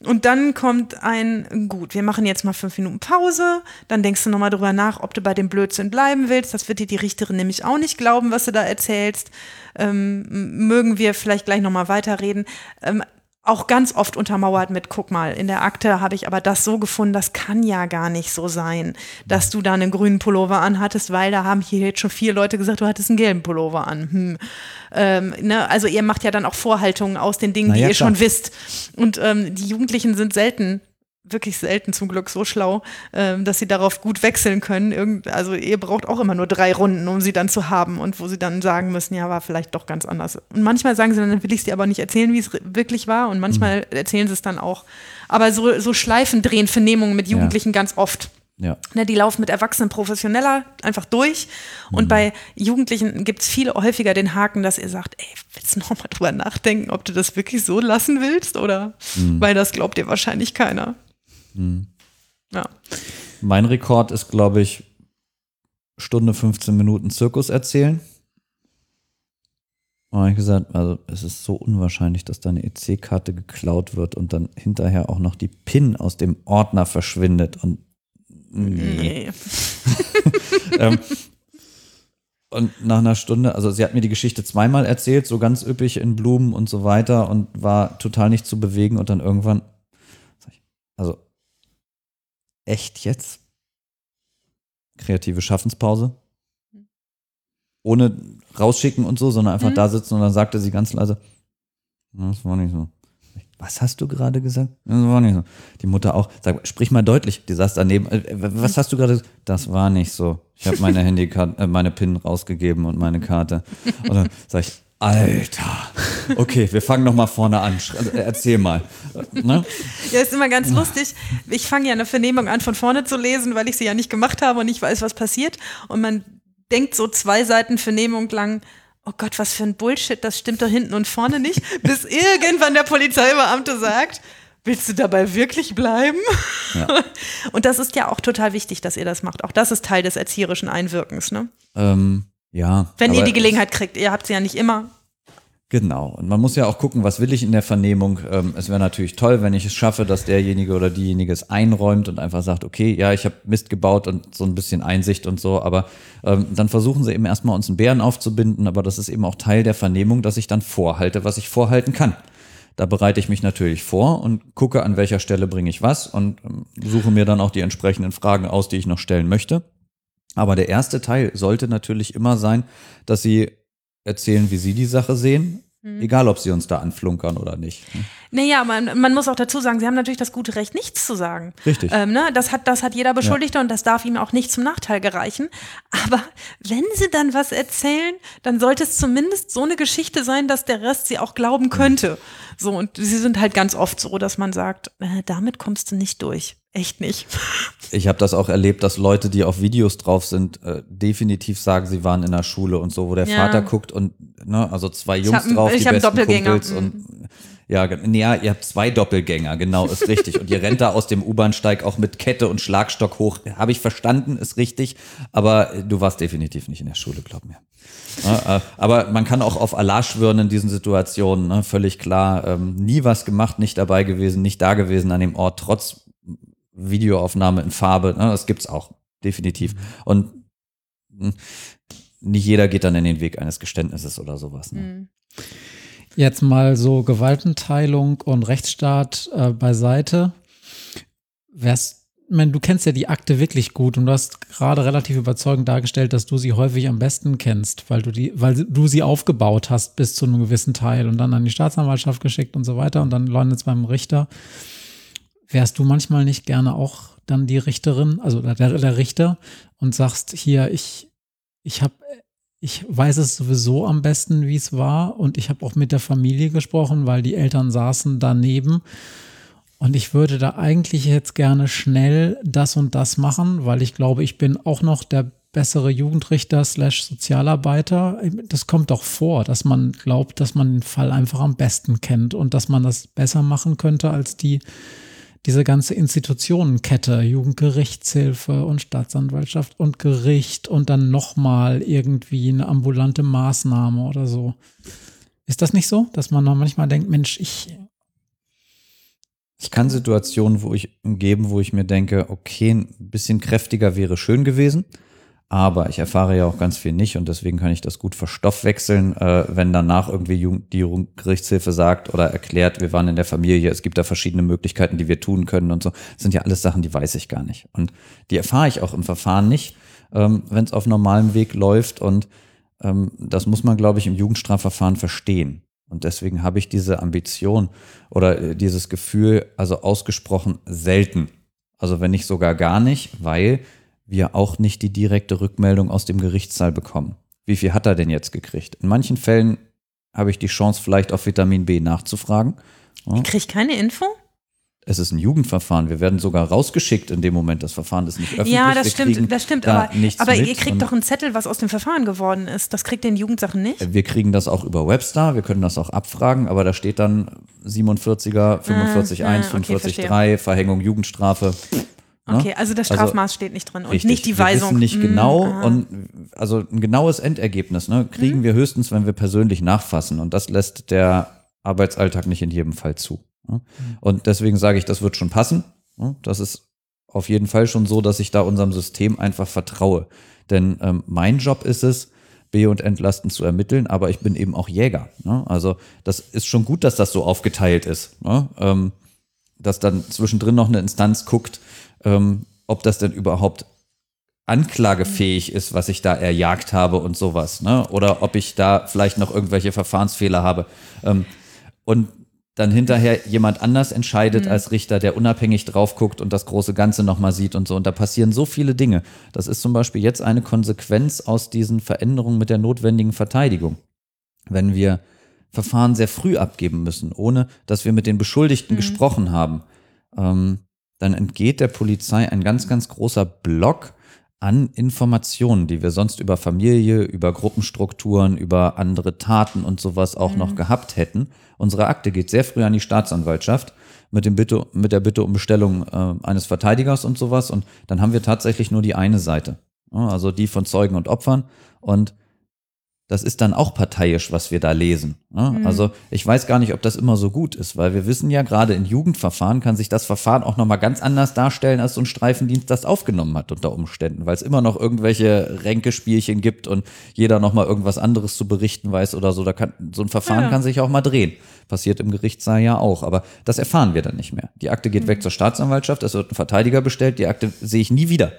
Und dann kommt ein, gut, wir machen jetzt mal fünf Minuten Pause. Dann denkst du nochmal drüber nach, ob du bei dem Blödsinn bleiben willst. Das wird dir die Richterin nämlich auch nicht glauben, was du da erzählst. Ähm, mögen wir vielleicht gleich nochmal weiterreden. Ähm, auch ganz oft untermauert mit, guck mal, in der Akte habe ich aber das so gefunden, das kann ja gar nicht so sein, dass du da einen grünen Pullover anhattest, weil da haben hier jetzt schon vier Leute gesagt, du hattest einen gelben Pullover an. Hm. Ähm, ne? Also ihr macht ja dann auch Vorhaltungen aus den Dingen, Na die ja, ihr klar. schon wisst. Und ähm, die Jugendlichen sind selten wirklich selten zum Glück so schlau, ähm, dass sie darauf gut wechseln können. Irgend, also ihr braucht auch immer nur drei Runden, um sie dann zu haben und wo sie dann sagen müssen, ja, war vielleicht doch ganz anders. Und manchmal sagen sie dann, will ich es dir aber nicht erzählen, wie es wirklich war und manchmal erzählen sie es dann auch. Aber so, so Schleifen drehen Vernehmungen mit Jugendlichen ganz oft. Ja. Ne, die laufen mit Erwachsenen professioneller einfach durch. Und bei Jugendlichen gibt es viel häufiger den Haken, dass ihr sagt, ey, willst du noch mal drüber nachdenken, ob du das wirklich so lassen willst? Oder weil das glaubt dir wahrscheinlich keiner. Ja. Mein Rekord ist, glaube ich, Stunde 15 Minuten Zirkus erzählen. Und hab ich gesagt, also es ist so unwahrscheinlich, dass deine EC-Karte geklaut wird und dann hinterher auch noch die PIN aus dem Ordner verschwindet und nee. [laughs] Ähm, und nach einer Stunde, also sie hat mir die Geschichte zweimal erzählt, so ganz üppig in Blumen und so weiter und war total nicht zu bewegen und dann irgendwann, also echt jetzt? Kreative Schaffenspause? Ohne rausschicken und so, sondern einfach da sitzen und dann sagte sie ganz leise, "Ja, das war nicht so. Was hast du gerade gesagt? Das war nicht so. Die Mutter auch, sag, sprich mal deutlich. Die saß daneben. "Äh, Was hast du gerade gesagt? Das war nicht so. Ich habe meine [laughs] Handykarte, äh, meine PIN rausgegeben und meine Karte. Und dann sag ich, Alter. Okay, wir fangen noch mal vorne an. Äh, Erzähl mal. Ne? Ja, ist immer ganz lustig. Ich fange ja eine Vernehmung an, von vorne zu lesen, weil ich sie ja nicht gemacht habe und nicht weiß, was passiert. Und man denkt so zwei Seiten Vernehmung lang, oh Gott, was für ein Bullshit, das stimmt doch hinten und vorne nicht, [laughs] bis irgendwann der Polizeibeamte sagt, willst du dabei wirklich bleiben? Ja. [laughs] Und das ist ja auch total wichtig, dass ihr das macht. Auch das ist Teil des erzieherischen Einwirkens. Ne? Ähm, ja. Wenn ihr die Gelegenheit kriegt, ihr habt sie ja nicht immer. Genau. Und man muss ja auch gucken, was will ich in der Vernehmung. Ähm, es wäre natürlich toll, wenn ich es schaffe, dass derjenige oder diejenige es einräumt und einfach sagt, okay, ja, ich habe Mist gebaut und so ein bisschen Einsicht und so. Aber ähm, dann versuchen sie eben erstmal uns einen Bären aufzubinden. Aber das ist eben auch Teil der Vernehmung, dass ich dann vorhalte, was ich vorhalten kann. Da bereite ich mich natürlich vor und gucke, an welcher Stelle bringe ich was und ähm, suche mir dann auch die entsprechenden Fragen aus, die ich noch stellen möchte. Aber der erste Teil sollte natürlich immer sein, dass Sie erzählen, wie Sie die Sache sehen, egal ob Sie uns da anflunkern oder nicht. Naja, man, man muss auch dazu sagen, sie haben natürlich das gute Recht, nichts zu sagen. Richtig. Ähm, ne? das, hat, das hat jeder Beschuldigte und das darf ihm auch nicht zum Nachteil gereichen. Aber wenn sie dann was erzählen, dann sollte es zumindest so eine Geschichte sein, dass der Rest sie auch glauben könnte. So, und sie sind halt ganz oft so, dass man sagt, äh, damit kommst du nicht durch. Echt nicht. [laughs] Ich habe das auch erlebt, dass Leute, die auf Videos drauf sind, äh, definitiv sagen, sie waren in der Schule und so, wo der Ja. Vater guckt und ne, also zwei Jungs hab- drauf, ich die besten Doppelgänger. Kumpels und ja, ge- nee, ja, ihr habt zwei Doppelgänger, genau, ist richtig. Und ihr rennt da aus dem U-Bahnsteig auch mit Kette und Schlagstock hoch. Habe ich verstanden, ist richtig, aber äh, du warst definitiv nicht in der Schule, glaub mir. Ja, äh, aber man kann auch auf Allah schwören in diesen Situationen, ne, völlig klar. Ähm, nie was gemacht, nicht dabei gewesen, nicht da gewesen an dem Ort, trotz Videoaufnahme in Farbe. Ne, das gibt's auch, definitiv. Und mh, nicht jeder geht dann in den Weg eines Geständnisses oder sowas. Ne? Jetzt mal so Gewaltenteilung und Rechtsstaat äh, beiseite. Wärst, ich meine, du kennst ja die Akte wirklich gut und du hast gerade relativ überzeugend dargestellt, dass du sie häufig am besten kennst, weil du die, weil du sie aufgebaut hast bis zu einem gewissen Teil und dann an die Staatsanwaltschaft geschickt und so weiter und dann landet es beim Richter. Wärst du manchmal nicht gerne auch dann die Richterin, also der, der Richter und sagst hier, ich, ich habe ich weiß es sowieso am besten, wie es war. Und ich habe auch mit der Familie gesprochen, weil die Eltern saßen daneben. Und ich würde da eigentlich jetzt gerne schnell das und das machen, weil ich glaube, ich bin auch noch der bessere Jugendrichter slash Sozialarbeiter. Das kommt doch vor, dass man glaubt, dass man den Fall einfach am besten kennt und dass man das besser machen könnte als die, diese ganze Institutionenkette, Jugendgerichtshilfe und Staatsanwaltschaft und Gericht und dann nochmal irgendwie eine ambulante Maßnahme oder so. Ist das nicht so, dass man manchmal denkt, Mensch, ich, Ich kann Situationen, wo ich geben, wo ich mir denke, okay, ein bisschen kräftiger wäre schön gewesen. Aber ich erfahre ja auch ganz viel nicht und deswegen kann ich das gut verstoffwechseln, äh, wenn danach irgendwie die Jugendgerichtshilfe sagt oder erklärt, wir waren in der Familie, es gibt da verschiedene Möglichkeiten, die wir tun können und so. Das sind ja alles Sachen, die weiß ich gar nicht. Und die erfahre ich auch im Verfahren nicht, ähm, wenn es auf normalem Weg läuft. Und ähm, das muss man, glaube ich, im Jugendstrafverfahren verstehen. Und deswegen habe ich diese Ambition oder äh, dieses Gefühl also ausgesprochen selten. Also wenn nicht sogar gar nicht, weil wir auch nicht die direkte Rückmeldung aus dem Gerichtssaal bekommen. Wie viel hat er denn jetzt gekriegt? In manchen Fällen habe ich die Chance, vielleicht auf Vitamin B nachzufragen. Ja. Ich keine Info? es ist ein Jugendverfahren. Wir werden sogar rausgeschickt in dem Moment. Das Verfahren ist nicht öffentlich. Ja, das Wir stimmt, das stimmt. da Aber, aber ihr kriegt doch einen Zettel, was aus dem Verfahren geworden ist. Das kriegt in Jugendsachen nicht. Wir kriegen das auch über Webstar. Wir können das auch abfragen, aber da steht dann 47er, 45.1, ah, okay, 45.3, Verhängung Jugendstrafe. Ne? Okay, also das Also, Strafmaß steht nicht drin und Richtig. nicht die Wir Weisung. wissen nicht Mm, genau aha. und also ein genaues Endergebnis ne, Mhm. kriegen wir höchstens, wenn wir persönlich nachfassen und das lässt der Arbeitsalltag nicht in jedem Fall zu. Ne? Und deswegen sage ich, das wird schon passen. Ne? Das ist auf jeden Fall schon so, dass ich da unserem System einfach vertraue. Denn ähm, mein Job ist es, B- und Entlasten zu ermitteln, aber ich bin eben auch Jäger. Ne? Also das ist schon gut, dass das so aufgeteilt ist. Ne? Ähm, dass dann zwischendrin noch eine Instanz guckt, ähm, ob das denn überhaupt anklagefähig ist, was ich da erjagt habe und sowas, ne? Oder ob ich da vielleicht noch irgendwelche Verfahrensfehler habe. Ähm, und dann hinterher jemand anders entscheidet als Richter, der unabhängig drauf guckt und das große Ganze nochmal sieht und so. Und da passieren so viele Dinge. Das ist zum Beispiel jetzt eine Konsequenz aus diesen Veränderungen mit der notwendigen Verteidigung. Wenn wir Verfahren sehr früh abgeben müssen, ohne dass wir mit den Beschuldigten gesprochen haben, ähm, dann entgeht der Polizei ein ganz, ganz großer Block an Informationen, die wir sonst über Familie, über Gruppenstrukturen, über andere Taten und sowas auch noch gehabt hätten. Unsere Akte geht sehr früh an die Staatsanwaltschaft mit, dem Bitte, mit der Bitte um Bestellung äh, eines Verteidigers und sowas. Und dann haben wir tatsächlich nur die eine Seite. Also die von Zeugen und Opfern. Und das ist dann auch parteiisch, was wir da lesen. ne? Also ich weiß gar nicht, ob das immer so gut ist, weil wir wissen ja, gerade in Jugendverfahren kann sich das Verfahren auch nochmal ganz anders darstellen, als so ein Streifendienst das aufgenommen hat unter Umständen, weil es immer noch irgendwelche Ränkespielchen gibt und jeder nochmal irgendwas anderes zu berichten weiß oder so. Da kann, so ein Verfahren Ja. kann sich auch mal drehen. Passiert im Gerichtssaal ja auch, aber das erfahren wir dann nicht mehr. Die Akte geht weg zur Staatsanwaltschaft, es wird ein Verteidiger bestellt, die Akte sehe ich nie wieder.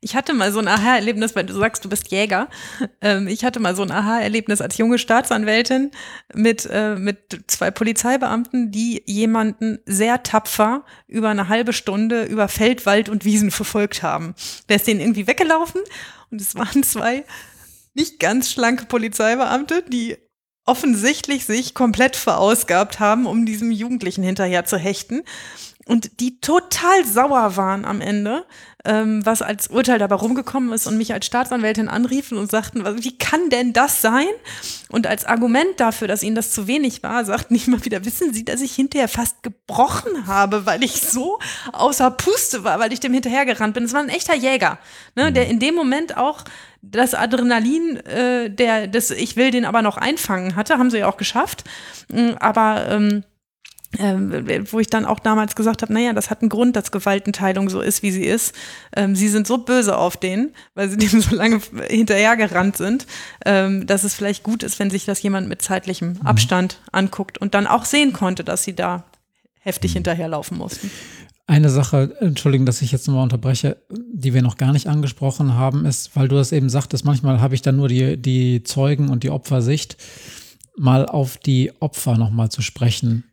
Ich hatte mal so ein Aha-Erlebnis, weil du sagst, du bist Jäger. Ähm, ich hatte mal so ein Aha-Erlebnis als junge Staatsanwältin mit, äh, mit zwei Polizeibeamten, die jemanden sehr tapfer über eine halbe Stunde über Feld, Wald und Wiesen verfolgt haben. Der ist denen irgendwie weggelaufen und es waren zwei nicht ganz schlanke Polizeibeamte, die offensichtlich sich komplett verausgabt haben, um diesem Jugendlichen hinterher zu hechten und die total sauer waren am Ende, ähm, was als Urteil dabei rumgekommen ist und mich als Staatsanwältin anriefen und sagten, wie kann denn das sein? Und als Argument dafür, dass ihnen das zu wenig war, sagten die immer wieder, wissen Sie, dass ich hinterher fast gebrochen habe, weil ich so außer Puste war, weil ich dem hinterhergerannt bin. Es war ein echter Jäger, ne, der in dem Moment auch das Adrenalin, äh, der, das ich will den aber noch einfangen hatte, haben sie ja auch geschafft. Mm, Aber ähm, ähm, wo ich dann auch damals gesagt habe, naja, das hat einen Grund, dass Gewaltenteilung so ist, wie sie ist. Ähm, sie sind so böse auf den, weil sie [laughs] dem so lange hinterhergerannt sind, ähm, dass es vielleicht gut ist, wenn sich das jemand mit zeitlichem Abstand anguckt und dann auch sehen konnte, dass sie da heftig hinterherlaufen mussten. Eine Sache, entschuldigen, dass ich jetzt nochmal unterbreche, die wir noch gar nicht angesprochen haben, ist, weil du das eben sagtest, manchmal habe ich dann nur die, die Zeugen- und die Opfersicht, mal auf die Opfer nochmal zu sprechen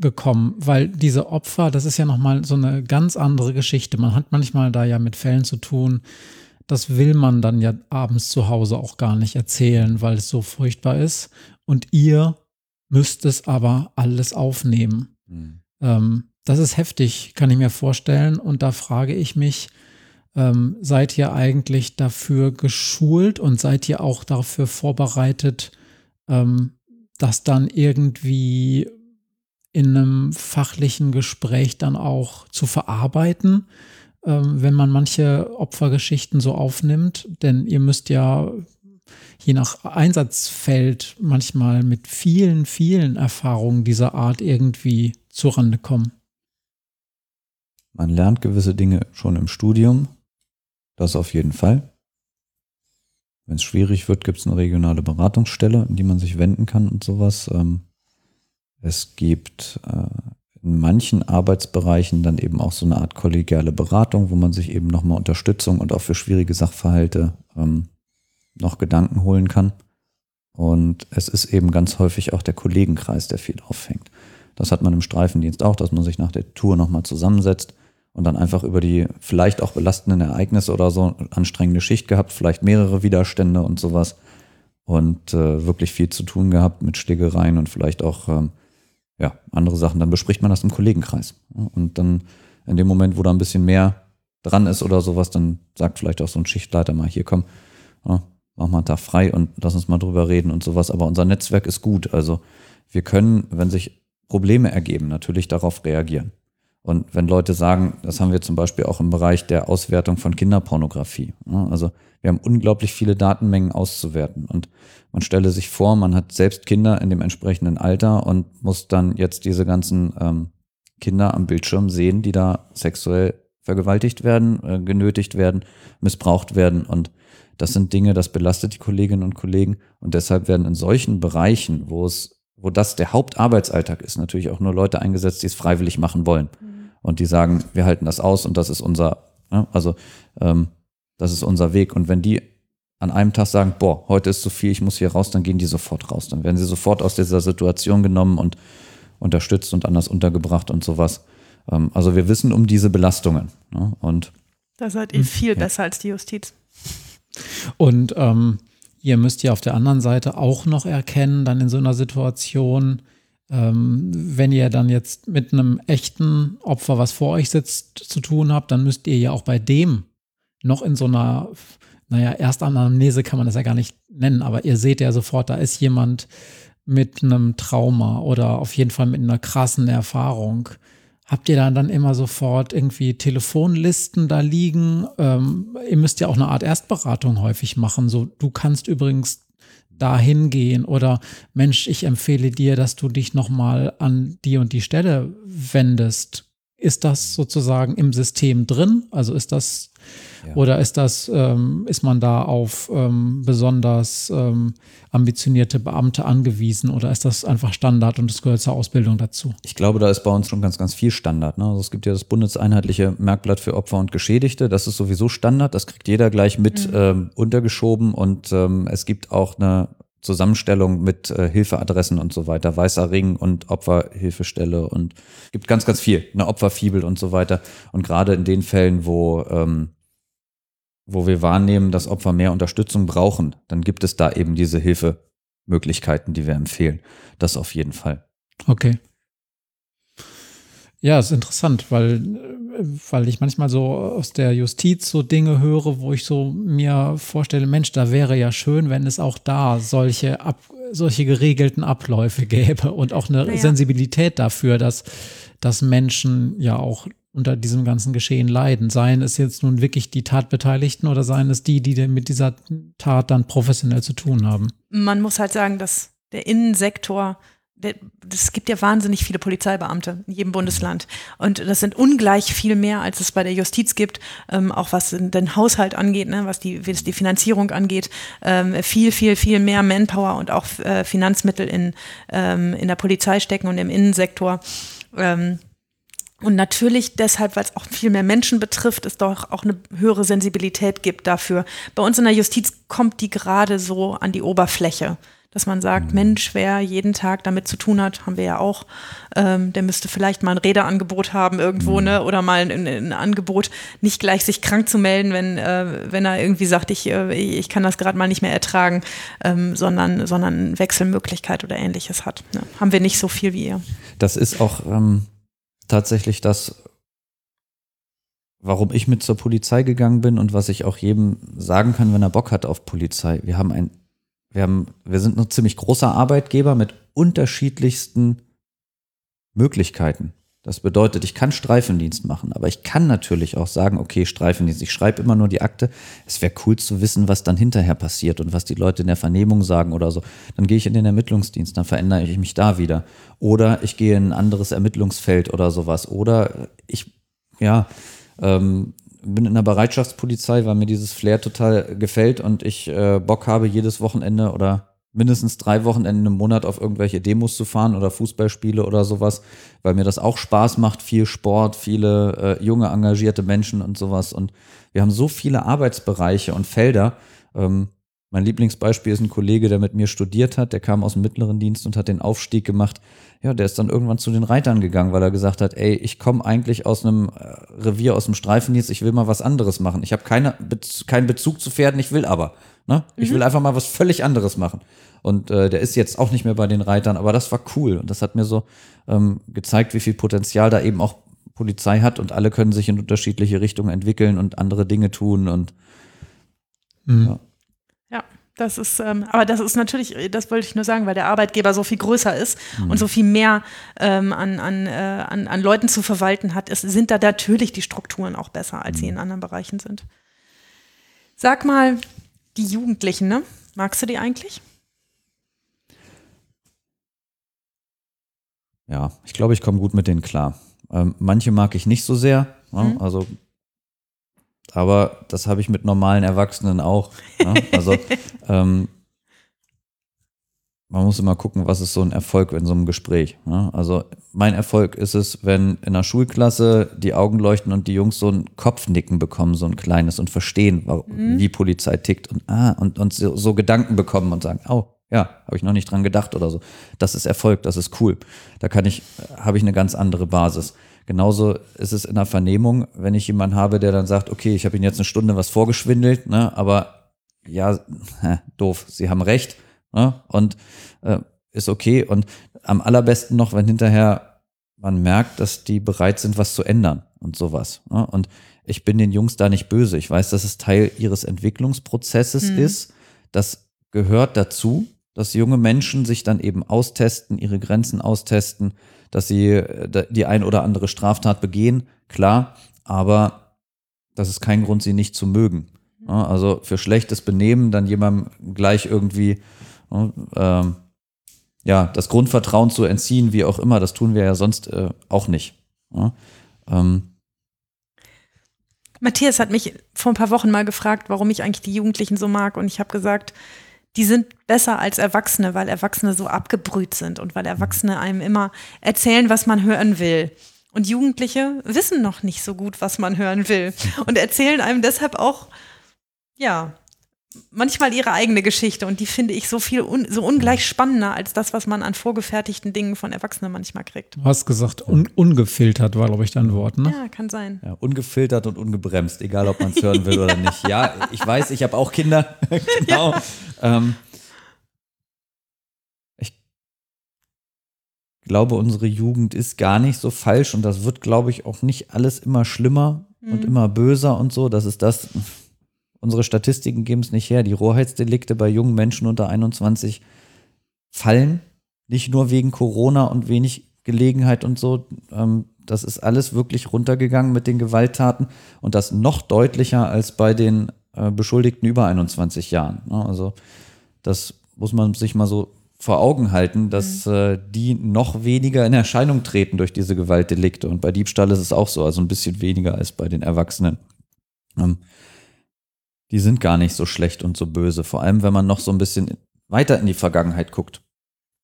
gekommen, weil diese Opfer, das ist ja nochmal so eine ganz andere Geschichte. Man hat manchmal da ja mit Fällen zu tun, das will man dann ja abends zu Hause auch gar nicht erzählen, weil es so furchtbar ist. Und ihr müsst es aber alles aufnehmen. Ähm, das ist heftig, kann ich mir vorstellen. Und da frage ich mich, ähm, seid ihr eigentlich dafür geschult und seid ihr auch dafür vorbereitet, ähm, das dann irgendwie in einem fachlichen Gespräch dann auch zu verarbeiten, ähm, wenn man manche Opfergeschichten so aufnimmt? Denn ihr müsst ja je nach Einsatzfeld manchmal mit vielen, vielen Erfahrungen dieser Art irgendwie zurande kommen. Man lernt gewisse Dinge schon im Studium. Das auf jeden Fall. Wenn es schwierig wird, gibt es eine regionale Beratungsstelle, an die man sich wenden kann und sowas. Ähm, Es gibt äh, in manchen Arbeitsbereichen dann eben auch so eine Art kollegiale Beratung, wo man sich eben nochmal Unterstützung und auch für schwierige Sachverhalte ähm, noch Gedanken holen kann. Und es ist eben ganz häufig auch der Kollegenkreis, der viel auffängt. Das hat man im Streifendienst auch, dass man sich nach der Tour nochmal zusammensetzt und dann einfach über die vielleicht auch belastenden Ereignisse oder so anstrengende Schicht gehabt, vielleicht mehrere Widerstände und sowas und äh, wirklich viel zu tun gehabt mit Schlägereien und vielleicht auch ähm, ja, andere Sachen, dann bespricht man das im Kollegenkreis. Und dann in dem Moment, wo da ein bisschen mehr dran ist oder sowas, dann sagt vielleicht auch so ein Schichtleiter mal, hier komm, mach mal einen Tag frei und lass uns mal drüber reden und sowas. Aber unser Netzwerk ist gut. Also wir können, wenn sich Probleme ergeben, natürlich darauf reagieren. Und wenn Leute sagen, das haben wir zum Beispiel auch im Bereich der Auswertung von Kinderpornografie. Also wir haben unglaublich viele Datenmengen auszuwerten. Und man stelle sich vor, man hat selbst Kinder in dem entsprechenden Alter und muss dann jetzt diese ganzen ähm, Kinder am Bildschirm sehen, die da sexuell vergewaltigt werden, äh, genötigt werden, missbraucht werden. Und das sind Dinge, das belastet die Kolleginnen und Kollegen. Und deshalb werden in solchen Bereichen, wo es, wo das der Hauptarbeitsalltag ist, natürlich auch nur Leute eingesetzt, die es freiwillig machen wollen. Mhm. Und die sagen, wir halten das aus und das ist unser, ja, also ähm, das ist unser Weg. Und wenn die an einem Tag sagen, boah, heute ist zu viel, ich muss hier raus, dann gehen die sofort raus. Dann werden sie sofort aus dieser Situation genommen und unterstützt und anders untergebracht und sowas. Ähm, also wir wissen um diese Belastungen. Ne? Und da seid ihr viel ja. besser als die Justiz. Und ähm, ihr müsst ja auf der anderen Seite auch noch erkennen, dann in so einer Situation, ähm, wenn ihr dann jetzt mit einem echten Opfer, was vor euch sitzt, zu tun habt, dann müsst ihr ja auch bei dem noch in so einer, naja, Erstanamnese kann man das ja gar nicht nennen, aber ihr seht ja sofort, da ist jemand mit einem Trauma oder auf jeden Fall mit einer krassen Erfahrung. Habt ihr dann, dann immer sofort irgendwie Telefonlisten da liegen? Ähm, ihr müsst ja auch eine Art Erstberatung häufig machen. So, du kannst übrigens dahin gehen oder Mensch, ich empfehle dir, dass du dich nochmal an die und die Stelle wendest. Ist das sozusagen im System drin? Also ist das ja. oder ist das, ähm, ist man da auf ähm, besonders ähm, ambitionierte Beamte angewiesen oder ist das einfach Standard und es gehört zur Ausbildung dazu? Ich glaube, da ist bei uns schon ganz, ganz viel Standard. Ne? Also es gibt ja das bundeseinheitliche Merkblatt für Opfer und Geschädigte. Das ist sowieso Standard. Das kriegt jeder gleich mit mhm. ähm, untergeschoben und ähm, es gibt auch eine Zusammenstellung mit äh, Hilfeadressen und so weiter, Weißer Ring und Opferhilfestelle und gibt ganz, ganz viel, eine Opferfibel und so weiter. Und gerade in den Fällen, wo, ähm, wo wir wahrnehmen, dass Opfer mehr Unterstützung brauchen, dann gibt es da eben diese Hilfemöglichkeiten, die wir empfehlen. Das auf jeden Fall. Okay. Ja, ist interessant, weil, weil ich manchmal so aus der Justiz so Dinge höre, wo ich so mir vorstelle, Mensch, da wäre ja schön, wenn es auch da solche, ab, solche geregelten Abläufe gäbe und auch eine naja. Sensibilität dafür, dass, dass Menschen ja auch unter diesem ganzen Geschehen leiden. Seien es jetzt nun wirklich die Tatbeteiligten oder seien es die, die mit dieser Tat dann professionell zu tun haben. Man muss halt sagen, dass der Innensektor es gibt ja wahnsinnig viele Polizeibeamte in jedem Bundesland. Und das sind ungleich viel mehr, als es bei der Justiz gibt, ähm, auch was den Haushalt angeht, ne, was die, was die Finanzierung angeht. Ähm, viel, viel, viel mehr Manpower und auch äh, Finanzmittel in, ähm, in der Polizei stecken und im Innensektor. Ähm, und natürlich deshalb, weil es auch viel mehr Menschen betrifft, es doch auch eine höhere Sensibilität gibt dafür. Bei uns in der Justiz kommt die gerade so an die Oberfläche dass man sagt, mhm. Mensch, wer jeden Tag damit zu tun hat, haben wir ja auch, ähm, der müsste vielleicht mal ein Redeangebot haben irgendwo, mhm. ne, oder mal ein, ein, Angebot, nicht gleich sich krank zu melden, wenn, äh, wenn er irgendwie sagt, ich, äh, ich kann das gerade mal nicht mehr ertragen, ähm, sondern, sondern Wechselmöglichkeit oder ähnliches hat. Ne? Haben wir nicht so viel wie ihr. Das ist auch ähm, tatsächlich das, warum ich mit zur Polizei gegangen bin und was ich auch jedem sagen kann, wenn er Bock hat auf Polizei. Wir haben ein wir, haben, wir sind ein ziemlich großer Arbeitgeber mit unterschiedlichsten Möglichkeiten. Das bedeutet, ich kann Streifendienst machen, aber ich kann natürlich auch sagen, okay, Streifendienst, ich schreibe immer nur die Akte. Es wäre cool zu wissen, was dann hinterher passiert und was die Leute in der Vernehmung sagen oder so. Dann gehe ich in den Ermittlungsdienst, dann verändere ich mich da wieder. Oder ich gehe in ein anderes Ermittlungsfeld oder sowas. Oder ich, ja, ähm, bin in der Bereitschaftspolizei, weil mir dieses Flair total gefällt und ich äh, Bock habe, jedes Wochenende oder mindestens drei Wochenenden im Monat auf irgendwelche Demos zu fahren oder Fußballspiele oder sowas, weil mir das auch Spaß macht, viel Sport, viele äh, junge, engagierte Menschen und sowas. Und wir haben so viele Arbeitsbereiche und Felder. Ähm, Mein Lieblingsbeispiel ist ein Kollege, der mit mir studiert hat, der kam aus dem mittleren Dienst und hat den Aufstieg gemacht. Ja, der ist dann irgendwann zu den Reitern gegangen, weil er gesagt hat, ey, ich komme eigentlich aus einem äh, Revier, aus dem Streifendienst, ich will mal was anderes machen. Ich habe keine, keinen Bezug zu Pferden, ich will aber. Ne? Ich mhm. will einfach mal was völlig anderes machen. Und äh, der ist jetzt auch nicht mehr bei den Reitern, aber das war cool. Und das hat mir so ähm, gezeigt, wie viel Potenzial da eben auch Polizei hat und alle können sich in unterschiedliche Richtungen entwickeln und andere Dinge tun und mhm. ja. Das ist, ähm, aber das ist natürlich, das wollte ich nur sagen, weil der Arbeitgeber so viel größer ist mhm. und so viel mehr ähm, an, an, äh, an, an Leuten zu verwalten hat, ist, sind da natürlich die Strukturen auch besser, als mhm. sie in anderen Bereichen sind. Sag mal, die Jugendlichen, ne? Magst du die eigentlich? Ja, ich glaube, ich komme gut mit denen klar. Ähm, manche mag ich nicht so sehr. Ne? Mhm. Also, aber das habe ich mit normalen Erwachsenen auch. Ne? Also, [laughs] ähm, man muss immer gucken, was ist so ein Erfolg in so einem Gespräch. Ne? Also mein Erfolg ist es, wenn in der Schulklasse die Augen leuchten und die Jungs so ein Kopfnicken bekommen, so ein kleines und verstehen, mhm. wie Polizei tickt und ah und, und so, so Gedanken bekommen und sagen, oh, ja, habe ich noch nicht dran gedacht oder so. Das ist Erfolg, das ist cool. Da kann ich, habe ich eine ganz andere Basis. Genauso ist es in der Vernehmung, wenn ich jemanden habe, der dann sagt, okay, ich habe Ihnen jetzt eine Stunde was vorgeschwindelt, ne, aber ja, [laughs] hä, doof, Sie haben recht, ne, und äh, ist okay. Und am allerbesten noch, wenn hinterher man merkt, dass die bereit sind, was zu ändern und sowas. Ne? Und ich bin den Jungs da nicht böse. Ich weiß, dass es Teil ihres Entwicklungsprozesses mhm. ist. Das gehört dazu dass junge Menschen sich dann eben austesten, ihre Grenzen austesten, dass sie äh, die ein oder andere Straftat begehen, klar, aber das ist kein Grund, sie nicht zu mögen. Also für schlechtes Benehmen dann jemandem gleich irgendwie ähm, ja, das Grundvertrauen zu entziehen, wie auch immer, das tun wir ja sonst äh, auch nicht. Ähm, Matthias hat mich vor ein paar Wochen mal gefragt, warum ich eigentlich die Jugendlichen so mag. Und ich habe gesagt, die sind besser als Erwachsene, weil Erwachsene so abgebrüht sind und weil Erwachsene einem immer erzählen, was man hören will. Und Jugendliche wissen noch nicht so gut, was man hören will und erzählen einem deshalb auch, ja, manchmal ihre eigene Geschichte und die finde ich so viel un, so ungleich spannender als das, was man an vorgefertigten Dingen von Erwachsenen manchmal kriegt. Du hast gesagt, un, ungefiltert war, glaube ich, dein Wort, ne? Ja, kann sein. Ja, ungefiltert und ungebremst, egal ob man es hören will oder nicht. Ja, ich weiß, ich habe auch Kinder. [laughs] genau. Ja. Ähm, ich glaube, unsere Jugend ist gar nicht so falsch und das wird, glaube ich, auch nicht alles immer schlimmer mhm. und immer böser und so. Das ist das Unsere Statistiken geben es nicht her. Die Rohheitsdelikte bei jungen Menschen unter 21 fallen. Nicht nur wegen Corona und wenig Gelegenheit und so. Ähm, das ist alles wirklich runtergegangen mit den Gewalttaten und das noch deutlicher als bei den äh, Beschuldigten über 21 Jahren. Ne? Also das muss man sich mal so vor Augen halten, dass mhm. äh, die noch weniger in Erscheinung treten durch diese Gewaltdelikte. Und bei Diebstahl ist es auch so, also ein bisschen weniger als bei den Erwachsenen. Die sind gar nicht so schlecht und so böse. Vor allem, wenn man noch so ein bisschen weiter in die Vergangenheit guckt.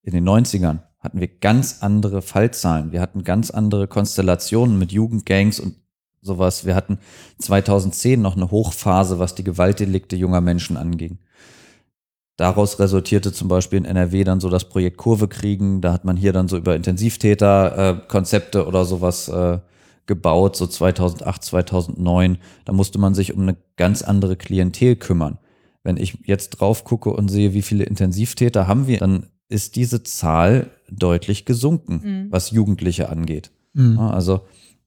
In den 90ern hatten wir ganz andere Fallzahlen. Wir hatten ganz andere Konstellationen mit Jugendgangs und sowas. Wir hatten 2010 noch eine Hochphase, was die Gewaltdelikte junger Menschen anging. Daraus resultierte zum Beispiel in NRW dann so das Projekt Kurve kriegen. Da hat man hier dann so über Intensivtäter-Konzepte äh, oder sowas äh, gebaut, so 2008, 2009. Da musste man sich um eine ganz andere Klientel kümmern. Wenn ich jetzt drauf gucke und sehe, wie viele Intensivtäter haben wir, dann ist diese Zahl deutlich gesunken, mhm. was Jugendliche angeht. Mhm. Also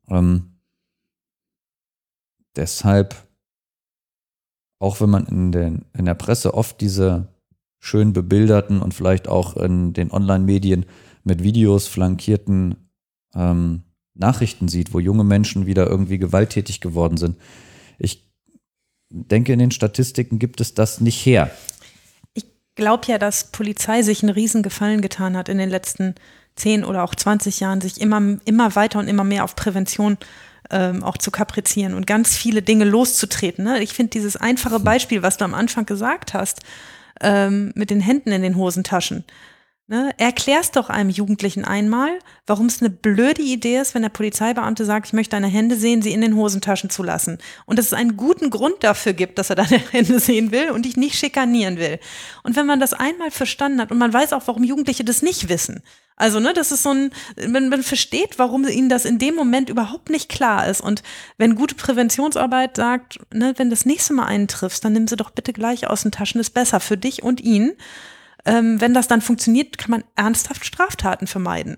ähm, deshalb, auch wenn man in, den, in der Presse oft diese schön bebilderten und vielleicht auch in den Online-Medien mit Videos flankierten ähm, Nachrichten sieht, wo junge Menschen wieder irgendwie gewalttätig geworden sind. Ich denke, in den Statistiken gibt es das nicht her. Ich glaube ja, dass Polizei sich einen Riesengefallen getan hat in den letzten zehn oder auch 20 Jahren, sich immer, immer weiter und immer mehr auf Prävention ähm, auch zu kaprizieren und ganz viele Dinge loszutreten. Ne? Ich finde dieses einfache Beispiel, was du am Anfang gesagt hast, ähm, mit den Händen in den Hosentaschen. Ne? Erklär's doch einem Jugendlichen einmal, warum es eine blöde Idee ist, wenn der Polizeibeamte sagt, ich möchte deine Hände sehen, sie in den Hosentaschen zu lassen. Und dass es einen guten Grund dafür gibt, dass er deine [laughs] Hände sehen will und dich nicht schikanieren will. Und wenn man das einmal verstanden hat und man weiß auch, warum Jugendliche das nicht wissen. Also, ne, das ist so ein, man, man versteht, warum ihnen das in dem Moment überhaupt nicht klar ist. Und wenn gute Präventionsarbeit sagt, ne, wenn das nächste Mal einen triffst, dann nimm sie doch bitte gleich aus den Taschen, ist besser für dich und ihn ähm, wenn das dann funktioniert, kann man ernsthaft Straftaten vermeiden.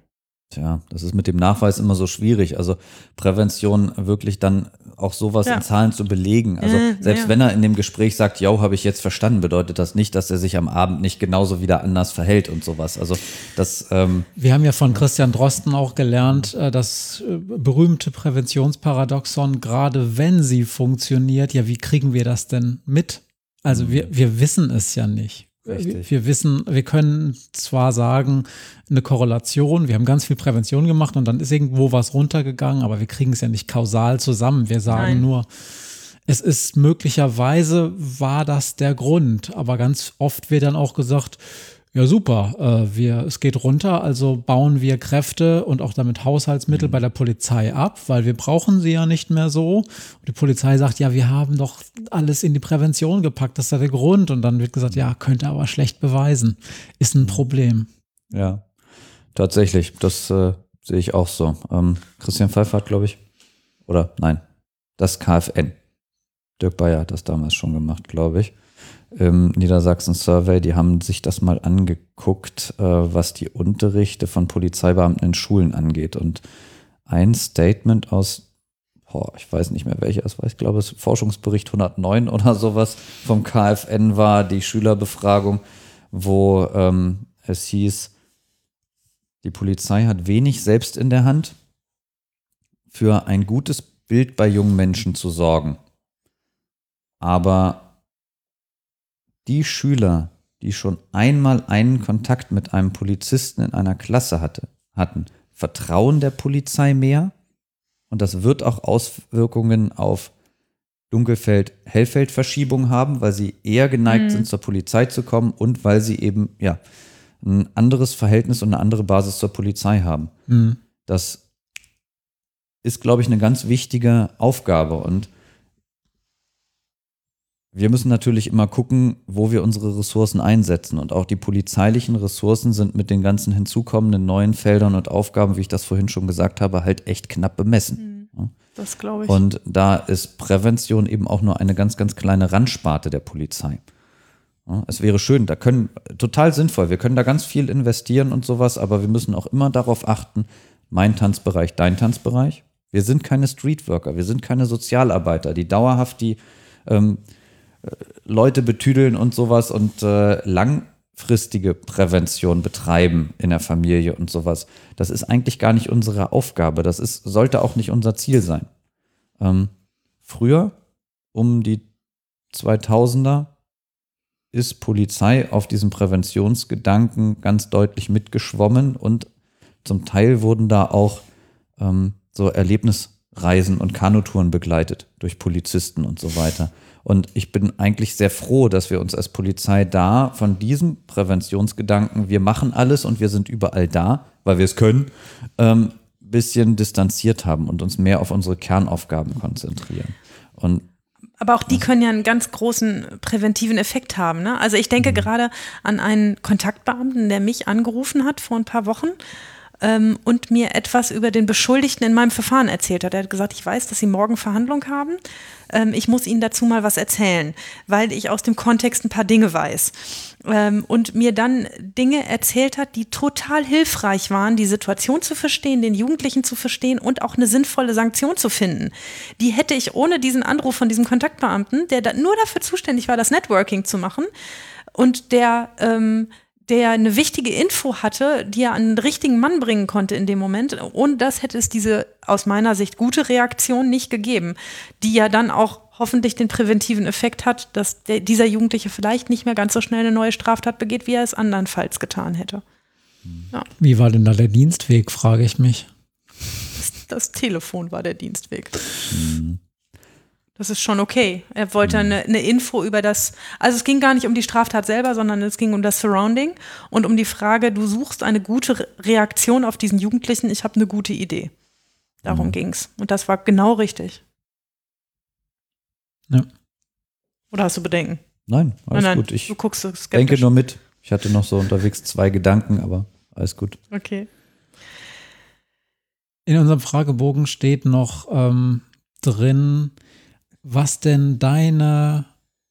Tja, das ist mit dem Nachweis immer so schwierig. Also Prävention wirklich dann auch sowas ja. in Zahlen zu belegen. Also äh, selbst ja. wenn er in dem Gespräch sagt, yo, habe ich jetzt verstanden, bedeutet das nicht, dass er sich am Abend nicht genauso wieder anders verhält und sowas. Also das. Ähm Wir haben ja von Christian Drosten auch gelernt, äh, das äh, berühmte Präventionsparadoxon, gerade wenn sie funktioniert, ja, wie kriegen wir das denn mit? Also wir, wir wissen es ja nicht. Richtig. Wir wissen, wir können zwar sagen, eine Korrelation, wir haben ganz viel Prävention gemacht und dann ist irgendwo was runtergegangen, aber wir kriegen es ja nicht kausal zusammen. Wir sagen Nein. nur, es ist möglicherweise war das der Grund, aber ganz oft wird dann auch gesagt, ja, super. Äh, wir, es geht runter, also bauen wir Kräfte und auch damit Haushaltsmittel mhm. bei der Polizei ab, weil wir brauchen sie ja nicht mehr so. Und die Polizei sagt, ja, wir haben doch alles in die Prävention gepackt, das ist ja der Grund. Und dann wird gesagt, ja, könnte aber schlecht beweisen. Ist ein Problem. Ja, tatsächlich. Das äh, sehe ich auch so. Ähm, Christian Pfeiffer hat, glaube ich, oder nein, das KfN. Dirk Bayer hat das damals schon gemacht, glaube ich im Niedersachsen Survey, die haben sich das mal angeguckt, äh, was die Unterrichte von Polizeibeamten in Schulen angeht. Und ein Statement aus, boah, ich weiß nicht mehr welcher es war, ich glaube, es ist Forschungsbericht 109 oder sowas vom KfN war die Schülerbefragung, wo ähm, es hieß, die Polizei hat wenig selbst in der Hand, für ein gutes Bild bei jungen Menschen zu sorgen. Aber die Schüler, die schon einmal einen Kontakt mit einem Polizisten in einer Klasse hatte, hatten, vertrauen der Polizei mehr und das wird auch Auswirkungen auf Dunkelfeld-Hellfeld-Verschiebung haben, weil sie eher geneigt mhm. sind, zur Polizei zu kommen und weil sie eben ja ein anderes Verhältnis und eine andere Basis zur Polizei haben. Mhm. Das ist, glaube ich, eine ganz wichtige Aufgabe und wir müssen natürlich immer gucken, wo wir unsere Ressourcen einsetzen. Und auch die polizeilichen Ressourcen sind mit den ganzen hinzukommenden neuen Feldern und Aufgaben, wie ich das vorhin schon gesagt habe, halt echt knapp bemessen. Mhm. Das glaube ich. Und da ist Prävention eben auch nur eine ganz, ganz kleine Randsparte der Polizei. Es wäre schön, da können, total sinnvoll, wir können da ganz viel investieren und sowas, aber wir müssen auch immer darauf achten, mein Tanzbereich, dein Tanzbereich. Wir sind keine Streetworker, wir sind keine Sozialarbeiter, die dauerhaft die ähm, Leute betüdeln und sowas und äh, langfristige Prävention betreiben in der Familie und sowas. Das ist eigentlich gar nicht unsere Aufgabe. Das ist, sollte auch nicht unser Ziel sein. Ähm, früher, um die 2000er, ist Polizei auf diesem Präventionsgedanken ganz deutlich mitgeschwommen und zum Teil wurden da auch ähm, so Erlebnisreisen und Kanutouren begleitet durch Polizisten und so weiter. Und ich bin eigentlich sehr froh, dass wir uns als Polizei da von diesem Präventionsgedanken, wir machen alles und wir sind überall da, weil wir es können, ähm, bisschen distanziert haben und uns mehr auf unsere Kernaufgaben konzentrieren. Und aber auch die können ja einen ganz großen präventiven Effekt haben. Ne? Also ich denke mhm. gerade an einen Kontaktbeamten, der mich angerufen hat vor ein paar Wochen ähm, und mir etwas über den Beschuldigten in meinem Verfahren erzählt hat. Er hat gesagt, ich weiß, dass Sie morgen Verhandlung haben. Ähm, ich muss Ihnen dazu mal was erzählen, weil ich aus dem Kontext ein paar Dinge weiß. Ähm, und mir dann Dinge erzählt hat, die total hilfreich waren, die Situation zu verstehen, den Jugendlichen zu verstehen und auch eine sinnvolle Sanktion zu finden. Die hätte ich ohne diesen Anruf von diesem Kontaktbeamten, der da nur dafür zuständig war, das Networking zu machen und der ähm, der eine wichtige Info hatte, die er an den richtigen Mann bringen konnte in dem Moment. Und das hätte es diese aus meiner Sicht gute Reaktion nicht gegeben, die ja dann auch hoffentlich den präventiven Effekt hat, dass der, dieser Jugendliche vielleicht nicht mehr ganz so schnell eine neue Straftat begeht, wie er es andernfalls getan hätte. Ja. Wie war denn da der Dienstweg, frage ich mich. Das, das Telefon war der Dienstweg. Mhm. Das ist schon okay. Er wollte eine, eine, Info über das, also es ging gar nicht um die Straftat selber, sondern es ging um das Surrounding und um die Frage, du suchst eine gute Reaktion auf diesen Jugendlichen, ich habe eine gute Idee. Darum mhm. ging's. Und das war genau richtig. Ja. Oder hast du Bedenken? Nein, alles nein, nein, gut. Ich du guckst skeptisch. denke nur mit. Ich hatte noch so unterwegs zwei Gedanken, aber alles gut. Okay. In unserem Fragebogen steht noch ähm, drin, was denn deine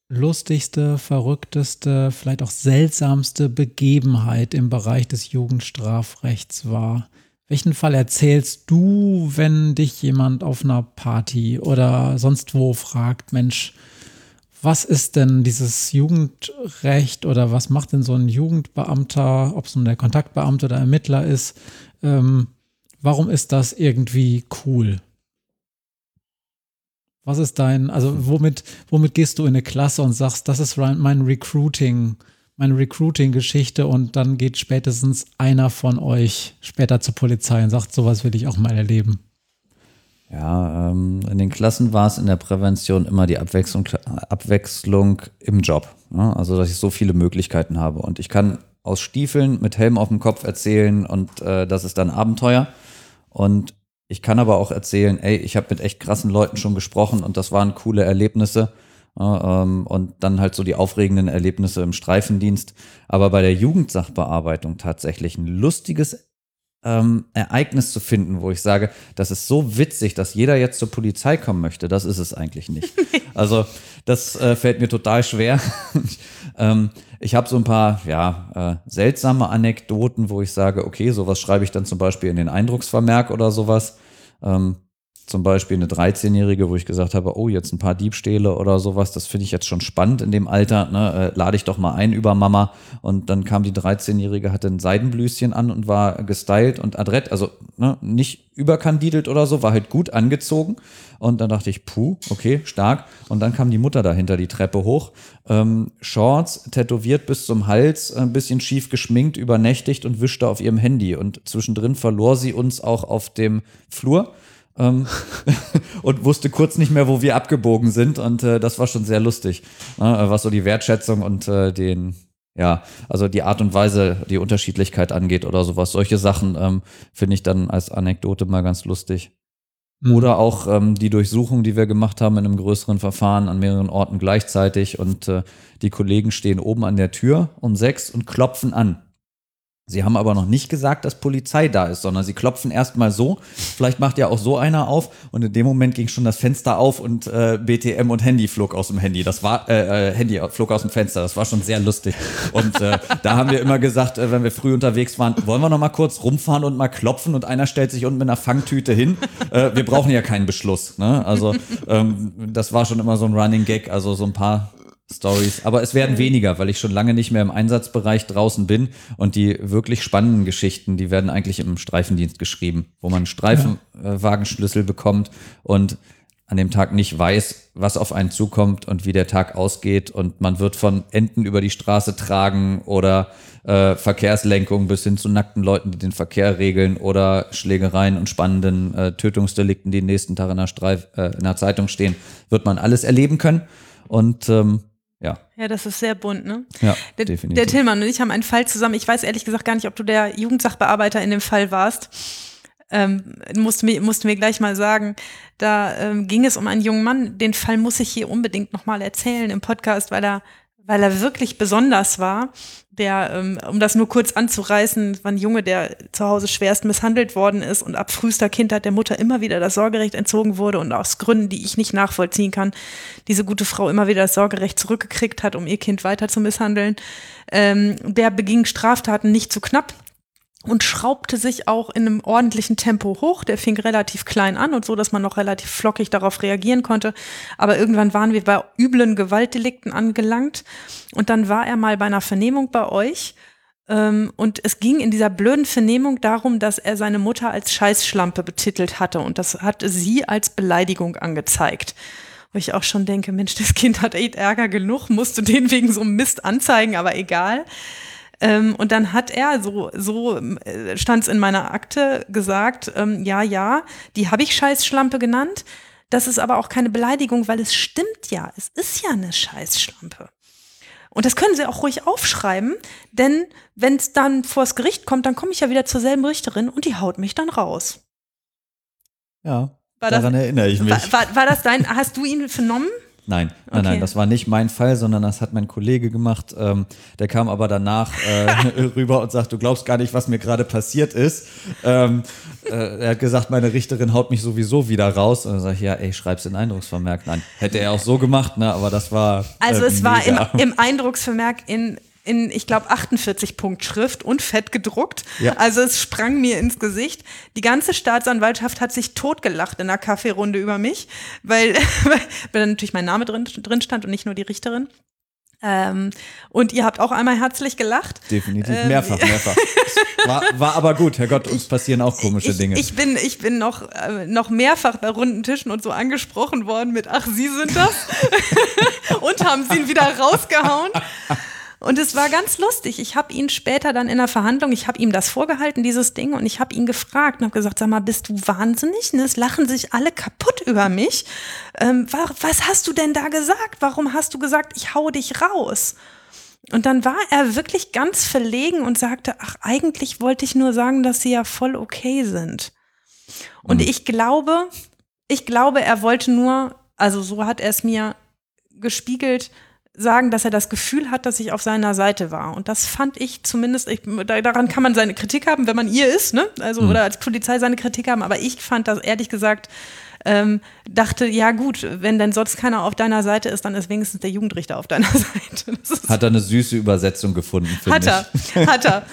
lustigste, verrückteste, vielleicht auch seltsamste Begebenheit im Bereich des Jugendstrafrechts war. Welchen Fall erzählst du, wenn dich jemand auf einer Party oder sonst wo fragt, Mensch, was ist denn dieses Jugendrecht oder was macht denn so ein Jugendbeamter, ob es nun der Kontaktbeamte oder Ermittler ist? Ähm, warum ist das irgendwie cool? Was ist dein, also womit, womit gehst du in eine Klasse und sagst, das ist mein Recruiting, meine Recruiting-Geschichte und dann geht spätestens einer von euch später zur Polizei und sagt, sowas will ich auch mal erleben. Ja, ähm, in den Klassen war es in der Prävention immer die Abwechslung, Abwechslung im Job. Ne? Also, dass ich so viele Möglichkeiten habe. Und ich kann aus Stiefeln mit Helm auf dem Kopf erzählen und äh, das ist dann Abenteuer. Und ich kann aber auch erzählen, ey, ich habe mit echt krassen Leuten schon gesprochen und das waren coole Erlebnisse. Ähm, und dann halt so die aufregenden Erlebnisse im Streifendienst. Aber bei der Jugendsachbearbeitung tatsächlich ein lustiges ähm, Ereignis zu finden, wo ich sage, das ist so witzig, dass jeder jetzt zur Polizei kommen möchte. Das ist es eigentlich nicht. [laughs] Also das äh, fällt mir total schwer. [laughs] ähm, ich habe so ein paar ja, äh, seltsame Anekdoten, wo ich sage, okay, sowas schreibe ich dann zum Beispiel in den Eindrucksvermerk oder sowas. Ähm, zum Beispiel eine 13-Jährige, wo ich gesagt habe, oh, jetzt ein paar Diebstähle oder sowas, das finde ich jetzt schon spannend in dem Alter, ne? äh, lade ich doch mal ein über Mama. Und dann kam die 13-Jährige, hatte ein Seidenblüschen an und war gestylt und adrett, also ne, nicht überkandidelt oder so, war halt gut angezogen. Und dann dachte ich, puh, okay, stark. Und dann kam die Mutter dahinter die Treppe hoch, ähm, Shorts, tätowiert bis zum Hals, ein bisschen schief geschminkt, übernächtigt und wischte auf ihrem Handy. Und zwischendrin verlor sie uns auch auf dem Flur ähm, [laughs] und wusste kurz nicht mehr, wo wir abgebogen sind. Und äh, das war schon sehr lustig, ne? was so die Wertschätzung und äh, den, ja, also die Art und Weise, die Unterschiedlichkeit angeht oder sowas. Solche Sachen ähm, finde ich dann als Anekdote mal ganz lustig. Mhm. Oder auch ähm, die Durchsuchung, die wir gemacht haben in einem größeren Verfahren an mehreren Orten gleichzeitig und äh, die Kollegen stehen oben an der Tür um sechs und klopfen an. Sie haben aber noch nicht gesagt, dass Polizei da ist, sondern sie klopfen erstmal so. Vielleicht macht ja auch so einer auf und in dem Moment ging schon das Fenster auf und äh, BTM und Handy flog aus dem Handy. Das war äh, äh, Handy flog aus dem Fenster. Das war schon sehr lustig. Und äh, [laughs] da haben wir immer gesagt, äh, wenn wir früh unterwegs waren, wollen wir noch mal kurz rumfahren und mal klopfen und einer stellt sich unten mit einer Fangtüte hin. Äh, wir brauchen ja keinen Beschluss. Ne? Also ähm, das war schon immer so ein Running Gag. Also so ein paar Stories. Aber es werden weniger, weil ich schon lange nicht mehr im Einsatzbereich draußen bin. Und die wirklich spannenden Geschichten, die werden eigentlich im Streifendienst geschrieben, wo man Streifenwagenschlüssel bekommt und an dem Tag nicht weiß, was auf einen zukommt und wie der Tag ausgeht. Und man wird von Enten über die Straße tragen oder äh, Verkehrslenkung bis hin zu nackten Leuten, die den Verkehr regeln oder Schlägereien und spannenden äh, Tötungsdelikten, die den nächsten Tag in der, Streif, äh, in der Zeitung stehen, wird man alles erleben können. Und ähm, ja. Ja, das ist sehr bunt, ne? Ja, der, definitiv. Der Tillmann und ich haben einen Fall zusammen. Ich weiß ehrlich gesagt gar nicht, ob du der Jugendsachbearbeiter in dem Fall warst. Ähm, musst, mir, musst mir gleich mal sagen, da ähm, ging es um einen jungen Mann. Den Fall muss ich hier unbedingt nochmal erzählen im Podcast, weil er, weil er wirklich besonders war der, ähm, um das nur kurz anzureißen, war ein Junge, der zu Hause schwerst misshandelt worden ist und ab frühester Kindheit der Mutter immer wieder das Sorgerecht entzogen wurde und aus Gründen, die ich nicht nachvollziehen kann, diese gute Frau immer wieder das Sorgerecht zurückgekriegt hat, um ihr Kind weiter zu misshandeln. Ähm, der beging Straftaten nicht zu knapp und schraubte sich auch in einem ordentlichen Tempo hoch. Der fing relativ klein an und so, dass man noch relativ flockig darauf reagieren konnte. Aber irgendwann waren wir bei üblen Gewaltdelikten angelangt und dann war er mal bei einer Vernehmung bei euch. Ähm, und es ging in dieser blöden Vernehmung darum, dass er seine Mutter als Scheißschlampe betitelt hatte und das hatte sie als Beleidigung angezeigt wo ich auch schon denke, Mensch, das Kind hat echt Ärger genug, musst du den wegen so einem Mist anzeigen, aber egal. Ähm, und dann hat er, so, so äh, stand es in meiner Akte, gesagt, ähm, ja, ja, die habe ich Scheißschlampe genannt. das ist aber auch keine Beleidigung, weil es stimmt ja. Es ist ja eine Scheißschlampe. Und das können Sie auch ruhig aufschreiben, denn wenn es dann vors Gericht kommt, dann komme ich ja wieder zur selben Richterin und die haut mich dann raus. Ja, war daran das, erinnere ich mich. War, war, war das dein, hast du ihn vernommen? Nein, nein, okay. nein, das war nicht mein Fall, sondern das hat mein Kollege gemacht. Ähm, der kam aber danach äh, [laughs] rüber und sagt, du glaubst gar nicht, was mir gerade passiert ist. Ähm, äh, er hat gesagt, meine Richterin haut mich sowieso wieder raus. Und dann sage ich, ja, ey, schreib's in Eindrucksvermerk. Nein, hätte er auch so gemacht, ne? aber das war. Also äh, es war im, im Eindrucksvermerk in in, ich glaube, 48 Punkt Schrift und fett gedruckt. Ja. Also es sprang mir ins Gesicht. Die ganze Staatsanwaltschaft hat sich totgelacht in einer Kaffeerunde über mich, weil, [laughs] weil da natürlich mein Name drin, drin stand und nicht nur die Richterin. Ähm, und ihr habt auch einmal herzlich gelacht. Definitiv, ähm, mehrfach, mehrfach. [laughs] war, war aber gut, Herr Gott, uns passieren auch komische ich, Dinge. Ich bin, ich bin noch, äh, noch mehrfach bei runden Tischen und so angesprochen worden mit, ach, Sie sind das? [laughs] und haben sie ihn wieder rausgehauen. Und es war ganz lustig. Ich habe ihn später dann in der Verhandlung, ich habe ihm das vorgehalten, dieses Ding, und ich habe ihn gefragt und habe gesagt, sag mal, bist du wahnsinnig? Ne? Es lachen sich alle kaputt über mich. Ähm, was hast du denn da gesagt? Warum hast du gesagt, ich hau dich raus? Und dann war er wirklich ganz verlegen und sagte, ach, eigentlich wollte ich nur sagen, dass sie ja voll okay sind. Und mhm. ich glaube, ich glaube, er wollte nur, also so hat er es mir gespiegelt, sagen, dass er das Gefühl hat, dass ich auf seiner Seite war. Und das fand ich zumindest, ich, daran kann man seine Kritik haben, wenn man ihr ist, ne? Also, mhm. oder als Polizei seine Kritik haben. Aber ich fand das ehrlich gesagt, ähm, dachte, ja gut, wenn denn sonst keiner auf deiner Seite ist, dann ist wenigstens der Jugendrichter auf deiner [laughs] Seite. Hat er eine süße Übersetzung gefunden, Hat er, ich. hat er.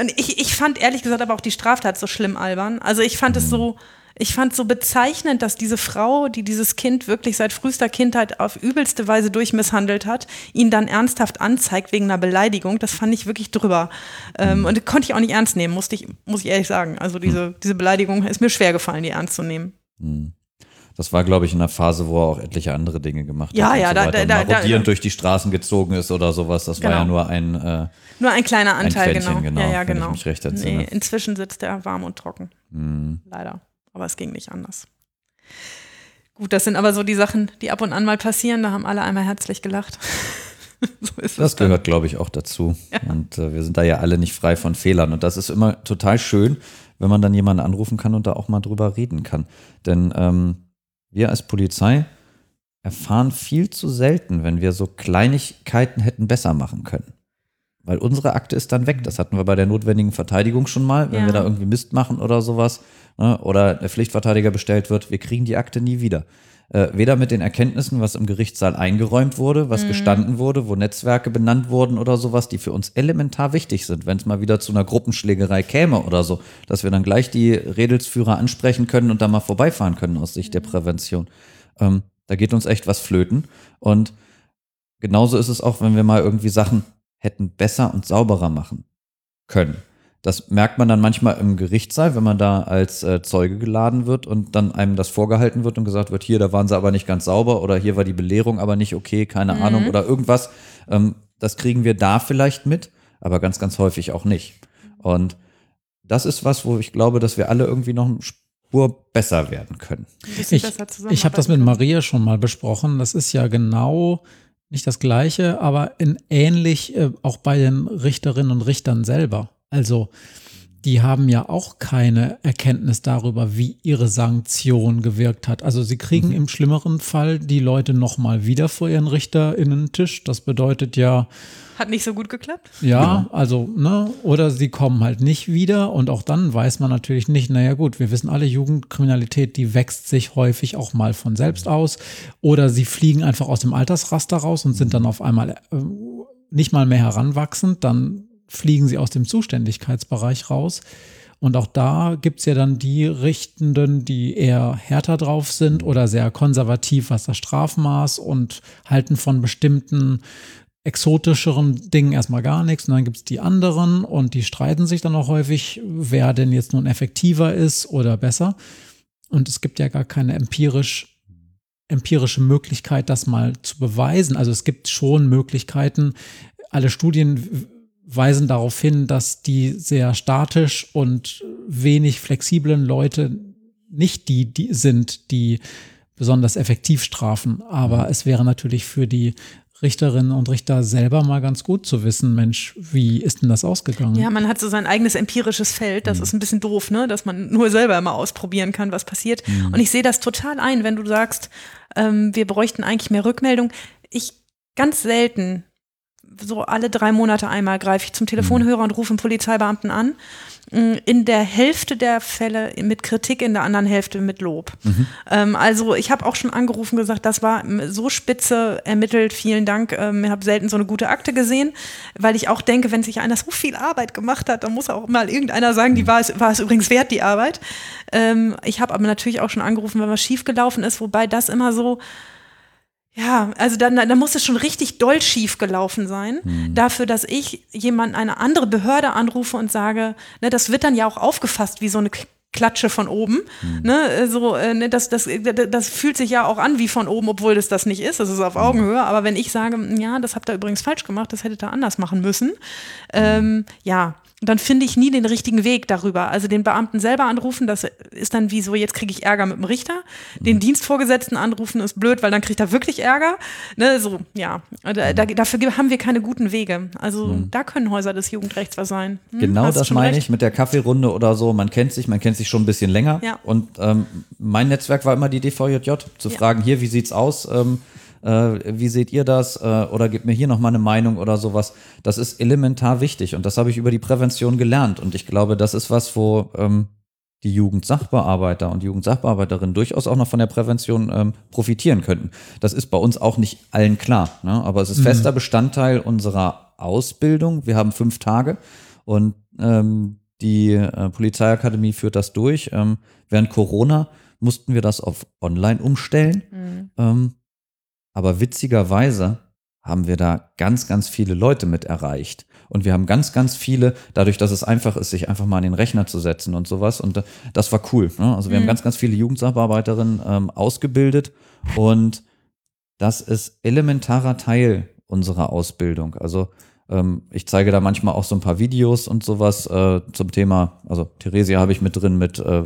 Und ich, ich fand ehrlich gesagt aber auch die Straftat so schlimm albern. Also ich fand mhm. es so, ich fand so bezeichnend, dass diese Frau, die dieses Kind wirklich seit frühester Kindheit auf übelste Weise durchmisshandelt hat, ihn dann ernsthaft anzeigt wegen einer Beleidigung. Das fand ich wirklich drüber. Ähm, und das konnte ich auch nicht ernst nehmen, musste ich, muss ich ehrlich sagen. Also diese, diese Beleidigung ist mir schwer gefallen, die ernst zu nehmen. Hm. Das war, glaube ich, in einer Phase, wo er auch etliche andere Dinge gemacht ja, hat. Ja, so da, da, da, Marodierend durch die Straßen gezogen ist oder sowas. Das genau. war ja genau. nur ein äh, Nur ein kleiner Anteil, ein genau. genau. Ja, ja, genau. Ich mich recht entsinne. nee, inzwischen sitzt er warm und trocken. Hm. Leider. Aber es ging nicht anders. Gut, das sind aber so die Sachen, die ab und an mal passieren. Da haben alle einmal herzlich gelacht. [laughs] so das gehört, glaube ich, auch dazu. Ja. Und äh, wir sind da ja alle nicht frei von Fehlern. Und das ist immer total schön, wenn man dann jemanden anrufen kann und da auch mal drüber reden kann. Denn ähm, wir als Polizei erfahren viel zu selten, wenn wir so Kleinigkeiten hätten besser machen können. Weil unsere Akte ist dann weg. Das hatten wir bei der notwendigen Verteidigung schon mal, wenn ja. wir da irgendwie Mist machen oder sowas ne, oder der Pflichtverteidiger bestellt wird, wir kriegen die Akte nie wieder. Äh, weder mit den Erkenntnissen, was im Gerichtssaal eingeräumt wurde, was mhm. gestanden wurde, wo Netzwerke benannt wurden oder sowas, die für uns elementar wichtig sind, wenn es mal wieder zu einer Gruppenschlägerei käme oder so, dass wir dann gleich die Redelsführer ansprechen können und da mal vorbeifahren können aus Sicht mhm. der Prävention. Ähm, da geht uns echt was flöten. Und genauso ist es auch, wenn wir mal irgendwie Sachen hätten besser und sauberer machen können. Das merkt man dann manchmal im Gerichtssaal, wenn man da als äh, Zeuge geladen wird und dann einem das vorgehalten wird und gesagt wird, hier, da waren sie aber nicht ganz sauber oder hier war die Belehrung aber nicht okay, keine mhm. Ahnung oder irgendwas. Ähm, das kriegen wir da vielleicht mit, aber ganz, ganz häufig auch nicht. Und das ist was, wo ich glaube, dass wir alle irgendwie noch eine Spur besser werden können. Ich, ich habe das mit Maria schon mal besprochen. Das ist ja genau nicht das Gleiche, aber in ähnlich äh, auch bei den Richterinnen und Richtern selber. Also die haben ja auch keine Erkenntnis darüber, wie ihre Sanktion gewirkt hat. Also sie kriegen mhm. im schlimmeren Fall die Leute nochmal wieder vor ihren Richterinnen-Tisch. Das bedeutet ja. Hat nicht so gut geklappt? Ja, genau. also, ne, oder sie kommen halt nicht wieder und auch dann weiß man natürlich nicht, naja gut, wir wissen alle, Jugendkriminalität, die wächst sich häufig auch mal von selbst aus. Oder sie fliegen einfach aus dem Altersraster raus und sind dann auf einmal äh, nicht mal mehr heranwachsend, dann fliegen sie aus dem Zuständigkeitsbereich raus. Und auch da gibt es ja dann die Richtenden, die eher härter drauf sind oder sehr konservativ, was das Strafmaß und halten von bestimmten exotischeren Dingen erstmal gar nichts. Und dann gibt es die anderen und die streiten sich dann auch häufig, wer denn jetzt nun effektiver ist oder besser. Und es gibt ja gar keine empirisch, empirische Möglichkeit, das mal zu beweisen. Also es gibt schon Möglichkeiten. Alle Studien weisen darauf hin, dass die sehr statisch und wenig flexiblen Leute nicht die, die sind, die besonders effektiv strafen. Aber es wäre natürlich für die Richterinnen und Richter selber mal ganz gut zu wissen, Mensch, wie ist denn das ausgegangen? Ja, man hat so sein eigenes empirisches Feld. Das mhm. ist ein bisschen doof, ne? dass man nur selber immer ausprobieren kann, was passiert. Mhm. Und ich sehe das total ein, wenn du sagst, ähm, wir bräuchten eigentlich mehr Rückmeldung. Ich ganz selten, so alle drei Monate einmal, greife ich zum Telefonhörer und rufe einen Polizeibeamten an in der Hälfte der Fälle mit Kritik, in der anderen Hälfte mit Lob. Mhm. Ähm, also ich habe auch schon angerufen gesagt, das war so spitze ermittelt, vielen Dank. Ähm, ich habe selten so eine gute Akte gesehen, weil ich auch denke, wenn sich einer so viel Arbeit gemacht hat, dann muss auch mal irgendeiner sagen, die war es, war es übrigens wert, die Arbeit. Ähm, ich habe aber natürlich auch schon angerufen, wenn was schief gelaufen ist, wobei das immer so ja, also dann, dann muss es schon richtig doll schief gelaufen sein, mhm. dafür, dass ich jemand, eine andere Behörde anrufe und sage, ne, das wird dann ja auch aufgefasst wie so eine Klatsche von oben. Mhm. Ne, so, äh, ne, das, das, das fühlt sich ja auch an wie von oben, obwohl das das nicht ist. Das ist auf hm. Augenhöhe. Aber wenn ich sage, ja, das habt ihr übrigens falsch gemacht, das hättet ihr anders machen müssen, ähm, ja, dann finde ich nie den richtigen Weg darüber. Also den Beamten selber anrufen, das ist dann wie so, jetzt kriege ich Ärger mit dem Richter. Den mhm. Dienstvorgesetzten anrufen ist blöd, weil dann kriegt er wirklich Ärger. Ne, so, ja. Da, da, dafür haben wir keine guten Wege. Also mhm. da können Häuser des Jugendrechts was sein. Hm, genau das meine recht? ich mit der Kaffeerunde oder so. Man kennt sich, man kennt sich schon ein bisschen länger. Ja. Und ähm, mein Netzwerk war immer die DVJJ, zu ja. fragen, hier, wie sieht's aus? Ähm, äh, wie seht ihr das? Äh, oder gebt mir hier nochmal eine Meinung oder sowas. Das ist elementar wichtig und das habe ich über die Prävention gelernt. Und ich glaube, das ist was, wo ähm, die Jugendsachbearbeiter und Jugendsachbearbeiterinnen durchaus auch noch von der Prävention ähm, profitieren könnten. Das ist bei uns auch nicht allen klar, ne? aber es ist mhm. fester Bestandteil unserer Ausbildung. Wir haben fünf Tage und ähm, die äh, Polizeiakademie führt das durch. Ähm, während Corona mussten wir das auf Online umstellen. Mhm. Aber witzigerweise haben wir da ganz, ganz viele Leute mit erreicht. Und wir haben ganz, ganz viele, dadurch, dass es einfach ist, sich einfach mal an den Rechner zu setzen und sowas. Und äh, das war cool. Ne? Also wir mhm. haben ganz, ganz viele Jugendsachbearbeiterinnen ähm, ausgebildet. Und das ist elementarer Teil unserer Ausbildung. Also ähm, ich zeige da manchmal auch so ein paar Videos und sowas äh, zum Thema, also Theresia habe ich mit drin mit, äh,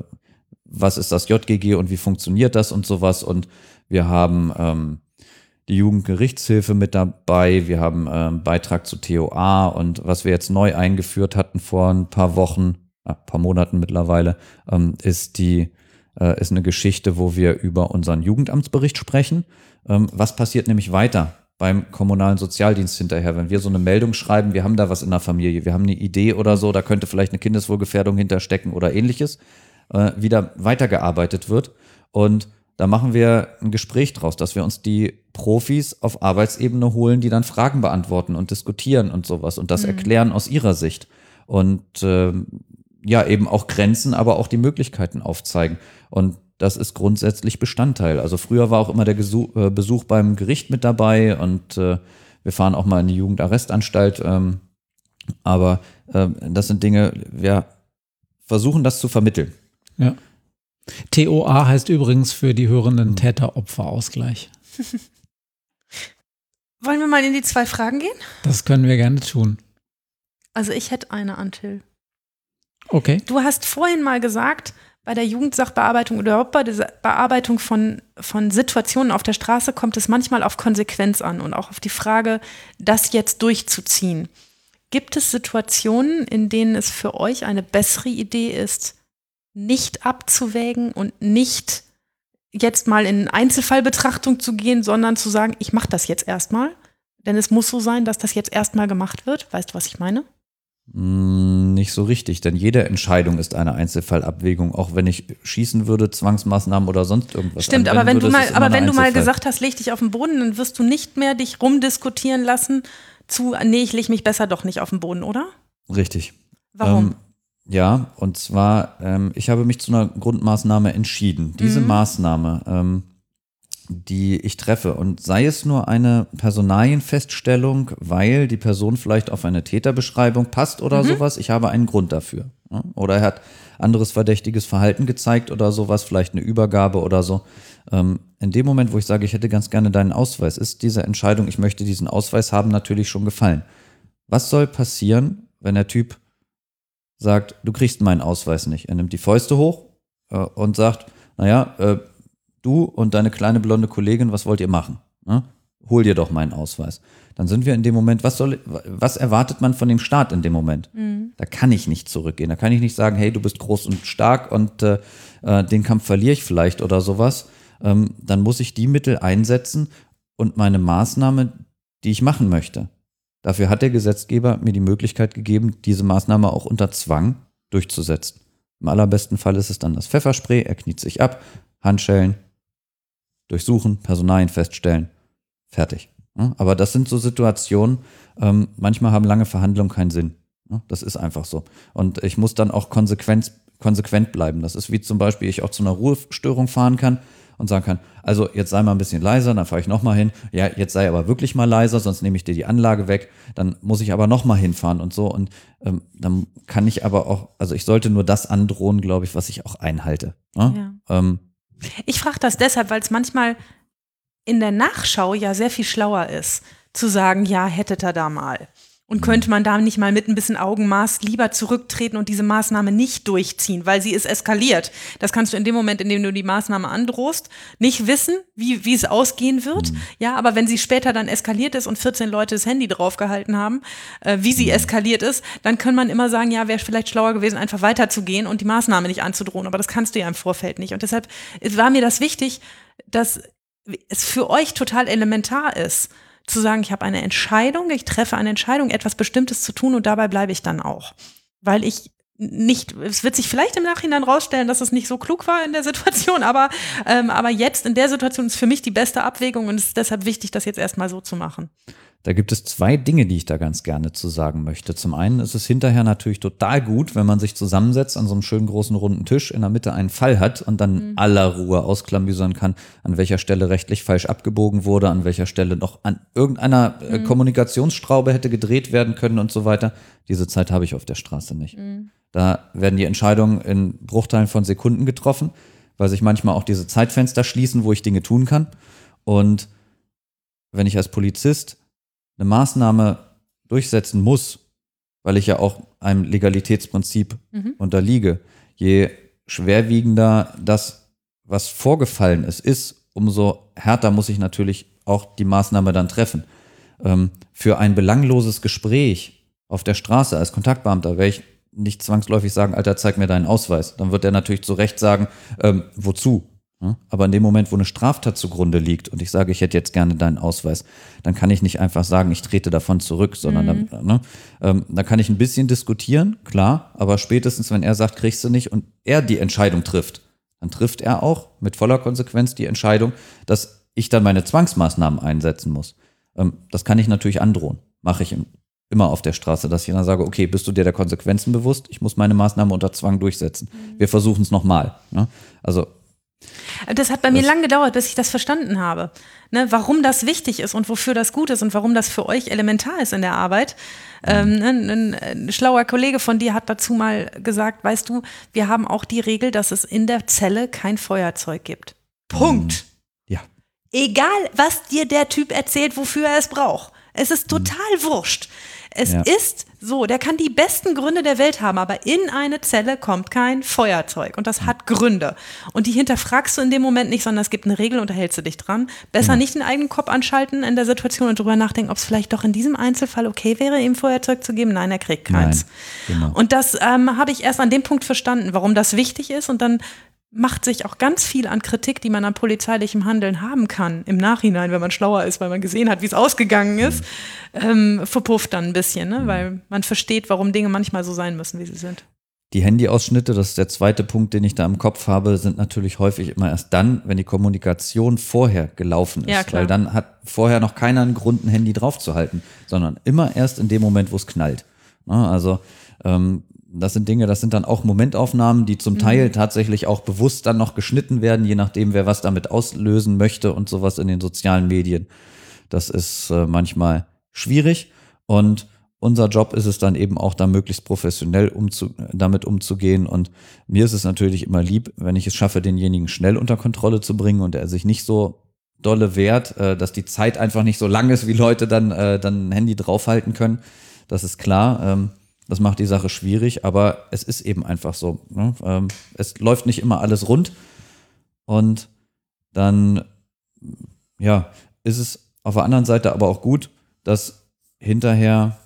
was ist das JGG und wie funktioniert das und sowas. Und wir haben ähm, die Jugendgerichtshilfe mit dabei. Wir haben einen ähm, Beitrag zu TOA und was wir jetzt neu eingeführt hatten vor ein paar Wochen, ein paar Monaten mittlerweile, ähm, ist die äh, ist eine Geschichte, wo wir über unseren Jugendamtsbericht sprechen. Ähm, was passiert nämlich weiter beim kommunalen Sozialdienst hinterher, wenn wir so eine Meldung schreiben, wir haben da was in der Familie, wir haben eine Idee oder so, da könnte vielleicht eine Kindeswohlgefährdung hinterstecken oder ähnliches, äh, wieder weitergearbeitet wird und da machen wir ein Gespräch draus, dass wir uns die Profis auf Arbeitsebene holen, die dann Fragen beantworten und diskutieren und sowas und das mhm. erklären aus ihrer Sicht. Und äh, ja, eben auch Grenzen, aber auch die Möglichkeiten aufzeigen. Und das ist grundsätzlich Bestandteil. Also früher war auch immer der Gesuch, äh, Besuch beim Gericht mit dabei und äh, wir fahren auch mal in die Jugendarrestanstalt. Ähm, aber äh, das sind Dinge, wir versuchen das zu vermitteln. Ja. TOA heißt übrigens für die hörenden. Täter-Opfer-Ausgleich. [laughs] Wollen wir mal in die zwei Fragen gehen? Das können wir gerne tun. Also ich hätte eine an Till. Okay. Du hast vorhin mal gesagt, bei der Jugendsachbearbeitung oder überhaupt bei der Bearbeitung von, von Situationen auf der Straße kommt es manchmal auf Konsequenz an und auch auf die Frage, das jetzt durchzuziehen. Gibt es Situationen, in denen es für euch eine bessere Idee ist, nicht abzuwägen und nicht jetzt mal in Einzelfallbetrachtung zu gehen, sondern zu sagen, ich mache das jetzt erstmal. Denn es muss so sein, dass das jetzt erstmal gemacht wird. Weißt du, was ich meine? Mm, nicht so richtig, denn jede Entscheidung ist eine Einzelfallabwägung, auch wenn ich schießen würde, Zwangsmaßnahmen oder sonst irgendwas. Stimmt, aber wenn würde, du mal, aber wenn du mal gesagt hast, leg dich auf den Boden, dann wirst du nicht mehr dich rumdiskutieren lassen zu, nee, ich leg mich besser doch nicht auf den Boden, oder? Richtig. Warum? Ähm, ja, und zwar, ähm, ich habe mich zu einer Grundmaßnahme entschieden. Diese mhm. Maßnahme, ähm, die ich treffe, und sei es nur eine Personalienfeststellung, weil die Person vielleicht auf eine Täterbeschreibung passt oder mhm. sowas, ich habe einen Grund dafür. Ja? Oder er hat anderes verdächtiges Verhalten gezeigt oder sowas, vielleicht eine Übergabe oder so. Ähm, in dem Moment, wo ich sage, ich hätte ganz gerne deinen Ausweis, ist diese Entscheidung, ich möchte diesen Ausweis haben, natürlich schon gefallen. Was soll passieren, wenn der Typ sagt, du kriegst meinen Ausweis nicht. Er nimmt die Fäuste hoch äh, und sagt, naja, äh, du und deine kleine blonde Kollegin, was wollt ihr machen? Ne? Hol dir doch meinen Ausweis. Dann sind wir in dem Moment, was soll, was erwartet man von dem Staat in dem Moment? Mhm. Da kann ich nicht zurückgehen. Da kann ich nicht sagen, hey, du bist groß und stark und äh, äh, den Kampf verliere ich vielleicht oder sowas. Ähm, dann muss ich die Mittel einsetzen und meine Maßnahme, die ich machen möchte. Dafür hat der Gesetzgeber mir die Möglichkeit gegeben, diese Maßnahme auch unter Zwang durchzusetzen. Im allerbesten Fall ist es dann das Pfefferspray, er kniet sich ab, Handschellen, durchsuchen, Personalien feststellen, fertig. Aber das sind so Situationen, ähm, manchmal haben lange Verhandlungen keinen Sinn. Das ist einfach so. Und ich muss dann auch konsequent, konsequent bleiben. Das ist wie zum Beispiel, ich auch zu einer Ruhestörung fahren kann und sagen kann, also jetzt sei mal ein bisschen leiser, dann fahre ich nochmal hin. Ja, jetzt sei aber wirklich mal leiser, sonst nehme ich dir die Anlage weg. Dann muss ich aber nochmal hinfahren und so. Und ähm, dann kann ich aber auch, also ich sollte nur das androhen, glaube ich, was ich auch einhalte. Ne? Ja. Ähm, ich frage das deshalb, weil es manchmal in der Nachschau ja sehr viel schlauer ist, zu sagen, ja, hättet ihr da mal. Und mhm. könnte man da nicht mal mit ein bisschen Augenmaß lieber zurücktreten und diese Maßnahme nicht durchziehen, weil sie ist eskaliert. Das kannst du in dem Moment, in dem du die Maßnahme androhst, nicht wissen, wie, wie es ausgehen wird. Mhm. Ja, aber wenn sie später dann eskaliert ist und 14 Leute das Handy draufgehalten haben, äh, wie sie mhm. eskaliert ist, dann kann man immer sagen, ja, wäre vielleicht schlauer gewesen, einfach weiterzugehen und die Maßnahme nicht anzudrohen. Aber das kannst du ja im Vorfeld nicht. Und deshalb war mir das wichtig, dass es für euch total elementar ist, zu sagen, ich habe eine Entscheidung, ich treffe eine Entscheidung, etwas Bestimmtes zu tun und dabei bleibe ich dann auch. Weil ich nicht, es wird sich vielleicht im Nachhinein rausstellen, dass es nicht so klug war in der Situation, [laughs] aber, ähm, aber jetzt in der Situation ist für mich die beste Abwägung und es ist deshalb wichtig, das jetzt erstmal so zu machen. Da gibt es zwei Dinge, die ich da ganz gerne zu sagen möchte. Zum einen ist es hinterher natürlich total gut, wenn man sich zusammensetzt an so einem schönen großen runden Tisch, in der Mitte einen Fall hat und dann mhm. aller Ruhe ausklamüsern kann, an welcher Stelle rechtlich falsch abgebogen wurde, an welcher Stelle noch an irgendeiner äh, mhm. Kommunikationsstraube hätte gedreht werden können und so weiter. Diese Zeit habe ich auf der Straße nicht. Mhm. Da werden die Entscheidungen in Bruchteilen von Sekunden getroffen, weil sich manchmal auch diese Zeitfenster schließen, wo ich Dinge tun kann. Und wenn ich als Polizist eine Maßnahme durchsetzen muss, weil ich ja auch einem Legalitätsprinzip mhm. unterliege, je schwerwiegender das, was vorgefallen ist, ist, umso härter muss ich natürlich auch die Maßnahme dann treffen. Ähm, für ein belangloses Gespräch auf der Straße als Kontaktbeamter wäre ich nicht zwangsläufig sagen, Alter, zeig mir deinen Ausweis. Dann wird er natürlich zu Recht sagen, ähm, wozu? Aber in dem Moment, wo eine Straftat zugrunde liegt und ich sage, ich hätte jetzt gerne deinen Ausweis, dann kann ich nicht einfach sagen, ich trete davon zurück, sondern mhm. dann, ne, ähm, da kann ich ein bisschen diskutieren, klar, aber spätestens, wenn er sagt, kriegst du nicht und er die Entscheidung trifft, dann trifft er auch mit voller Konsequenz die Entscheidung, dass ich dann meine Zwangsmaßnahmen einsetzen muss. Ähm, das kann ich natürlich androhen. Mache ich immer auf der Straße, dass ich dann sage, okay, bist du dir der Konsequenzen bewusst? Ich muss meine Maßnahme unter Zwang durchsetzen. Mhm. Wir versuchen es nochmal. Ne? Also das hat bei mir lang gedauert, bis ich das verstanden habe. Ne, warum das wichtig ist und wofür das gut ist und warum das für euch elementar ist in der Arbeit. Ähm, ne, ein, ein, schlauer Kollege von dir hat dazu mal gesagt, weißt du, wir haben auch die Regel, dass es in der Zelle kein Feuerzeug gibt. Punkt. Ja. Egal, was dir der Typ erzählt, wofür er es braucht. Es ist total mhm. wurscht. Es ja. ist so, der kann die besten Gründe der Welt haben, aber in eine Zelle kommt kein Feuerzeug und das hat Gründe. Und die hinterfragst du in dem Moment nicht, sondern es gibt eine Regel und da hältst du dich dran. Besser ja. nicht den eigenen Kopf anschalten in der Situation und drüber nachdenken, ob es vielleicht doch in diesem Einzelfall okay wäre, ihm Feuerzeug zu geben. Nein, er kriegt keins. Nein, genau. Und das ähm, habe ich erst an dem Punkt verstanden, warum das wichtig ist und dann macht sich auch ganz viel an Kritik, die man an polizeilichem Handeln haben kann, im Nachhinein, wenn man schlauer ist, weil man gesehen hat, wie es ausgegangen ist, ähm, verpufft dann ein bisschen, ne? weil man versteht, warum Dinge manchmal so sein müssen, wie sie sind. Die Handyausschnitte, das ist der zweite Punkt, den ich da im Kopf habe, sind natürlich häufig immer erst dann, wenn die Kommunikation vorher gelaufen ist. Ja. Weil dann hat vorher noch keiner einen Grund, ein Handy draufzuhalten, sondern immer erst in dem Moment, wo es knallt. Ne? Also ähm, das sind Dinge, das sind dann auch Momentaufnahmen, die zum Teil mhm. tatsächlich auch bewusst dann noch geschnitten werden, je nachdem, wer was damit auslösen möchte und sowas in den sozialen Medien. Das ist äh, manchmal schwierig und unser Job ist es dann eben auch da möglichst professionell umzu damit umzugehen. Und mir ist es natürlich immer lieb, wenn ich es schaffe, denjenigen schnell unter Kontrolle zu bringen und er sich nicht so dolle wehrt, äh, dass die Zeit einfach nicht so lang ist, wie Leute dann, äh, dann ein Handy draufhalten können. Das ist klar. Ähm, das macht die Sache schwierig, aber es ist eben einfach so. Ne? Ähm, es läuft nicht immer alles rund. Und dann ja, ist es auf der anderen Seite aber auch gut, dass hinterher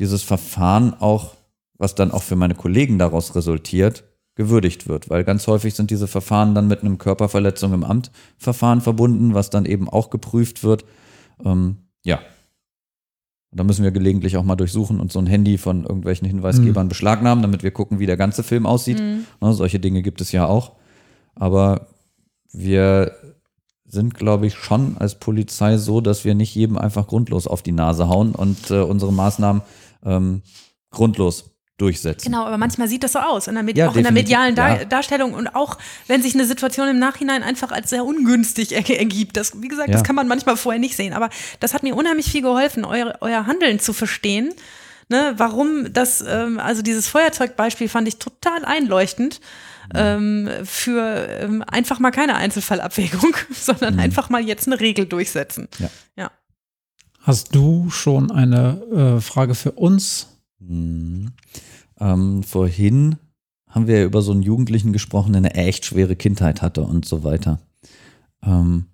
dieses Verfahren auch, was dann auch für meine Kollegen daraus resultiert, gewürdigt wird, weil ganz häufig sind diese Verfahren dann mit einem Körperverletzung im Amt Verfahren verbunden, was dann eben auch geprüft wird. Ähm, ja. Da müssen wir gelegentlich auch mal durchsuchen und so ein Handy von irgendwelchen Hinweisgebern mhm. beschlagnahmen, damit wir gucken, wie der ganze Film aussieht. Mhm. Na, solche Dinge gibt es ja auch. Aber wir sind, glaube ich, schon als Polizei so, dass wir nicht jedem einfach grundlos auf die Nase hauen und äh, unsere Maßnahmen ähm, grundlos durchsetzen. Genau, aber manchmal sieht das so aus, in der ja, auch in der medialen Dar ja. Darstellung und auch wenn sich eine Situation im Nachhinein einfach als sehr ungünstig er ergibt. Das, wie gesagt, ja. das kann man manchmal vorher nicht sehen, aber das hat mir unheimlich viel geholfen, euer, euer Handeln zu verstehen. Ne, warum das, ähm, also dieses Feuerzeugbeispiel fand ich total einleuchtend ähm, für ähm, einfach mal keine Einzelfallabwägung, [laughs] sondern mhm. einfach mal jetzt eine Regel durchsetzen. Ja. ja. Hast du schon eine äh, Frage für uns? Mhm. Ähm, vorhin haben wir ja über so einen Jugendlichen gesprochen, der eine echt schwere Kindheit hatte und so weiter. Ähm,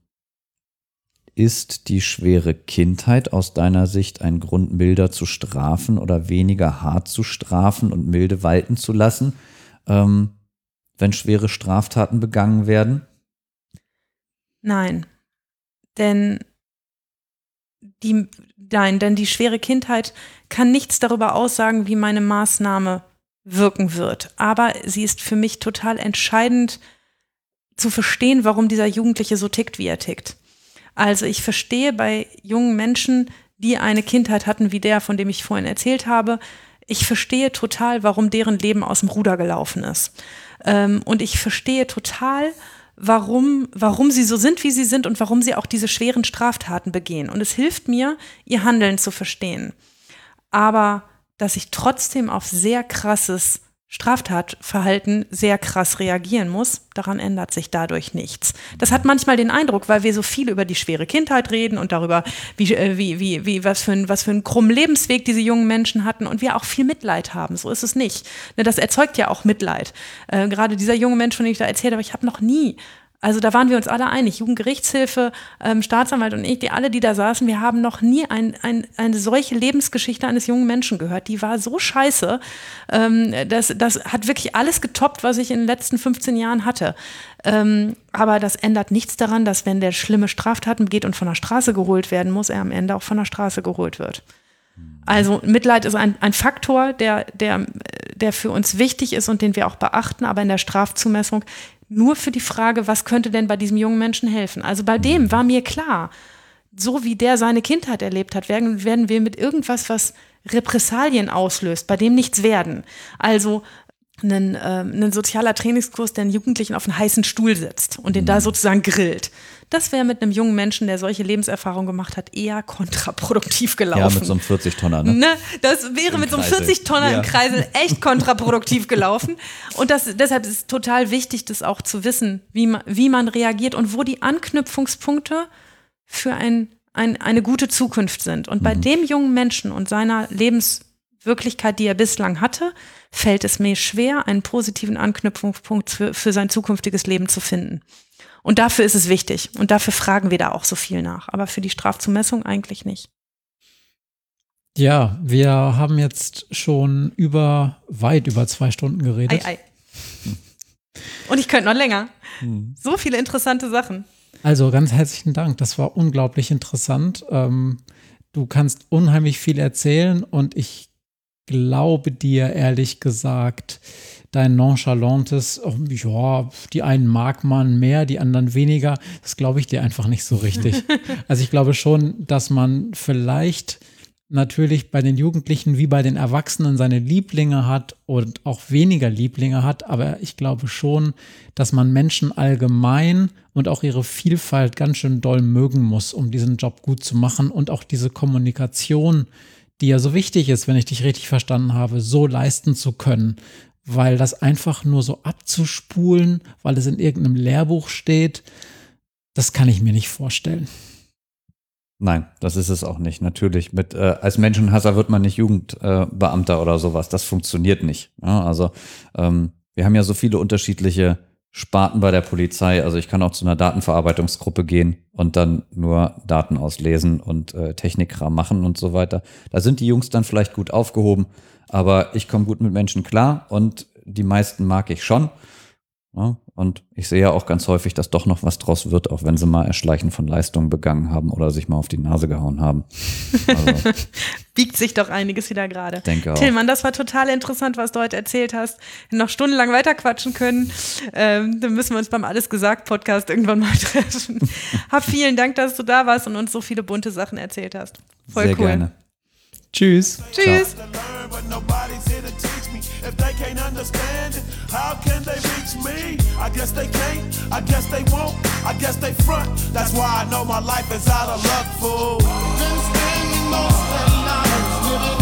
ist die schwere Kindheit aus deiner Sicht ein Grund, milder zu strafen oder weniger hart zu strafen und milde walten zu lassen? Ähm, wenn schwere Straftaten begangen werden? Nein. Denn die, nein, denn die schwere Kindheit kann nichts darüber aussagen, wie meine Maßnahme wirken wird. Aber sie ist für mich total entscheidend zu verstehen, warum dieser Jugendliche so tickt, wie er tickt. Also ich verstehe bei jungen Menschen, die eine Kindheit hatten wie der, von dem ich vorhin erzählt habe, ich verstehe total, warum deren Leben aus dem Ruder gelaufen ist. Ähm, und ich verstehe total, warum, warum sie so sind, wie sie sind und warum sie auch diese schweren Straftaten begehen. Und es hilft mir, ihr Handeln zu verstehen. Aber dass ich trotzdem auf sehr krasses Straftatverhalten sehr krass reagieren muss, daran ändert sich dadurch nichts. Das hat manchmal den Eindruck, weil wir so viel über die schwere Kindheit reden und darüber, wie, äh, wie, wie, wie, was für ein, was für einen krummen Lebensweg diese jungen Menschen hatten und wir auch viel Mitleid haben. So ist es nicht. Ne, das erzeugt ja auch Mitleid. Äh, gerade dieser junge Mensch, von dem ich da erzählt habe, ich habe noch nie also da waren wir uns alle einig, Jugendgerichtshilfe, ähm, Staatsanwalt und ich, die alle, die da saßen, wir haben noch nie ein, ein, eine solche Lebensgeschichte eines jungen Menschen gehört. Die war so scheiße. Ähm, das, das hat wirklich alles getoppt, was ich in den letzten 15 Jahren hatte. Ähm, aber das ändert nichts daran, dass wenn der schlimme Straftaten begeht und von der Straße geholt werden muss, er am Ende auch von der Straße geholt wird. Also Mitleid ist ein, ein Faktor, der, der, der für uns wichtig ist und den wir auch beachten, aber in der Strafzumessung nur für die Frage, was könnte denn bei diesem jungen Menschen helfen. Also bei dem war mir klar, so wie der seine Kindheit erlebt hat, werden, werden wir mit irgendwas, was Repressalien auslöst, bei dem nichts werden. Also ein, äh, ein sozialer Trainingskurs, der einen Jugendlichen auf einen heißen Stuhl setzt und den da mhm. sozusagen grillt. Das wäre mit einem jungen Menschen, der solche Lebenserfahrung gemacht hat, eher kontraproduktiv gelaufen. Ja, mit so einem 40-Tonner, ne? ne? Das wäre Im mit Kreisel. so einem 40-Tonner ja. im Kreisel [laughs] echt kontraproduktiv gelaufen. Und das, deshalb ist es total wichtig, das auch zu wissen, wie man, wie man reagiert und wo die Anknüpfungspunkte für ein, ein, eine gute Zukunft sind. Und bei mhm. dem jungen Menschen und seiner Lebenswirklichkeit, die er bislang hatte, fällt es mir schwer, einen positiven Anknüpfungspunkt für, für sein zukünftiges Leben zu finden. Und dafür ist es wichtig. Und dafür fragen wir da auch so viel nach. Aber für die Strafzumessung eigentlich nicht. Ja, wir haben jetzt schon über, weit über zwei Stunden geredet. Ei, ei. Und ich könnte noch länger. Hm. So viele interessante Sachen. Also ganz herzlichen Dank. Das war unglaublich interessant. Ähm, du kannst unheimlich viel erzählen und ich glaube dir ehrlich gesagt, dein nonchalantes, oh, ja, die einen mag man mehr, die anderen weniger, das glaube ich dir einfach nicht so richtig. [laughs] also ich glaube schon, dass man vielleicht natürlich bei den Jugendlichen wie bei den Erwachsenen seine Lieblinge hat und auch weniger Lieblinge hat, aber ich glaube schon, dass man Menschen allgemein und auch ihre Vielfalt ganz schön doll mögen muss, um diesen Job gut zu machen und auch diese Kommunikation, die ja so wichtig ist, wenn ich dich richtig verstanden habe, so leisten zu können weil das einfach nur so abzuspulen, weil es in irgendeinem Lehrbuch steht, das kann ich mir nicht vorstellen. Nein, das ist es auch nicht. Natürlich, mit äh, als Menschenhasser wird man nicht Jugendbeamter äh, oder sowas. Das funktioniert nicht. Ja, also ähm, wir haben ja so viele unterschiedliche Sparten bei der Polizei. Also ich kann auch zu einer Datenverarbeitungsgruppe gehen und dann nur Daten auslesen und äh, Technikkram machen und so weiter. Da sind die Jungs dann vielleicht gut aufgehoben, aber ich komme gut mit Menschen klar und die meisten mag ich schon. Ja, und ich sehe ja auch ganz häufig, dass doch noch was draus wird, auch wenn sie mal Erschleichen von Leistungen begangen haben oder sich mal auf die Nase gehauen haben. Also, [laughs] Biegt sich doch einiges wieder gerade. Denke auch. Tillmann, das war total interessant, was du heute erzählt hast. Noch stundenlang weiterquatschen können. Ähm, dann müssen wir uns beim Alles gesagt Podcast irgendwann mal [laughs] treffen. Hab vielen Dank, dass du da warst und uns so viele bunte Sachen erzählt hast. Voll Sehr cool. gerne. Tschüss. Tschüss. to how can they reach me? I guess they can't, I guess they won't, I guess they front. That's why I know my life is out of luck, fool. Been staying most of night.